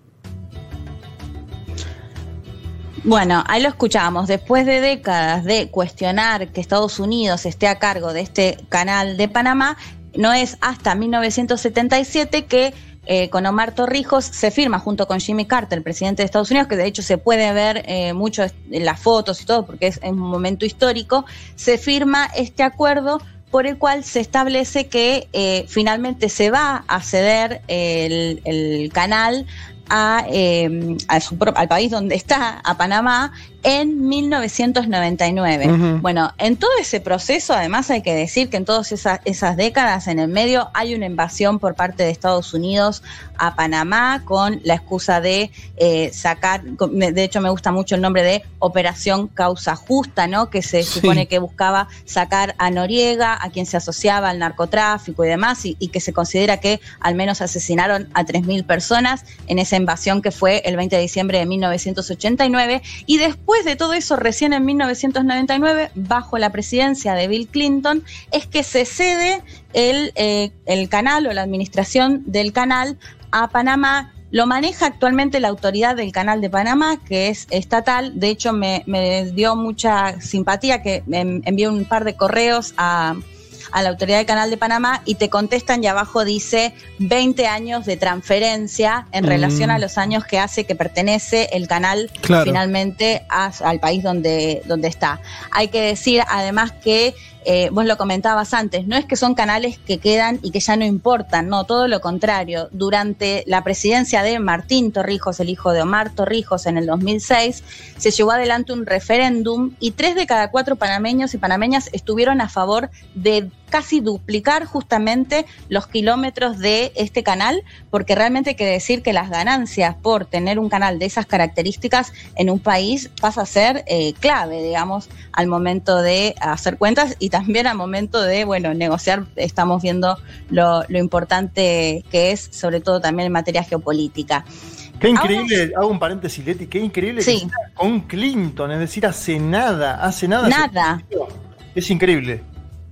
Bueno, ahí lo escuchamos. Después de décadas de cuestionar que Estados Unidos esté a cargo de este canal de Panamá, no es hasta 1977 que eh, con Omar Torrijos se firma junto con Jimmy Carter, el presidente de Estados Unidos, que de hecho se puede ver eh, mucho en las fotos y todo, porque es, un momento histórico, se firma este acuerdo por el cual se establece que eh, finalmente se va a ceder el canal a, eh, a su al país donde está, a Panamá, en 1999. Ujú. Bueno, en todo ese proceso, además hay que decir que en todas esas, esas décadas en el medio hay una invasión por parte de Estados Unidos a Panamá con la excusa de eh, sacar, de hecho me gusta mucho el nombre de Operación Causa Justa, ¿no? Que se Sí. supone que buscaba sacar a Noriega, a quien se asociaba al narcotráfico y demás, y, y que se considera que al menos asesinaron a 3.000 personas en esa invasión que fue el 20 de diciembre de 1989. Y después de todo eso, recién en 1999, bajo la presidencia de Bill Clinton, es que se cede el, eh, el canal o la administración del canal a Panamá. Lo maneja actualmente la autoridad del canal de Panamá, que es estatal. De hecho, me, me dio mucha simpatía que envié un par de correos a, a la autoridad del canal de Panamá y te contestan y abajo dice 20 años de transferencia en Mm. relación a los años que hace que pertenece el canal Claro. finalmente a- al país donde, donde está. Hay que decir además que eh, vos lo comentabas antes, no es que son canales que quedan y que ya no importan, no, todo lo contrario. Durante la presidencia de Martín Torrijos, el hijo de Omar Torrijos, en el 2006, se llevó adelante un referéndum y tres de cada cuatro panameños y panameñas estuvieron a favor de casi duplicar justamente los kilómetros de este canal, porque realmente hay que decir que las ganancias por tener un canal de esas características en un país pasa a ser eh, clave, digamos, al momento de hacer cuentas y también al momento de, bueno, negociar, estamos viendo lo, lo importante que es, sobre todo también en materia geopolítica. Qué increíble, hago un paréntesis, Leti, qué increíble Sí. que con Clinton, es decir, hace nada, hace nada. Nada. Es increíble.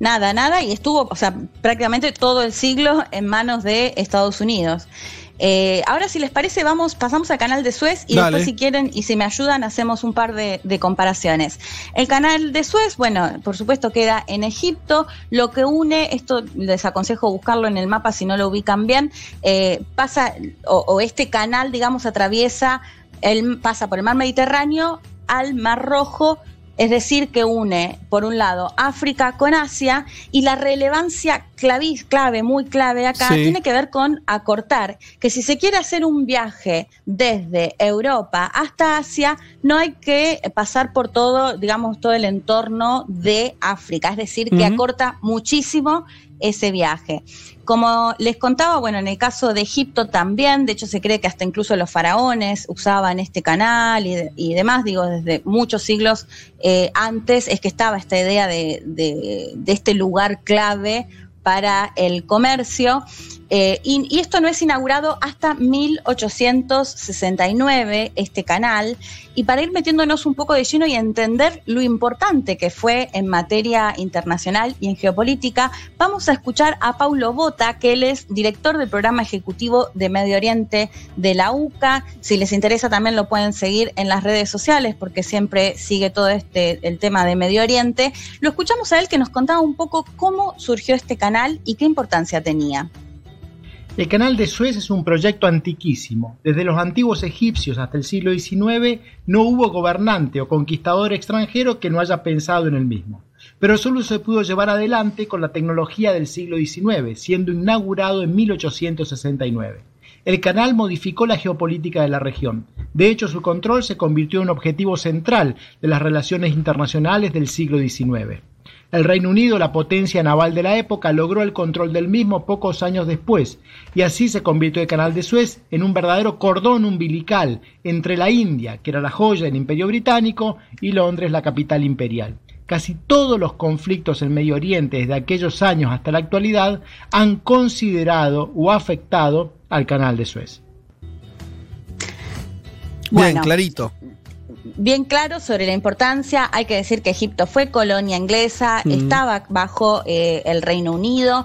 Nada, nada, y estuvo, o sea, prácticamente todo el siglo en manos de Estados Unidos. Eh, ahora, si les parece, vamos, pasamos al canal de Suez y Dale. después, si quieren y si me ayudan, hacemos un par de, de comparaciones. El canal de Suez, bueno, por supuesto queda en Egipto. Lo que une, esto les aconsejo buscarlo en el mapa si no lo ubican bien, eh, pasa, o, o este canal, digamos, atraviesa, el, pasa por el mar Mediterráneo al Mar Rojo es decir, que une, por un lado, África con Asia y la relevancia clavis, clave, muy clave acá, Sí. tiene que ver con acortar, que si se quiere hacer un viaje desde Europa hasta Asia, no hay que pasar por todo, digamos, todo el entorno de África, es decir, que acorta muchísimo ese viaje. Como les contaba, bueno, en el caso de Egipto también, de hecho se cree que hasta incluso los faraones usaban este canal y, y demás, digo, desde muchos siglos eh, antes es que estaba esta idea de, de- este lugar clave para el comercio. Eh, y esto no es inaugurado hasta 1869, este canal, Y para ir metiéndonos un poco de lleno y entender lo importante que fue en materia internacional y en geopolítica, vamos a escuchar a Paulo Bota, que él es director del programa ejecutivo de Medio Oriente de la UCA. Si les interesa también lo pueden seguir en las redes sociales porque siempre sigue todo este el tema de Medio Oriente. Lo escuchamos a él que nos contaba un poco cómo surgió este canal y qué importancia tenía. El canal de Suez es un proyecto antiquísimo. Desde los antiguos egipcios hasta el siglo XIX no hubo gobernante o conquistador extranjero que no haya pensado en el mismo. Pero solo se pudo llevar adelante con la tecnología del siglo XIX, siendo inaugurado en 1869. El canal modificó la geopolítica de la región. De hecho, su control se convirtió en un objetivo central de las relaciones internacionales del siglo XIX. El Reino Unido, la potencia naval de la época, logró el control del mismo pocos años después, y así se convirtió el Canal de Suez en un verdadero cordón umbilical entre la India, que era la joya del Imperio Británico, y Londres, la capital imperial. Casi todos los conflictos en Medio Oriente desde aquellos años hasta la actualidad han considerado o afectado al Canal de Suez. Bien, clarito bien claro sobre la importancia. Hay que decir que Egipto fue colonia inglesa, estaba bajo eh, el Reino Unido.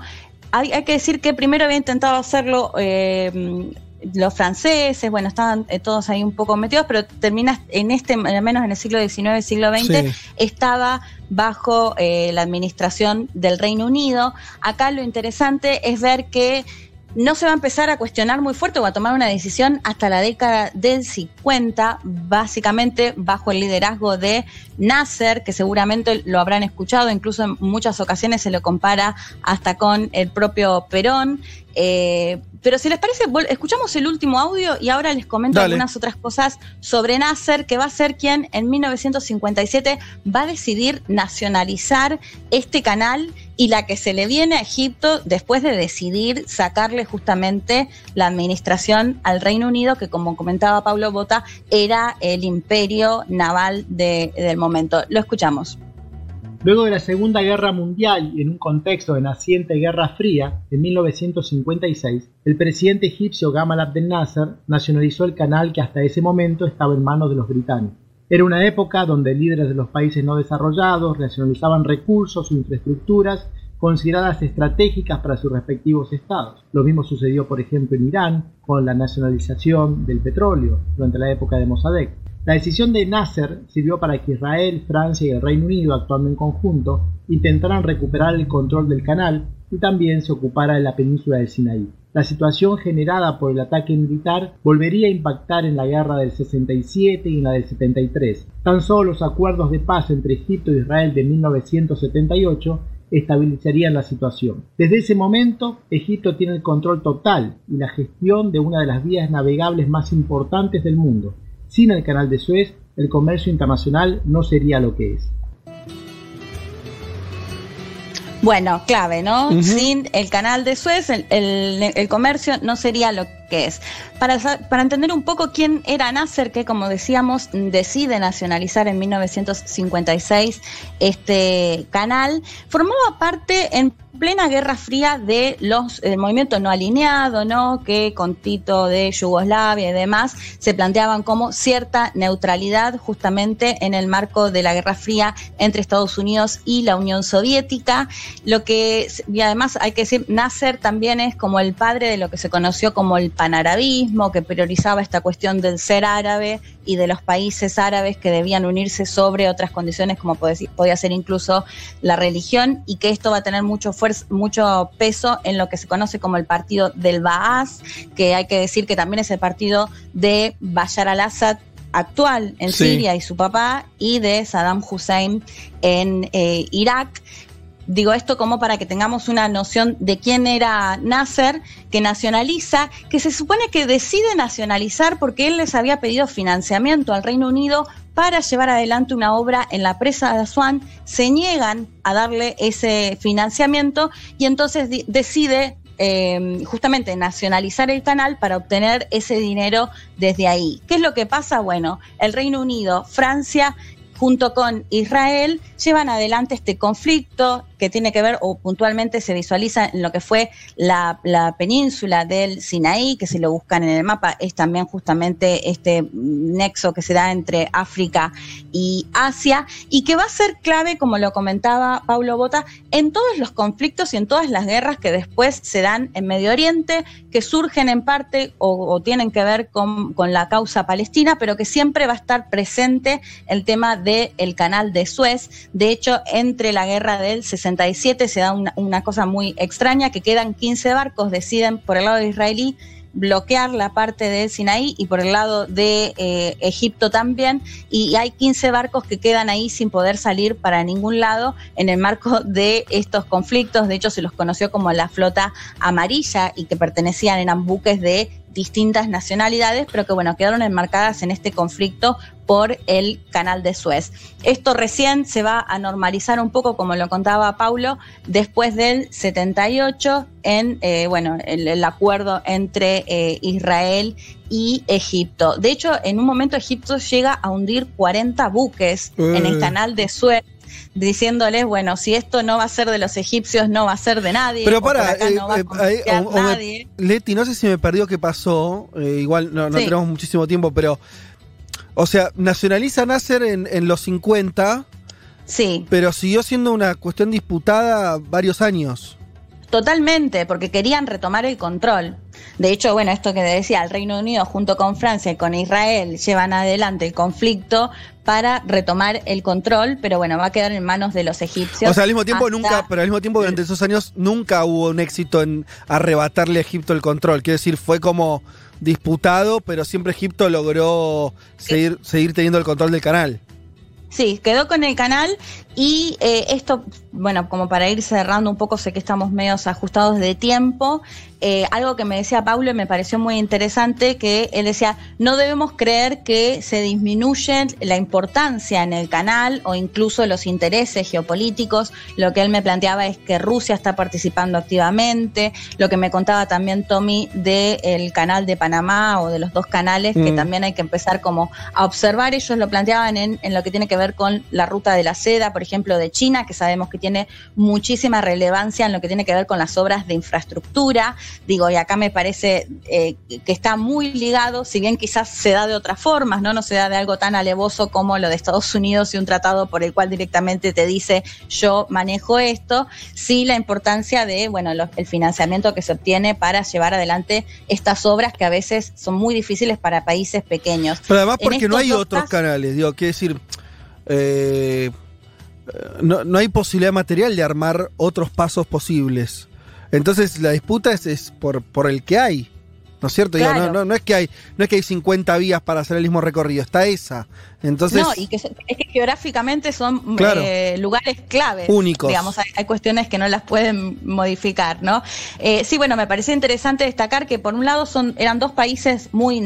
Hay, que decir que primero había intentado hacerlo eh, los franceses, bueno, estaban eh, todos ahí un poco metidos, pero termina en este, al menos en el siglo XIX, siglo XX, estaba bajo la administración del Reino Unido. Acá lo interesante es ver que no se va a empezar a cuestionar muy fuerte o a tomar una decisión hasta la década del 50, básicamente bajo el liderazgo de Nasser, que seguramente lo habrán escuchado, incluso en muchas ocasiones se lo compara hasta con el propio Perón. Eh, pero si les parece, escuchamos el último audio y ahora les comento algunas otras cosas sobre Nasser, que va a ser quien en 1957 va a decidir nacionalizar este canal y la que se le viene a Egipto después de decidir sacarle justamente la administración al Reino Unido, que como comentaba Pablo Bota, era el imperio naval del momento. Lo escuchamos. Luego de la Segunda Guerra Mundial y en un contexto de naciente Guerra Fría, en 1956, el presidente egipcio Gamal Abdel Nasser nacionalizó el canal que hasta ese momento estaba en manos de los británicos. Era una época donde líderes de los países no desarrollados nacionalizaban recursos o infraestructuras consideradas estratégicas para sus respectivos estados. Lo mismo sucedió, por ejemplo, en Irán con la nacionalización del petróleo durante la época de Mossadegh. La decisión de Nasser sirvió para que Israel, Francia y el Reino Unido, actuando en conjunto, intentaran recuperar el control del canal y también se ocupara de la península del Sinaí. La situación generada por el ataque militar volvería a impactar en la guerra del 67 y en la del 73. Tan solo los acuerdos de paz entre Egipto e Israel de 1978 estabilizarían la situación. Desde ese momento, Egipto tiene el control total y la gestión de una de las vías navegables más importantes del mundo, sin el canal de Suez, el comercio internacional no sería lo que es. Bueno, clave, ¿no? Sin el canal de Suez, el, comercio no sería lo que es. Para, para entender un poco quién era Nasser, que como decíamos, decide nacionalizar en 1956 este canal, formaba parte en plena Guerra Fría de los el movimiento no alineado, ¿no? Que con Tito de Yugoslavia y demás se planteaban como cierta neutralidad justamente en el marco de la Guerra Fría entre Estados Unidos y la Unión Soviética. Lo que y además hay que decir Nasser también es como el padre de lo que se conoció como el panarabismo, que priorizaba esta cuestión del ser árabe y de los países árabes que debían unirse sobre otras condiciones como podía ser incluso la religión y que esto va a tener mucho mucho peso en lo que se conoce como el partido del Baas, que hay que decir que también es el partido de Bashar al-Assad actual en Siria y su papá, y de Saddam Hussein en eh, Irak. Digo esto como para que tengamos una noción de quién era Nasser, que nacionaliza, que se supone que decide nacionalizar porque él les había pedido financiamiento al Reino Unido para llevar adelante una obra en la presa de Asuán, se niegan a darle ese financiamiento y entonces decide eh, justamente nacionalizar el canal para obtener ese dinero desde ahí. ¿Qué es lo que pasa? Bueno, el Reino Unido, Francia junto con Israel, llevan adelante este conflicto que tiene que ver, o puntualmente se visualiza en lo que fue la, la península del Sinaí, que si lo buscan en el mapa es también justamente este nexo que se da entre África y Asia, y que va a ser clave, como lo comentaba Paulo Bota, en todos los conflictos y en todas las guerras que después se dan en Medio Oriente, que surgen en parte o, o tienen que ver con, con, la causa palestina, pero que siempre va a estar presente el tema del el canal de Suez. De hecho, entre la guerra del 67 se da una, una cosa muy extraña, que quedan 15 barcos, deciden por el lado israelí bloquear la parte de Sinaí y por el lado de eh, Egipto también. Y hay 15 barcos que quedan ahí sin poder salir para ningún lado en el marco de estos conflictos. De hecho, se los conoció como la flota amarilla y que pertenecían, eran buques de distintas nacionalidades, pero que bueno, quedaron enmarcadas en este conflicto por el canal de Suez. Esto recién se va a normalizar un poco, como lo contaba Paulo, después del 78 en eh, bueno, el, el, acuerdo entre eh, Israel y Egipto. De hecho, en un momento Egipto llega a hundir 40 buques uh. en el canal de Suez diciéndoles, bueno, si esto no va a ser de los egipcios, no va a ser de nadie. Pero para, eh, no eh, o, o nadie. Me, Leti, no sé si me perdió qué pasó, eh, igual no, no sí. tenemos muchísimo tiempo, pero, o sea, nacionaliza Nasser en, en los 50. Sí. Pero siguió siendo una cuestión disputada varios años. Totalmente, porque querían retomar el control. De hecho, bueno, esto que decía, el Reino Unido junto con Francia y con Israel llevan adelante el conflicto para retomar el control, pero bueno, va a quedar en manos de los egipcios. O sea, al mismo tiempo nunca, pero al mismo tiempo durante esos años nunca hubo un éxito en arrebatarle a Egipto el control. Quiero decir, fue como disputado, pero siempre Egipto logró seguir, seguir teniendo el control del canal. Sí, quedó con el canal y eh, esto, bueno, como para ir cerrando un poco, sé que estamos medios ajustados de tiempo. Eh, algo que me decía Paulo y me pareció muy interesante, que él decía, no debemos creer que se disminuye la importancia en el canal o incluso los intereses geopolíticos. Lo que él me planteaba es que Rusia está participando activamente. Lo que me contaba también Tommy del canal de Panamá o de los dos canales, mm. que también hay que empezar como a observar. Ellos lo planteaban en, en lo que tiene que ver con la ruta de la seda, por ejemplo, de China, que sabemos que tiene muchísima relevancia en lo que tiene que ver con las obras de infraestructura. Digo, y acá me parece eh, que está muy ligado, si bien quizás se da de otras formas, ¿no? No se da de algo tan alevoso como lo de Estados Unidos y un tratado por el cual directamente te dice yo manejo esto, sí la importancia de, bueno, el financiamiento que se obtiene para llevar adelante estas obras que a veces son muy difíciles para países pequeños. Pero además porque no hay otros canales, digo, quiero decir, eh, no, no, hay posibilidad material de armar otros pasos posibles. Entonces la disputa es, es por, por, el que hay. ¿No es cierto? Claro. Digo, no, no, no, es que hay, no es que hay 50 vías para hacer el mismo recorrido, está esa. Entonces, no, y que es que geográficamente son claro, eh, lugares claves. Únicos. Digamos, hay, hay, cuestiones que no las pueden modificar, ¿no? Eh, sí, bueno, me parece interesante destacar que por un lado son, eran dos países muy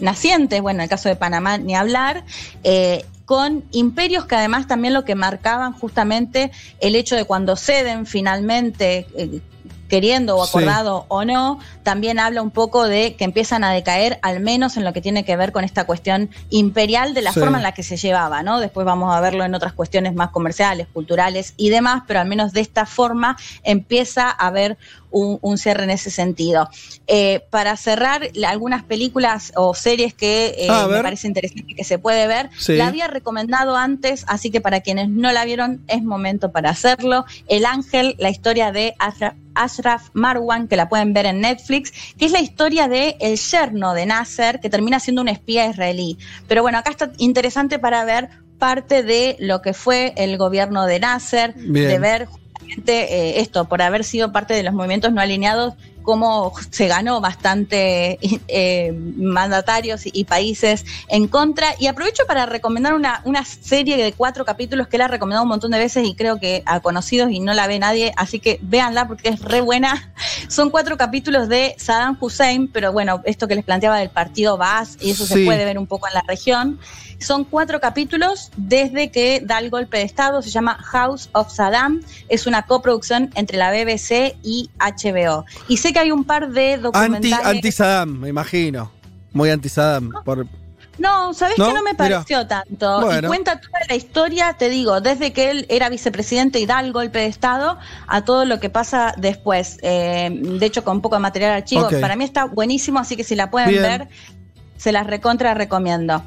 nacientes, bueno, en el caso de Panamá ni hablar, eh, con imperios que además también lo que marcaban justamente el hecho de cuando ceden finalmente, eh, queriendo o acordado sí. o no, también habla un poco de que empiezan a decaer, al menos en lo que tiene que ver con esta cuestión imperial de la sí. forma en la que se llevaba, ¿no? Después vamos a verlo en otras cuestiones más comerciales, culturales y demás, pero al menos de esta forma empieza a haber un, un cierre en ese sentido. Eh, para cerrar, algunas películas o series que eh, ah, me parece interesante que se puede ver, sí. la había recomendado antes, así que para quienes no la vieron es momento para hacerlo. El Ángel, la historia de Ashraf, Ashraf Marwan, que la pueden ver en Netflix, que es la historia de el yerno de Nasser, que termina siendo un espía israelí. Pero bueno, acá está interesante para ver parte de lo que fue el gobierno de Nasser, Bien. de ver esto, por haber sido parte de los movimientos no alineados, cómo se ganó bastante eh, mandatarios y, países en contra. Y aprovecho para recomendar una, una serie de cuatro capítulos que la he recomendado un montón de veces y creo que a conocidos y no la ve nadie, así que véanla porque es re buena. Son cuatro capítulos de Saddam Hussein, pero bueno, esto que les planteaba del partido Baas, y eso sí. se puede ver un poco en la región. Son cuatro capítulos desde que da el golpe de Estado, se llama House of Saddam, es una coproducción entre la BBC y HBO. Y sé que hay un par de documentales. Anti, anti Saddam, me imagino. Muy anti Saddam. Por... No, ¿sabés ¿No? que no me Mira. pareció tanto? Bueno. Y cuenta toda la historia, te digo, desde que él era vicepresidente y da el golpe de Estado a todo lo que pasa después. Eh, de hecho, con poco de material archivo. Para mí está buenísimo, así que si la pueden Bien. ver, se las recontra recomiendo.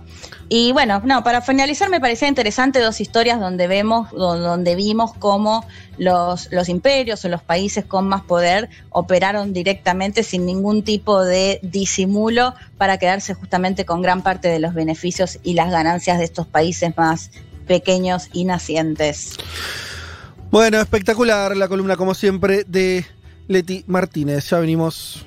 Y bueno, no, para finalizar me parecía interesante dos historias donde vemos, do- donde vimos cómo los, los imperios o los países con más poder operaron directamente sin ningún tipo de disimulo para quedarse justamente con gran parte de los beneficios y las ganancias de estos países más pequeños y nacientes. Bueno, espectacular la columna, como siempre, de Leti Martínez. Ya venimos.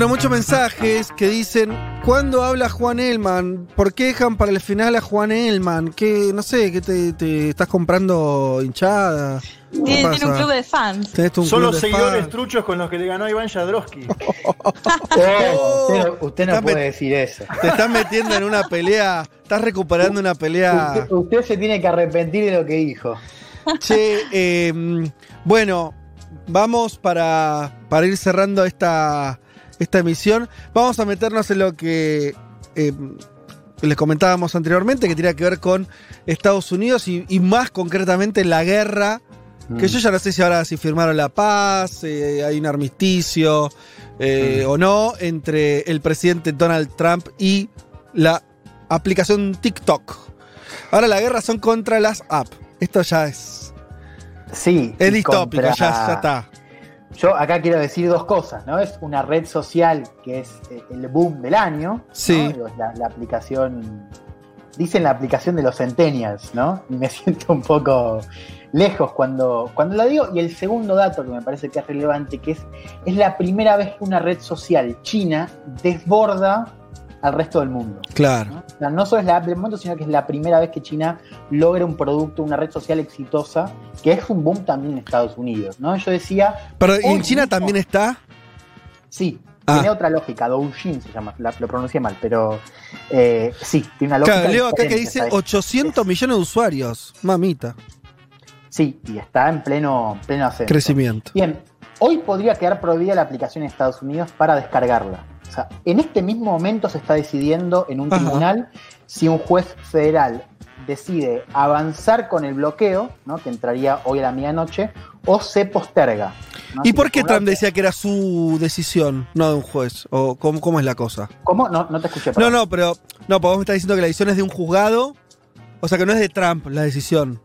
Bueno, muchos mensajes que dicen, ¿cuándo habla Juan Elman? ¿Por qué dejan para el final a Juan Elman? ¿Qué, no sé, qué te, te estás comprando hinchada? ¿Qué Tiene, tiene un club de fans. Son club los de seguidores fans. truchos con los que le ganó a Iván Jadrowski. Oh, usted, no- usted no puede decir eso. Te estás metiendo en una pelea, estás recuperando una pelea. Usted, usted se tiene que arrepentir de lo que dijo. Che, eh, bueno, vamos para, para ir cerrando esta, esta emisión. Vamos a meternos en lo que eh, les comentábamos anteriormente, que tiene que ver con Estados Unidos y, y más concretamente la guerra. Que yo ya no sé si ahora si firmaron la paz, eh, hay un armisticio eh, o no entre el presidente Donald Trump y la aplicación TikTok. Ahora la guerra son contra las apps. Esto ya es. Sí. Es distópico, contra- ya, ya está. Yo acá quiero decir dos cosas, ¿no? Es una red social que es eh, el boom del año. Sí. Digo, es La, la aplicación. Dicen la aplicación de los Centennials, ¿no? Y me siento un poco lejos cuando, cuando la digo. Y el segundo dato que me parece que es relevante, que es, es la primera vez que una red social china desborda al resto del mundo. Claro. ¿no? O sea, no solo es la app del mundo, sino que es la primera vez que China logra un producto, una red social exitosa, que es un boom también en Estados Unidos, ¿no? Yo decía... Pero ¿y hoy en China mismo- también está? Sí, Ah. tiene otra lógica, Douyin se llama, la- lo pronuncié mal, pero eh, sí, tiene una lógica Claro, leo acá que dice ¿sabes? 800 millones de usuarios. Mamita. Sí, y está en pleno, pleno. Crecimiento. Bien, hoy podría quedar prohibida la aplicación en Estados Unidos para descargarla. O sea, en este mismo momento se está decidiendo en un Ajá. tribunal si un juez federal decide avanzar con el bloqueo, ¿no? que entraría hoy a la medianoche, o se posterga. ¿no? ¿Y por qué Trump decía que era su decisión, no de un juez? ¿O cómo, cómo es la cosa? ¿Cómo? No, no te escuché. No, perdón. no, pero. No, porque vos me estás diciendo que la decisión es de un juzgado. O sea que no es de Trump la decisión.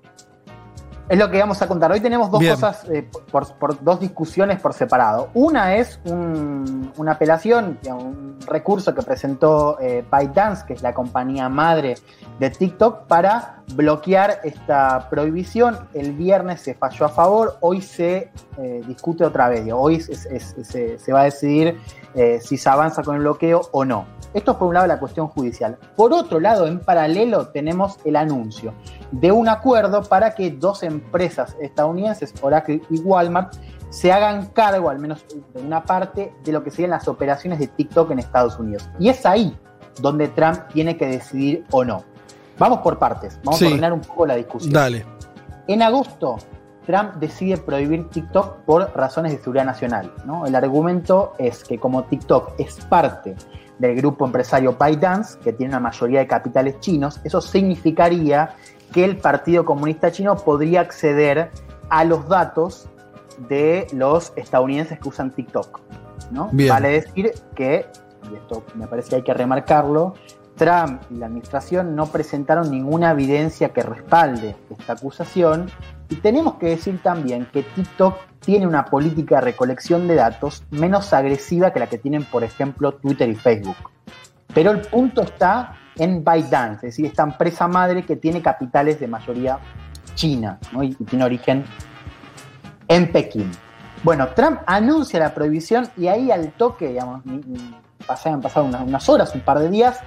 Es lo que vamos a contar. Hoy tenemos dos Bien. cosas, eh, por, por dos discusiones por separado. Una es un- una apelación, un recurso que presentó eh, ByteDance, que es la compañía madre de TikTok, para bloquear esta prohibición. El viernes se falló a favor, hoy se eh, discute otra vez. Hoy es- es- es- se, se va a decidir eh, si se avanza con el bloqueo o no. Esto es por un lado la cuestión judicial. Por otro lado, en paralelo, tenemos el anuncio de un acuerdo para que dos empresas estadounidenses, Oracle y Walmart, se hagan cargo, al menos de una parte, de lo que serían las operaciones de TikTok en Estados Unidos. Y es ahí donde Trump tiene que decidir o no. Vamos por partes, vamos Sí. a ordenar un poco la discusión. Dale. En agosto, Trump decide prohibir TikTok por razones de seguridad nacional. ¿no? El argumento es que como TikTok es parte del grupo empresario ByteDance, que tiene una mayoría de capitales chinos, eso significaría que el Partido Comunista Chino podría acceder a los datos de los estadounidenses que usan TikTok. ¿no? Bien. Vale decir que, y esto me parece que hay que remarcarlo, Trump y la administración no presentaron ninguna evidencia que respalde esta acusación y tenemos que decir también que TikTok tiene una política de recolección de datos menos agresiva que la que tienen, por ejemplo, Twitter y Facebook. Pero el punto está en ByteDance, es decir, esta empresa madre que tiene capitales de mayoría china ¿no? y, tiene origen en Pekín. Bueno, Trump anuncia la prohibición y ahí al toque, digamos, pasaron, unas, unas horas, un par de días,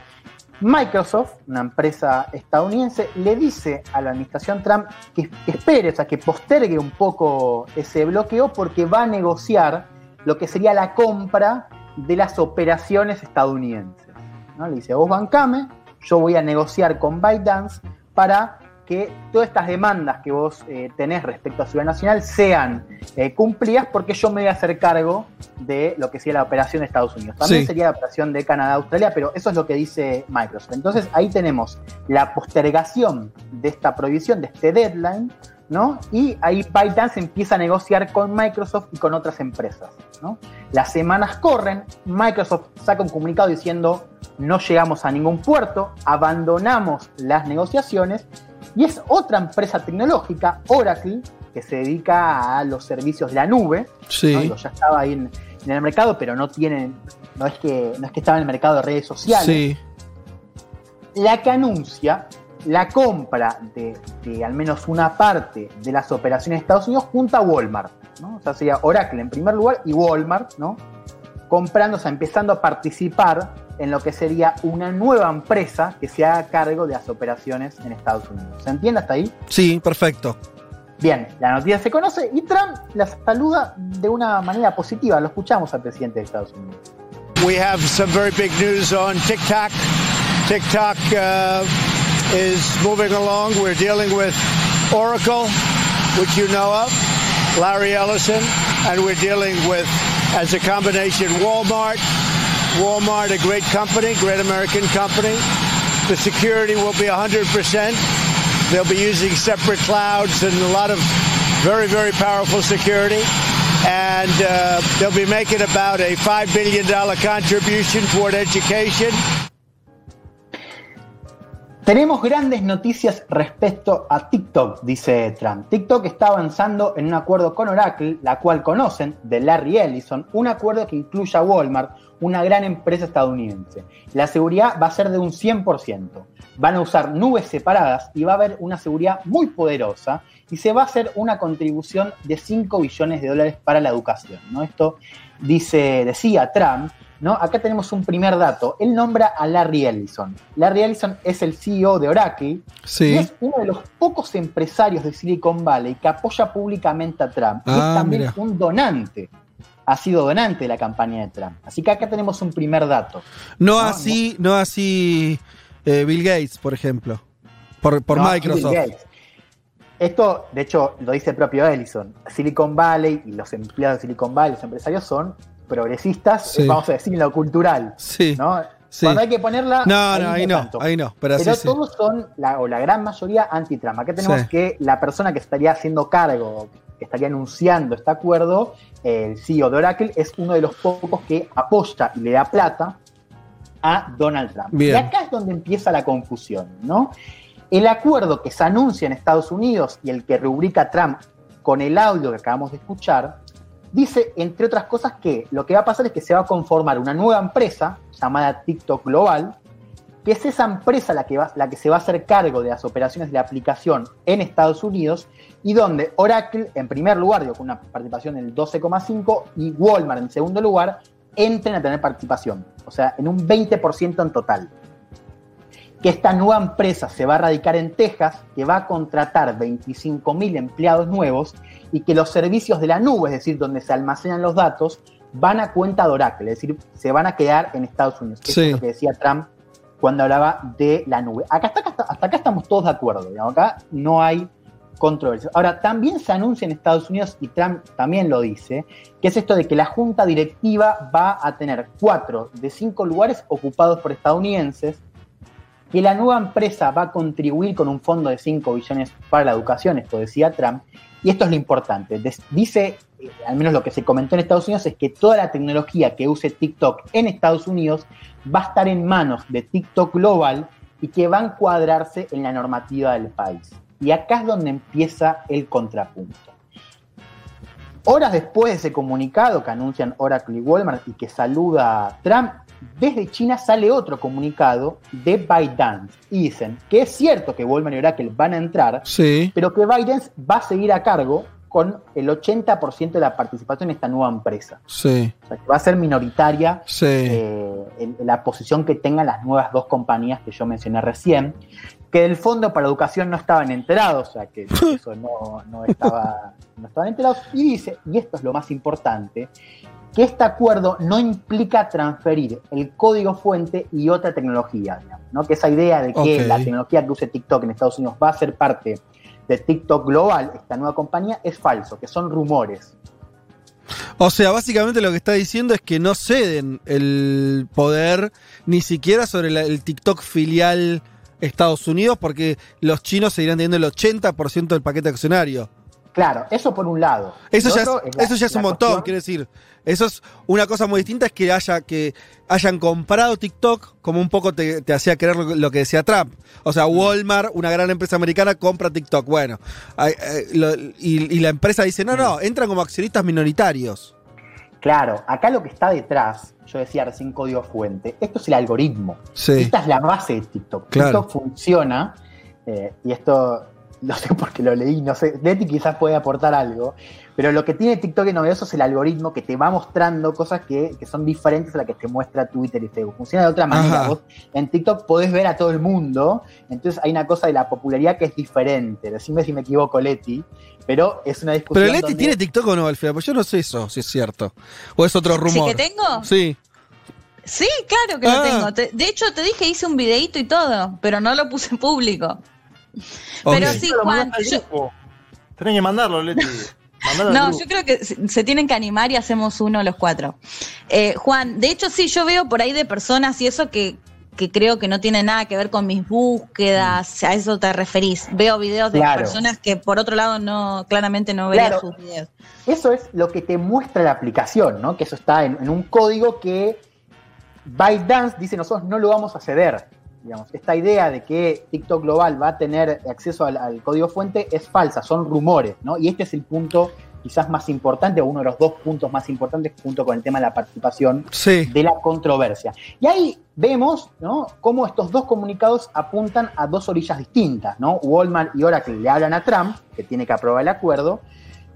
Microsoft, una empresa estadounidense, le dice a la administración Trump que, espere, o sea, que postergue un poco ese bloqueo porque va a negociar lo que sería la compra de las operaciones estadounidenses. ¿no? Le dice, vos bancame, yo voy a negociar con ByteDance para que todas estas demandas que vos eh, tenés respecto a Seguridad Nacional sean eh, cumplidas porque yo me voy a hacer cargo de lo que sería la operación de Estados Unidos. También Sí. sería la operación de Canadá-Australia, pero eso es lo que dice Microsoft. Entonces ahí tenemos la postergación de esta prohibición, de este deadline, ¿no? Y ahí ByteDance empieza a negociar con Microsoft y con otras empresas, ¿no? Las semanas corren, Microsoft saca un comunicado diciendo no llegamos a ningún puerto, abandonamos las negociaciones y es otra empresa tecnológica, Oracle, que se dedica a los servicios de la nube, Sí. ya estaba ahí en, en el mercado, pero no tienen, no es que no es que estaba en el mercado de redes sociales Sí. la que anuncia la compra de, de al menos una parte de las operaciones de Estados Unidos junto a Walmart. ¿no? O sea, sería Oracle en primer lugar y Walmart, ¿no? Comprando, o sea, empezando a participar en lo que sería una nueva empresa que se haga cargo de las operaciones en Estados Unidos. ¿Se entiende hasta ahí? Sí, perfecto. Bien, la noticia se conoce y Trump la saluda de una manera positiva. Lo escuchamos al presidente de Estados Unidos. We have some very big news on TikTok. TikTok uh, is moving along. We're dealing with Oracle, which you know of, Larry Ellison, and we're dealing with, as a combination, Walmart. Walmart, a great company, great American company. The security will be 100%. They'll be using separate clouds and a lot of very, very powerful security. And uh, they'll be making about a $5 billion contribution toward education. Tenemos grandes noticias respecto a TikTok, dice Trump. TikTok está avanzando en un acuerdo con Oracle, la cual conocen, de Larry Ellison, un acuerdo que incluye a Walmart, una gran empresa estadounidense. La seguridad va a ser de un 100%. Van a usar nubes separadas y va a haber una seguridad muy poderosa y se va a hacer una contribución de 5 billones de dólares para la educación. ¿no? Esto dice, decía Trump. ¿No? Acá tenemos un primer dato. Él nombra a Larry Ellison. Larry Ellison es el CEO de Oracle Sí. y es uno de los pocos empresarios de Silicon Valley que apoya públicamente a Trump. y Ah, es también mira. un donante. Ha sido donante de la campaña de Trump. Así que acá tenemos un primer dato. No, así, no, así eh, Bill Gates, por ejemplo. Por, por No, Microsoft. Esto, de hecho, lo dice el propio Ellison. Silicon Valley y los empleados de Silicon Valley, los empresarios, son progresistas, Sí. vamos a decir, en lo cultural. Sí. ¿no? sí. Cuando hay que ponerla. No, no, ahí no, tanto. ahí no. Pero, Pero sí, sí. todos son, la, o la gran mayoría, anti-Trump. Acá tenemos que la persona que estaría haciendo cargo, que estaría anunciando este acuerdo, el CEO de Oracle, es uno de los pocos que apoya y le da plata a Donald Trump. Bien. Y acá es donde empieza la confusión, ¿no? El acuerdo que se anuncia en Estados Unidos y el que rubrica Trump con el audio que acabamos de escuchar, dice, entre otras cosas, que lo que va a pasar es que se va a conformar una nueva empresa llamada TikTok Global, que es esa empresa la que, va, la que se va a hacer cargo de las operaciones de la aplicación en Estados Unidos y donde Oracle, en primer lugar, digo, con una participación del 12,5% y Walmart, en segundo lugar, entren a tener participación, o sea, en un 20% en total. Que esta nueva empresa se va a radicar en Texas, que va a contratar 25.000 empleados nuevos y que los servicios de la nube, es decir, donde se almacenan los datos, van a cuenta de Oracle, es decir, se van a quedar en Estados Unidos. Sí. Eso es lo que decía Trump cuando hablaba de la nube. Acá, hasta, acá, hasta acá estamos todos de acuerdo, digamos, acá no hay controversia. Ahora, también se anuncia en Estados Unidos, y Trump también lo dice, que es esto de que la junta directiva va a tener cuatro de cinco lugares ocupados por estadounidenses, que la nueva empresa va a contribuir con un fondo de 5 billones para la educación, esto decía Trump, y esto es lo importante. Dice, eh, al menos lo que se comentó en Estados Unidos, es que toda la tecnología que use TikTok en Estados Unidos va a estar en manos de TikTok Global y que va a encuadrarse en la normativa del país. Y acá es donde empieza el contrapunto. Horas después de ese comunicado que anuncian Oracle y Walmart y que saluda a Trump, desde China sale otro comunicado de ByteDance y dicen que es cierto que Walmart y Oracle van a entrar, Sí. pero que ByteDance va a seguir a cargo con el 80% de la participación en esta nueva empresa. Sí. O sea, que va a ser minoritaria Sí. eh, en, en la posición que tengan las nuevas dos compañías que yo mencioné recién, que del Fondo para Educación no estaban enterados, o sea, que eso no, no estaba, no estaban enterados. Y dice, y esto es lo más importante, que este acuerdo no implica transferir el código fuente y otra tecnología, digamos, ¿no? que esa idea de que la tecnología que use TikTok en Estados Unidos va a ser parte de TikTok Global, esta nueva compañía, es falso, que son rumores. O sea, básicamente lo que está diciendo es que no ceden el poder ni siquiera sobre la- el TikTok filial Estados Unidos porque los chinos seguirán teniendo el 80% del paquete accionario. Claro, eso por un lado. Eso ya, es, otro es la- eso ya es la un montón, cuestión- quiero decir. Eso es una cosa muy distinta, es que haya que hayan comprado TikTok como un poco te, te hacía creer lo, lo que decía Trump. O sea, Walmart, una gran empresa americana, compra TikTok. Bueno, eh, lo- y, y la empresa dice, no, no, entran como accionistas minoritarios. Claro, acá lo que está detrás, yo decía recién código fuente, esto es el algoritmo. Sí. Esta es la base de TikTok. Claro. TikTok funciona, eh, y esto no sé por qué lo leí, no sé, Leti quizás puede aportar algo, pero lo que tiene TikTok de novedoso es el algoritmo que te va mostrando cosas que, que son diferentes a las que te muestra Twitter y Facebook. Funciona de otra manera. Ajá. Vos en TikTok podés ver a todo el mundo, entonces hay una cosa de la popularidad que es diferente. Decime si me equivoco, Leti, pero es una discusión. Pero Leti donde- tiene TikTok o no, Alfredo, pues yo no sé eso, si es cierto. O es otro rumor. ¿Sí que tengo? Sí. Sí, claro que Ah. lo tengo. Te- de hecho, te dije, hice un videíto y todo, pero no lo puse en público. Pero sí, Juan, yo-. Tenés que mandarlo, Leti. No, yo creo que se tienen que animar y hacemos uno los cuatro. Eh, Juan, de hecho sí, yo veo por ahí de personas y eso que, que creo que no tiene nada que ver con mis búsquedas, a eso te referís. Veo videos de Claro. personas que por otro lado no, claramente no vería Claro. sus videos. Eso es lo que te muestra la aplicación, ¿no? Que eso está en, en un código que ByteDance dice nosotros no lo vamos a ceder. Digamos, esta idea de que TikTok Global va a tener acceso al, al código fuente es falsa, son rumores, ¿no? Y este es el punto quizás más importante, o uno de los dos puntos más importantes junto con el tema de la participación Sí. de la controversia. Y ahí vemos ¿no? cómo estos dos comunicados apuntan a dos orillas distintas. ¿no? Walmart y Oracle le hablan a Trump, que tiene que aprobar el acuerdo,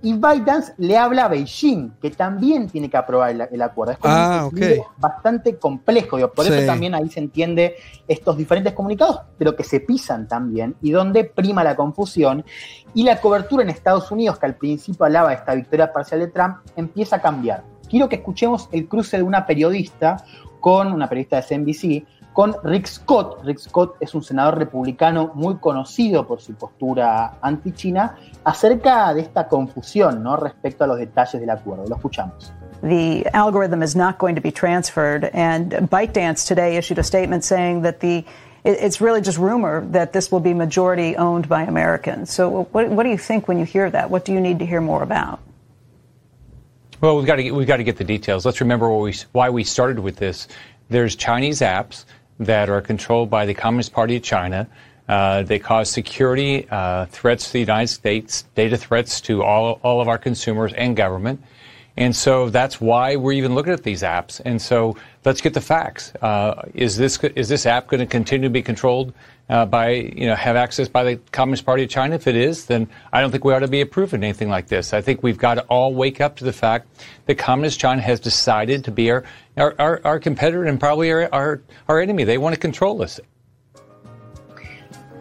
y ByteDance le habla a Beijing, que también tiene que aprobar el, el acuerdo. Es como Ah, un equilibrio ok. bastante complejo, digo, por Sí. eso también ahí se entiende estos diferentes comunicados, pero que se pisan también, y donde prima la confusión, y la cobertura en Estados Unidos, que al principio hablaba de esta victoria parcial de Trump, empieza a cambiar. Quiero que escuchemos el cruce de una periodista con una periodista de CNBC, con Rick Scott. Rick Scott es un senador republicano muy conocido por su postura anti-China acerca de esta confusión ¿no? respecto a los detalles del acuerdo. Lo escuchamos. The algorithm is not going to be transferred, and ByteDance today issued a statement saying that the it's really just rumor that this will be majority owned by Americans. So, what, what do you think when you hear that? What do you need to hear more about? Well, we've got to get, we've got to get the details. Let's remember what we, why we started with this. There's Chinese apps that are controlled by the Communist Party of China. Uh, they cause security uh, threats to the United States, data threats to all, all of our consumers and government. And so that's why we're even looking at these apps. And so let's get the facts. Uh, is this is this app going to continue to be controlled uh, by you know have access by the Communist Party of China? If it is, then I don't think we ought to be approving anything like this. I think we've got to all wake up to the fact that Communist China has decided to be our competitor and probably our enemy. They want to control us.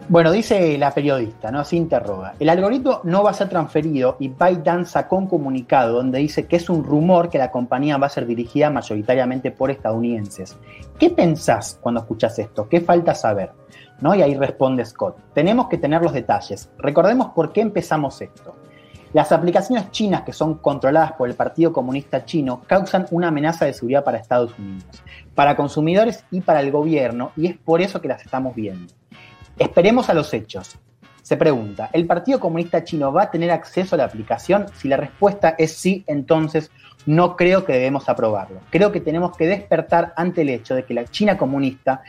Bueno, dice la periodista, ¿no? Se interroga. El algoritmo no va a ser transferido y ByteDance sacó un comunicado donde dice que es un rumor que la compañía va a ser dirigida mayoritariamente por estadounidenses. ¿Qué pensás cuando escuchas esto? ¿Qué falta saber? ¿No? Y ahí responde Scott. Tenemos que tener los detalles. Recordemos por qué empezamos esto. Las aplicaciones chinas que son controladas por el Partido Comunista Chino causan una amenaza de seguridad para Estados Unidos, para consumidores y para el gobierno, y es por eso que las estamos viendo. Esperemos a los hechos. Se pregunta, ¿el Partido Comunista Chino va a tener acceso a la aplicación? Si la respuesta es sí, entonces no creo que debemos aprobarlo. Creo que tenemos que despertar ante el hecho de que la China comunista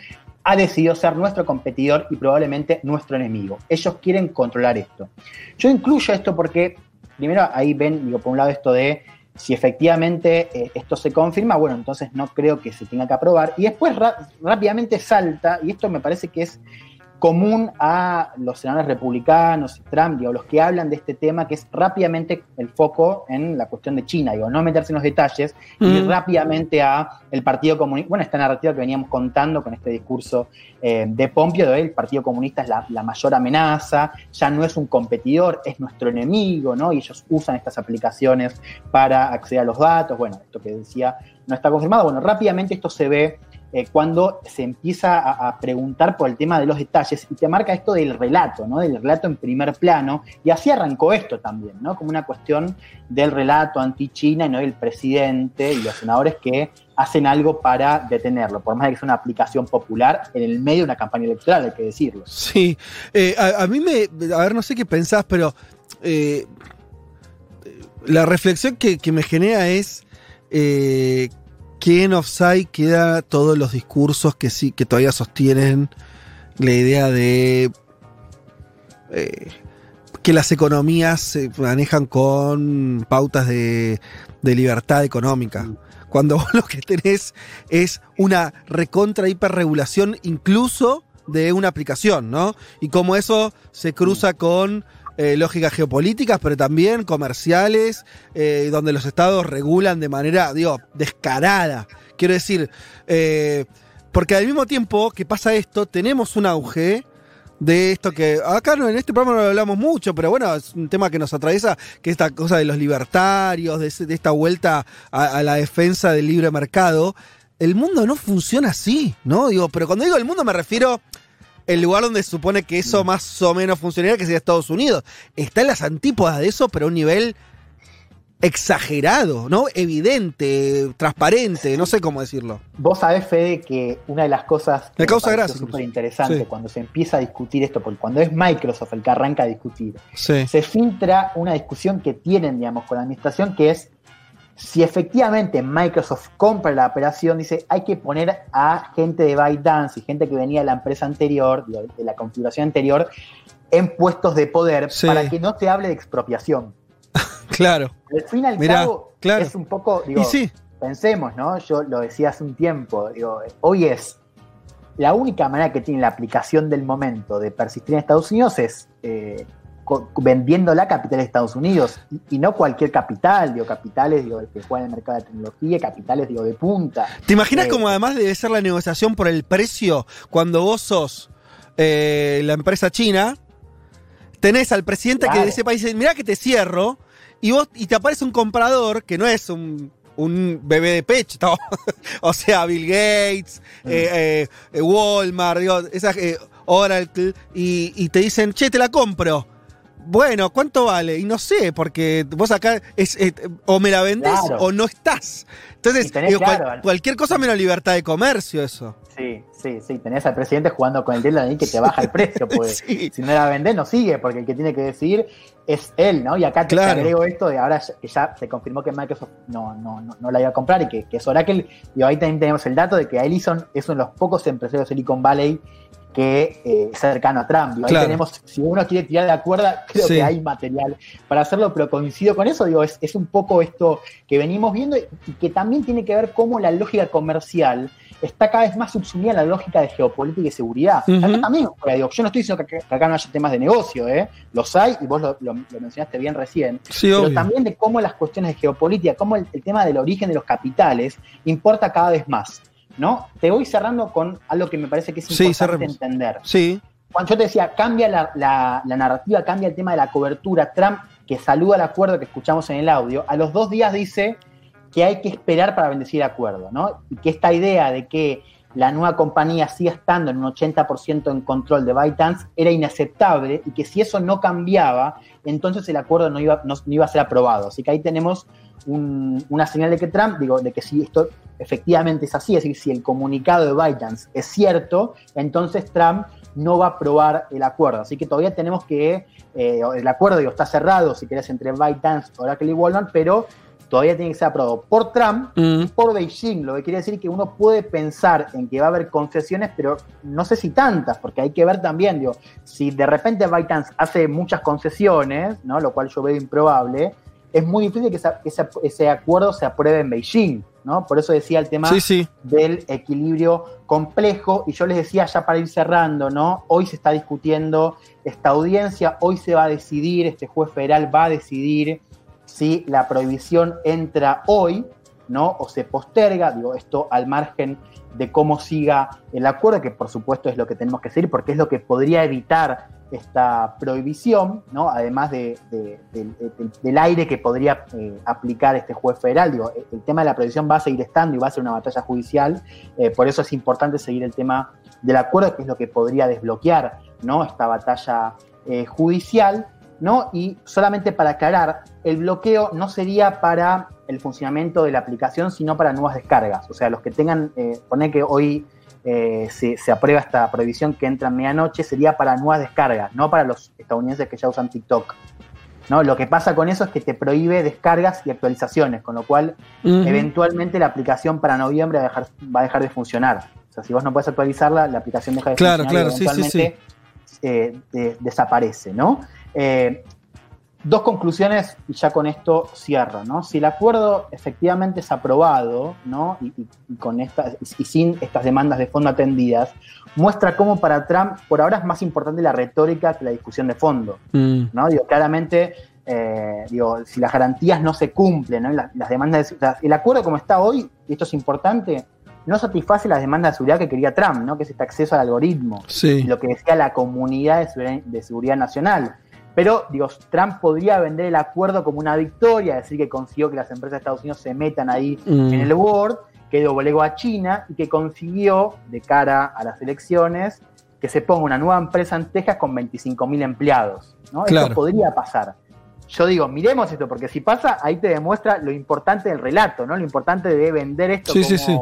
ha decidido ser nuestro competidor y probablemente nuestro enemigo. Ellos quieren controlar esto. Yo incluyo esto porque, primero ahí ven, digo, por un lado esto de si efectivamente eh, esto se confirma, bueno, entonces no creo que se tenga que aprobar. Y después rápidamente salta, y esto me parece que es común a los senadores republicanos y Trump, digo, los que hablan de este tema, que es rápidamente el foco en la cuestión de China, digo, no meterse en los detalles, y Mm. rápidamente a el Partido Comunista, bueno, esta narrativa que veníamos contando con este discurso eh, de Pompeo, de el Partido Comunista es la, la mayor amenaza, ya no es un competidor, es nuestro enemigo, ¿no? Y ellos usan estas aplicaciones para acceder a los datos, bueno, esto que decía no está confirmado, bueno, rápidamente esto se ve eh, cuando se empieza a, preguntar por el tema de los detalles y te marca esto del relato, ¿no? Del relato en primer plano. Y así arrancó esto también, ¿no? Como una cuestión del relato anti-China y no del presidente y los senadores que hacen algo para detenerlo, por más de que sea una aplicación popular en el medio de una campaña electoral, hay que decirlo. Sí, Eh, a, mí me. A ver, no sé qué pensás, pero. eh, la reflexión que, me genera es. Que en Offside queda todos los discursos que sí, que todavía sostienen la idea de. eh, que las economías se manejan con pautas de, de libertad económica. Cuando vos lo que tenés es una recontra hiperregulación incluso de una aplicación, ¿no? Y como eso se cruza con eh, lógicas geopolíticas, pero también comerciales, eh, donde los estados regulan de manera, digo, descarada. Quiero decir, eh, porque al mismo tiempo que pasa esto, tenemos un auge de esto que acá en este programa no lo hablamos mucho, pero bueno, es un tema que nos atraviesa, que esta cosa de los libertarios, de esta vuelta a, a la defensa del libre mercado. El mundo no funciona así, ¿no? Digo, pero cuando digo el mundo me refiero el lugar donde se supone que eso más o menos funcionaría, que sería Estados Unidos. Está en las antípodas de eso, pero a un nivel exagerado, ¿no? Evidente, transparente, no sé cómo decirlo. Vos sabés, Fede, que una de las cosas Me causa gracia, súper interesante Sí. cuando se empieza a discutir esto, porque cuando es Microsoft el que arranca a discutir, Sí. se filtra una discusión que tienen, digamos, con la administración, que es si efectivamente Microsoft compra la operación, dice, hay que poner a gente de ByteDance y gente que venía de la empresa anterior, de de la configuración anterior, en puestos de poder Sí. para que no se hable de expropiación. Claro. Al fin y al Mirá, cabo, claro. es un poco, digo, Y sí. pensemos, ¿no? Yo lo decía hace un tiempo, digo, hoy es la única manera que tiene la aplicación del momento de persistir en Estados Unidos es eh, vendiendo la capital de Estados Unidos y, y no cualquier capital, digo, capitales digo, que juegan en el mercado de tecnología, capitales digo, de punta. ¿Te imaginas Eh, cómo además debe ser la negociación por el precio cuando vos sos eh, la empresa china? Tenés al presidente que de ese país dice, mirá que te cierro, y vos y te aparece un comprador que no es un, un bebé de pecho, ¿no? o sea, Bill Gates, Mm. eh, eh, Walmart, digo, esas, eh, Oracle, y, y te dicen, che, te la compro. Bueno, ¿cuánto vale? Y no sé, porque vos acá es, eh, o me la vendés Claro. o no estás. Entonces, digo, claro, cualquier cosa menos libertad de comercio, eso. Sí, sí, sí, tenés al presidente jugando con el dedo ahí que te baja el precio, pues si no la vendés no sigue, porque el que tiene que decidir es él, ¿no? Y acá te Claro. agrego esto de ahora que ya se confirmó que Microsoft no, no, no, no la iba a comprar y que, que es Oracle, y ahí también tenemos el dato de que Ellison es uno de los pocos empresarios de Silicon Valley que eh, cercano a Trump. Ahí Claro. tenemos, si uno quiere tirar de la cuerda, creo Sí. que hay material para hacerlo, pero coincido con eso, digo, es, es un poco esto que venimos viendo y, y que también tiene que ver cómo la lógica comercial está cada vez más subsumida a la lógica de geopolítica y seguridad. Acá también, digo, yo no estoy diciendo que, que acá no haya temas de negocio, ¿eh? los hay y vos lo, lo- lo mencionaste bien recién, Sí, pero obvio. también de cómo las cuestiones de geopolítica, cómo el, el tema del origen de los capitales importa cada vez más. ¿No? Te voy cerrando con algo que me parece que es Sí, importante entender. Sí. Cuando yo te decía, cambia la, la- la narrativa, cambia el tema de la cobertura, Trump, que saluda el acuerdo que escuchamos en el audio, a los dos días dice que hay que esperar para bendecir el acuerdo, ¿no? Y que esta idea de que la nueva compañía siga estando en un 80% en control de ByteDance era inaceptable y que si eso no cambiaba, entonces el acuerdo no iba, no- iba a ser aprobado. Así que ahí tenemos un- una señal de que Trump, digo, de que si esto efectivamente es así, es decir, si el comunicado de ByteDance es cierto, entonces Trump no va a aprobar el acuerdo. Así que todavía tenemos que, eh, el acuerdo digo, está cerrado, si querés, entre ByteDance, Oracle y Walmart, pero todavía tiene que ser aprobado por Trump y por Beijing, lo que quiere decir que uno puede pensar en que va a haber concesiones, pero no sé si tantas, porque hay que ver también, digo, si de repente ByteDance hace muchas concesiones, ¿no? lo cual yo veo improbable, es muy difícil que, esa- que esa- ese acuerdo se apruebe en Beijing. ¿no? Por eso decía el tema Sí, sí. del equilibrio complejo. Y yo les decía ya para ir cerrando, ¿no? Hoy se está discutiendo esta audiencia, hoy se va a decidir, este juez federal va a decidir si la prohibición entra hoy, ¿no? O se posterga, digo, esto al margen de cómo siga el acuerdo, que por supuesto es lo que tenemos que seguir, porque es lo que podría evitar esta prohibición, ¿no? además de, de- del- aire que podría eh, aplicar este juez federal. Digo, el, el tema de la prohibición va a seguir estando y va a ser una batalla judicial, eh, por eso es importante seguir el tema del acuerdo, que es lo que podría desbloquear ¿no? esta batalla eh, judicial. ¿No? Y solamente para aclarar, el bloqueo no sería para el funcionamiento de la aplicación, sino para nuevas descargas. O sea, los que tengan, eh, poner que hoy eh, se, se aprueba esta prohibición que entra en medianoche, sería para nuevas descargas, no para los estadounidenses que ya usan TikTok. ¿no? Lo que pasa con eso es que te prohíbe descargas y actualizaciones, con lo cual eventualmente la aplicación para noviembre va a, dejar, va a dejar de funcionar. O sea, si vos no puedes actualizarla, la aplicación deja de Claro, funcionar claro, y sí, sí, sí. eventualmente eh, de- desaparece, ¿no? Eh, dos conclusiones y ya con esto cierro, ¿no? Si el acuerdo efectivamente es aprobado, ¿no? Y, y- y con estas, y, sin estas demandas de fondo atendidas, muestra cómo para Trump por ahora es más importante la retórica que la discusión de fondo. Mm. ¿no? Digo, claramente, eh, digo, si las garantías no se cumplen, ¿no? Las, las demandas de- sea, el acuerdo como está hoy, y esto es importante, no satisface las demandas de seguridad que quería Trump, ¿no? Que es este acceso al algoritmo. Sí. Lo que decía la comunidad de seguridad, de seguridad nacional. Pero, digo, Trump podría vender el acuerdo como una victoria, decir que consiguió que las empresas de Estados Unidos se metan ahí Mm. en el Word, que doblegó a China y que consiguió, de cara a las elecciones, que se ponga una nueva empresa en Texas con 25.000 empleados. ¿no? Claro. Esto podría pasar. Yo digo, miremos esto, porque si pasa, ahí te demuestra lo importante del relato, ¿no? Lo importante de vender esto Sí, como, sí, sí.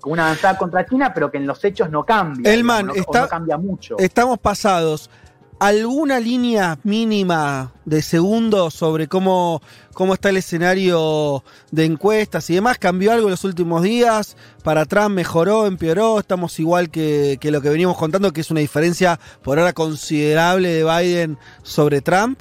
como una avanzada contra China, pero que en los hechos no cambia. Elman, no- está- no cambia mucho. Estamos pasados. ¿Alguna línea mínima de segundos sobre cómo, cómo está el escenario de encuestas y demás? ¿Cambió algo en los últimos días? ¿Para Trump mejoró, empeoró? ¿Estamos igual que, que lo que veníamos contando, que es una diferencia por ahora considerable de Biden sobre Trump?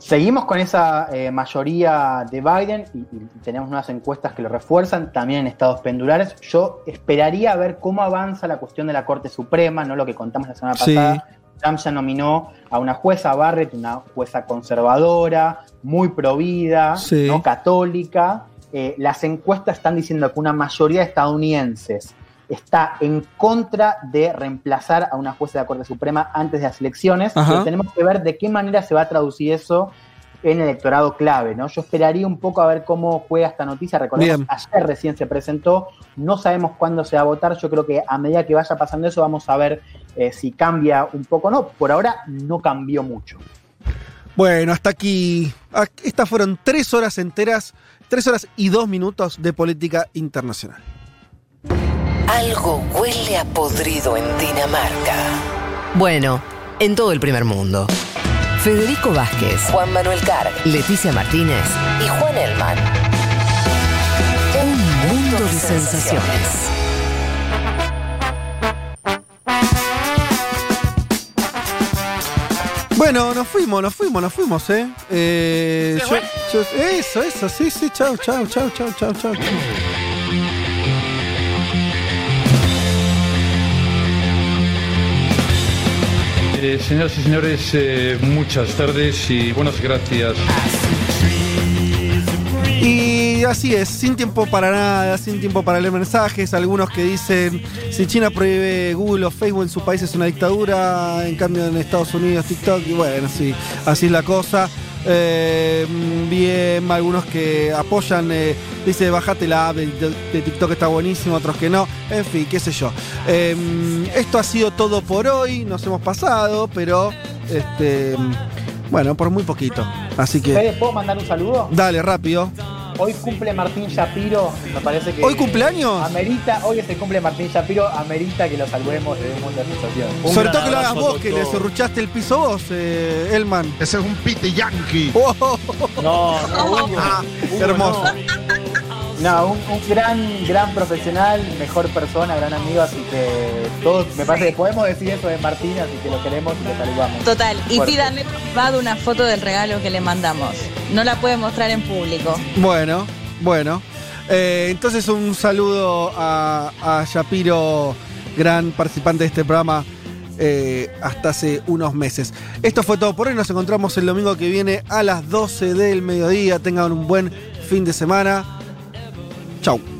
Seguimos con esa eh, mayoría de Biden y, y tenemos nuevas encuestas que lo refuerzan, también en estados pendulares. Yo esperaría ver cómo avanza la cuestión de la Corte Suprema, no lo que contamos la semana Sí. Trump ya nominó a una jueza Barrett, una jueza conservadora, muy provida, Sí. no católica. Eh, las encuestas están diciendo que una mayoría de estadounidenses está en contra de reemplazar a una jueza de la Corte Suprema antes de las elecciones. Pero tenemos que ver de qué manera se va a traducir eso en el electorado clave, ¿no? Yo esperaría un poco a ver cómo juega esta noticia. Recordemos, Bien. ayer recién se presentó, no sabemos cuándo se va a votar. Yo creo que a medida que vaya pasando eso, vamos a ver eh, si cambia un poco o no. Por ahora no cambió mucho. Bueno, hasta aquí. Ah, Estas fueron tres horas enteras, tres horas y dos minutos de política internacional. Algo huele a podrido en Dinamarca. Bueno, en todo el primer mundo. Federico Vázquez, Juan Manuel Carr, Leticia Martínez y Juan Elman. Un mundo de sensaciones. Bueno, nos fuimos, nos fuimos, nos fuimos, ¿eh? eh yo- yo- eso, eso, sí, sí, chao, chao, chao, chao, chao, chao. Eh, señoras y señores, eh, muchas tardes y buenas gracias. Y así es, sin tiempo para nada, sin tiempo para leer mensajes. Algunos que dicen, si China prohíbe Google o Facebook en su país es una dictadura, en cambio en Estados Unidos TikTok, bueno, sí, así es la cosa. Eh, bien, algunos que apoyan, eh, dice, bajate la app de, de TikTok, está buenísimo, otros que no, en fin, qué sé yo. Eh, esto ha sido todo por hoy, nos hemos pasado, pero, este, bueno, por muy poquito. Así que, ¿Ustedes puedo mandar un saludo? dale, rápido. Hoy cumple Martín Shapiro, me parece que. ¿Hoy cumpleaños? Amerita, hoy es el cumple de Martín Shapiro, amerita que lo salvemos de un mundo de sensación. Un Sobre todo que lo hagas vos, que le serruchaste el piso vos, eh, Elman. Ese es un pite yankee. Oh, No, no, Hugo. Hugo, hermoso. No, un, un gran, gran profesional, mejor persona, gran amigo, así que todos, me parece que podemos decir eso de Martín, así que lo queremos y lo saludamos. Total, y Fuerte. pídanle privado una foto del regalo que le mandamos. No la puede mostrar en público. Bueno, bueno. Eh, entonces un saludo a, a Shapiro, gran participante de este programa eh, hasta hace unos meses. Esto fue todo por hoy. Nos encontramos el domingo que viene a las 12 del mediodía. Tengan un buen fin de semana. Tchau.